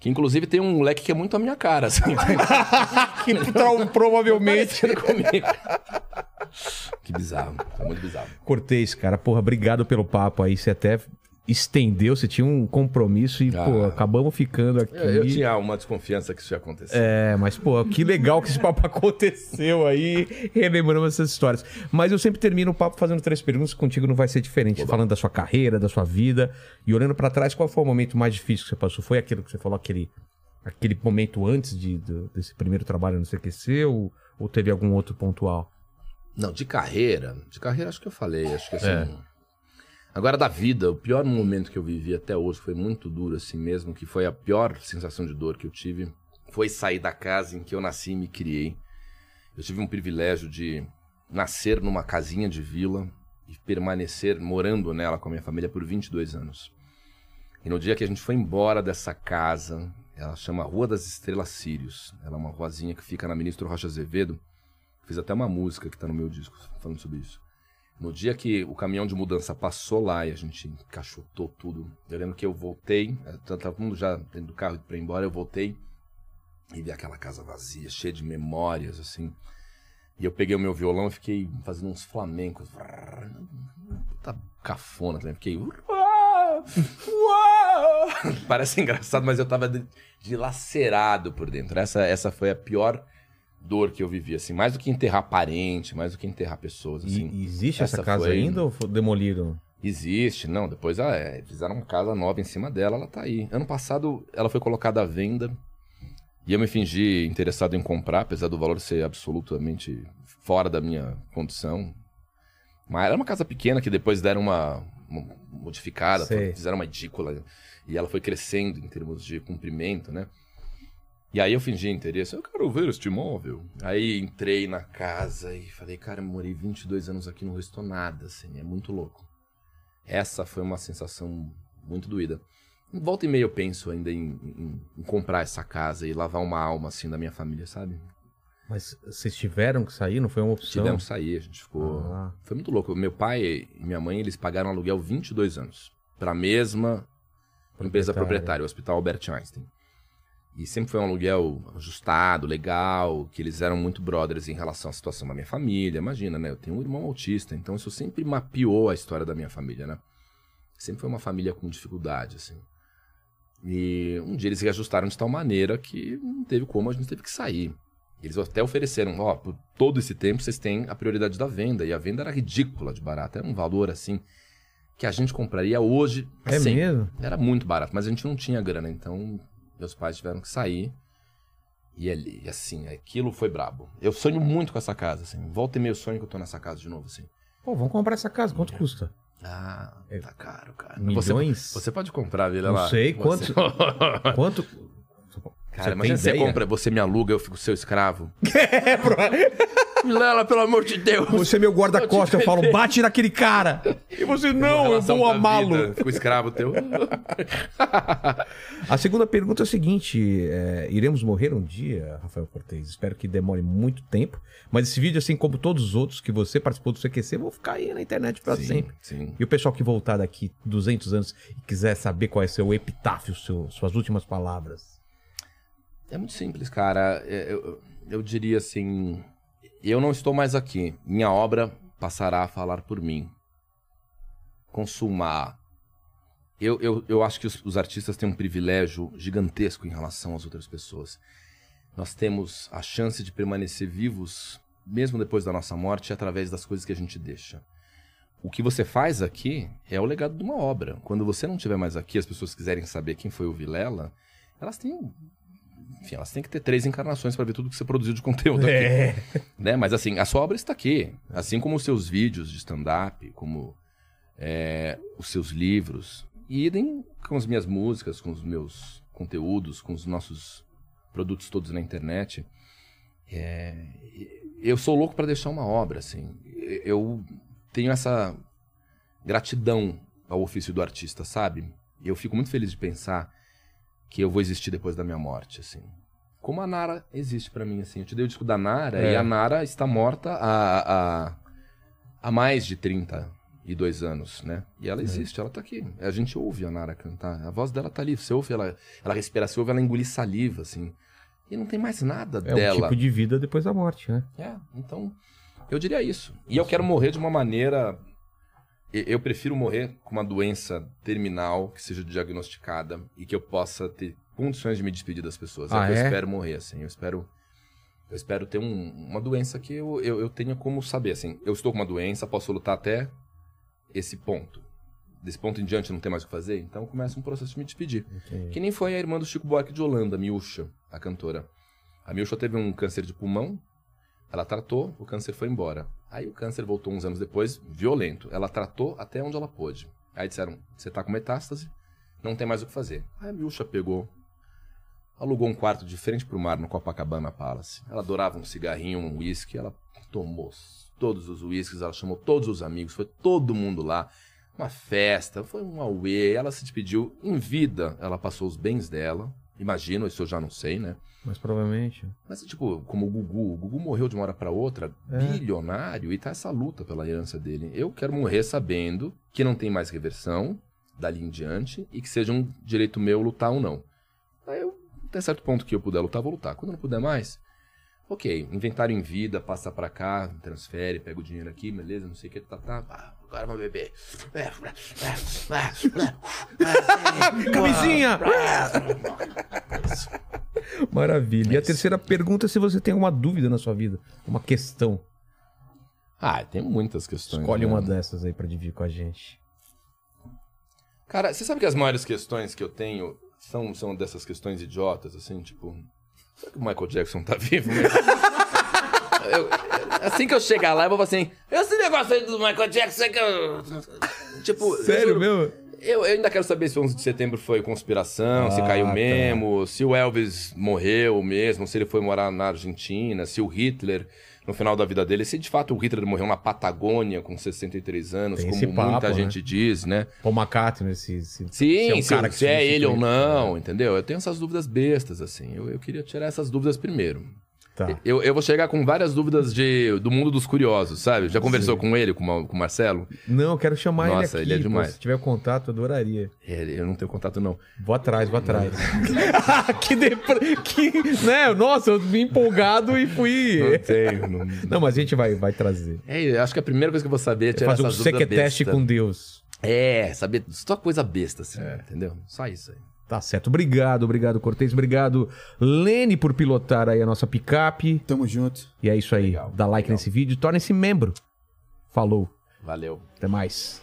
Que inclusive tem um moleque que é muito a minha cara, assim. Que trau- provavelmente. Comigo. Que bizarro. Foi muito bizarro. Cortez, cara, porra, obrigado pelo papo aí. Você até estendeu, você tinha um compromisso e, Ah. pô, acabamos ficando aqui. Eu, eu tinha uma desconfiança que isso ia acontecer. É, mas, pô, que legal que esse papo aconteceu aí, relembrando essas histórias. Mas eu sempre termino o papo fazendo três perguntas, contigo não vai ser diferente, falando da sua carreira, da sua vida, e olhando pra trás, qual foi o momento mais difícil que você passou? Foi aquilo que você falou, aquele, aquele momento antes de, do- desse primeiro trabalho no CQC, ou, ou teve algum outro pontual? Não, de carreira. De carreira acho que eu falei. Acho que assim. É. Agora da vida, o pior momento que eu vivi até hoje foi muito duro assim mesmo, que foi a pior sensação de dor que eu tive, foi sair da casa em que eu nasci e me criei. Eu tive um privilégio de nascer numa casinha de vila e permanecer morando nela com a minha família por 22 anos. E no dia que a gente foi embora dessa casa, ela chama Rua das Estrelas Sírios. Ela é uma ruazinha que fica na Ministro Rocha Azevedo. Fiz até uma música que tá no meu disco falando sobre isso. No dia que o caminhão de mudança passou lá e a gente encaixotou tudo, eu lembro que eu voltei, eh, tá todo mundo já dentro do carro pra ir embora, eu voltei e vi aquela casa vazia, cheia de memórias, assim. E eu peguei o meu violão e fiquei fazendo uns flamencos. Tá cafona também. Fiquei. Parece engraçado, mas eu tava dilacerado por dentro. Essa, essa foi a pior dor que eu vivi, assim. Mais do que enterrar parente, mais do que enterrar pessoas, assim. e existe essa, essa casa foi- ainda ou demoliram? Existe, não. Depois ah, é, fizeram uma casa nova em cima dela, ela tá aí. Ano passado ela foi colocada à venda e eu me fingi interessado em comprar, apesar do valor ser absolutamente fora da minha condição. Mas era uma casa pequena que depois deram uma, uma modificada, Sei. fizeram uma edícula e ela foi crescendo em termos de comprimento, né? E aí eu fingi interesse, eu quero ver este imóvel. Aí entrei na casa e falei, cara, eu morei 22 anos aqui, não restou nada, assim, é muito louco. Essa foi uma sensação muito doída. Volta e meia eu penso ainda em, em- em comprar essa casa e lavar uma alma assim da minha família, sabe? Mas vocês tiveram que sair? Não foi uma opção? Tivemos que sair, a gente ficou. Ah. Foi muito louco. Meu pai e minha mãe, eles pagaram aluguel 22 anos. Pra mesma empresa proprietária, o Hospital Albert Einstein. E sempre foi um aluguel ajustado, legal, que eles eram muito brothers em relação à situação da minha família. Imagina, né? Eu tenho um irmão autista, então isso sempre mapeou a história da minha família, né? Sempre foi uma família com dificuldade, assim. E um dia eles reajustaram de tal maneira que não teve como, a gente teve que sair. Eles até ofereceram, ó, por todo esse tempo vocês têm a prioridade da venda. E a venda era ridícula de barata. Era um valor, assim, que a gente compraria hoje. É mesmo? Era muito barato, mas a gente não tinha grana. Então, meus pais tiveram que sair. E ali, assim, aquilo foi brabo. Eu sonho muito com essa casa, assim. Volta e meio sonho que eu tô nessa casa de novo, assim. Pô, vamos comprar essa casa. Quanto custa? Ah, tá caro, cara. Milhões? Você, você pode comprar, Vila Não lá. sei, Você- Quanto? Cara, Você imagina você compra, você me aluga, eu fico seu escravo. É, bro. Vilela, pelo amor de Deus. Você é meu guarda-costas, eu falo, bate naquele cara. E você, não, eu vou amá-lo. Fico escravo teu. A segunda pergunta é a seguinte: é, iremos morrer um dia, Rafael Cortez? Espero que demore muito tempo. Mas esse vídeo, assim como todos os outros que você participou do CQC, vão ficar aí na internet pra Sim, sempre. sim. E o pessoal que voltar daqui 200 anos e quiser saber qual é seu epitáfio, seu- suas últimas palavras. É muito simples, cara. É, Eu, eu diria assim: eu não estou mais aqui. Minha obra passará a falar por mim. Consumar. Eu, eu, eu acho que os, os artistas têm um privilégio gigantesco em relação às outras pessoas. Nós temos a chance de permanecer vivos, mesmo depois da nossa morte, através das coisas que a gente deixa. O que você faz aqui é o legado de uma obra. Quando você não estiver mais aqui, as pessoas quiserem saber quem foi o Vilela, elas têm enfim, elas têm que ter três encarnações para ver tudo que você produziu de conteúdo aqui. É. Né? Mas assim, a sua obra está aqui. Assim como os seus vídeos de stand-up, como é, os seus livros. E idem com as minhas músicas, com os meus conteúdos, com os nossos produtos todos na internet. É, eu sou louco para deixar uma obra, assim. Eu tenho essa gratidão ao ofício do artista, sabe? E eu fico muito feliz de pensar que eu vou existir depois da minha morte, assim. Como a Nara existe para mim, assim. Eu te dei o disco da Nara É. e a Nara está morta há, há, há mais de 32 anos, né? E ela existe, ela tá aqui. A gente ouve a Nara cantar. A voz dela tá ali. Você ouve ela, ela respirar, você ouve ela engolir saliva, assim. E não tem mais nada É dela. um tipo de vida depois da morte, né? É, então, eu diria isso. E eu quero morrer de uma maneira. Eu prefiro morrer com uma doença terminal que seja diagnosticada e que eu possa ter condições de me despedir das pessoas. Ah, é que eu é? espero morrer, assim. Eu espero. Eu espero ter um- uma doença que eu, eu, eu tenha como saber, assim. Eu estou com uma doença, posso lutar até esse ponto. Desse ponto em diante não tem mais o que fazer, então começa um processo de me despedir. Que nem foi a irmã do Chico Buarque de Holanda, Miúcha, a cantora. A Miúcha teve um câncer de pulmão, ela tratou, o câncer foi embora. Aí o câncer voltou uns anos depois, violento. Ela tratou até onde ela pôde. Aí disseram, você tá com metástase, não tem mais o que fazer. Aí a Miúcha pegou, alugou um quarto de frente pro mar no Copacabana Palace. Ela adorava um cigarrinho, um uísque, ela tomou todos os uísques, ela chamou todos os amigos, foi todo mundo lá. Uma festa, foi um auê, ela se despediu em vida, ela passou os bens dela. Imagino, isso eu já não sei, né? Mas provavelmente. Mas, tipo, como o Gugu. O Gugu morreu de uma hora pra outra, É. bilionário, e tá essa luta pela herança dele. Eu quero morrer sabendo que não tem mais reversão dali em diante e que seja um direito meu lutar ou não. Aí eu, até certo ponto que eu puder lutar, vou lutar. Quando eu não puder mais, ok, inventário em vida, passa pra cá, transfere, pega o dinheiro aqui, beleza, não sei o que, tá, tá. Agora vamos beber. Camisinha! Maravilha. E a terceira pergunta é se você tem alguma dúvida na sua vida. Uma questão. Ah, tem muitas questões. Escolhe né? uma dessas aí pra dividir com a gente. Cara, você sabe que as maiores questões que eu tenho são, são dessas questões idiotas, assim, tipo. Será que o Michael Jackson tá vivo mesmo? Eu- assim que eu chegar lá, eu vou falar assim: esse negócio aí do Michael Jackson é que eu. Tipo. eu Sério, juro, meu? Eu, eu ainda quero saber se o 11 de setembro foi conspiração, se Ah, caiu tá. mesmo, se o Elvis morreu mesmo, se ele foi morar na Argentina, se o Hitler, no final da vida dele, se de fato o Hitler morreu na Patagônia com 63 anos, Tem como papo, muita né? gente diz, né? Paul McCartney, se, se, Sim, é se, cara que se é ele ou substitui. não, entendeu? Eu tenho essas dúvidas bestas, assim. Eu, eu queria tirar essas dúvidas primeiro. Tá. Eu, eu vou chegar com várias dúvidas de, do mundo dos curiosos, sabe? Já conversou com ele, com, o- com o Marcelo? Não, eu quero chamar Nossa, ele aqui. ele é pô. demais. se tiver contato, eu adoraria. Ele, eu não tenho contato, não. Vou atrás, vou atrás. que, depre... que né? Nossa, eu vim empolgado e fui. Não tenho. Não... Não, mas a gente vai, vai trazer. É, eu acho que a primeira coisa que eu vou saber é tirar Fazer um essas dúvidas sequeteste bestas. com Deus. É, saber só coisa besta, assim, entendeu? Só isso aí. Tá certo. Obrigado, obrigado, Cortez. Obrigado, Lene, por pilotar aí a nossa picape. Tamo junto. E é isso aí. Legal, Dá like legal. nesse vídeo, torne-se membro. Falou. Valeu. Até mais.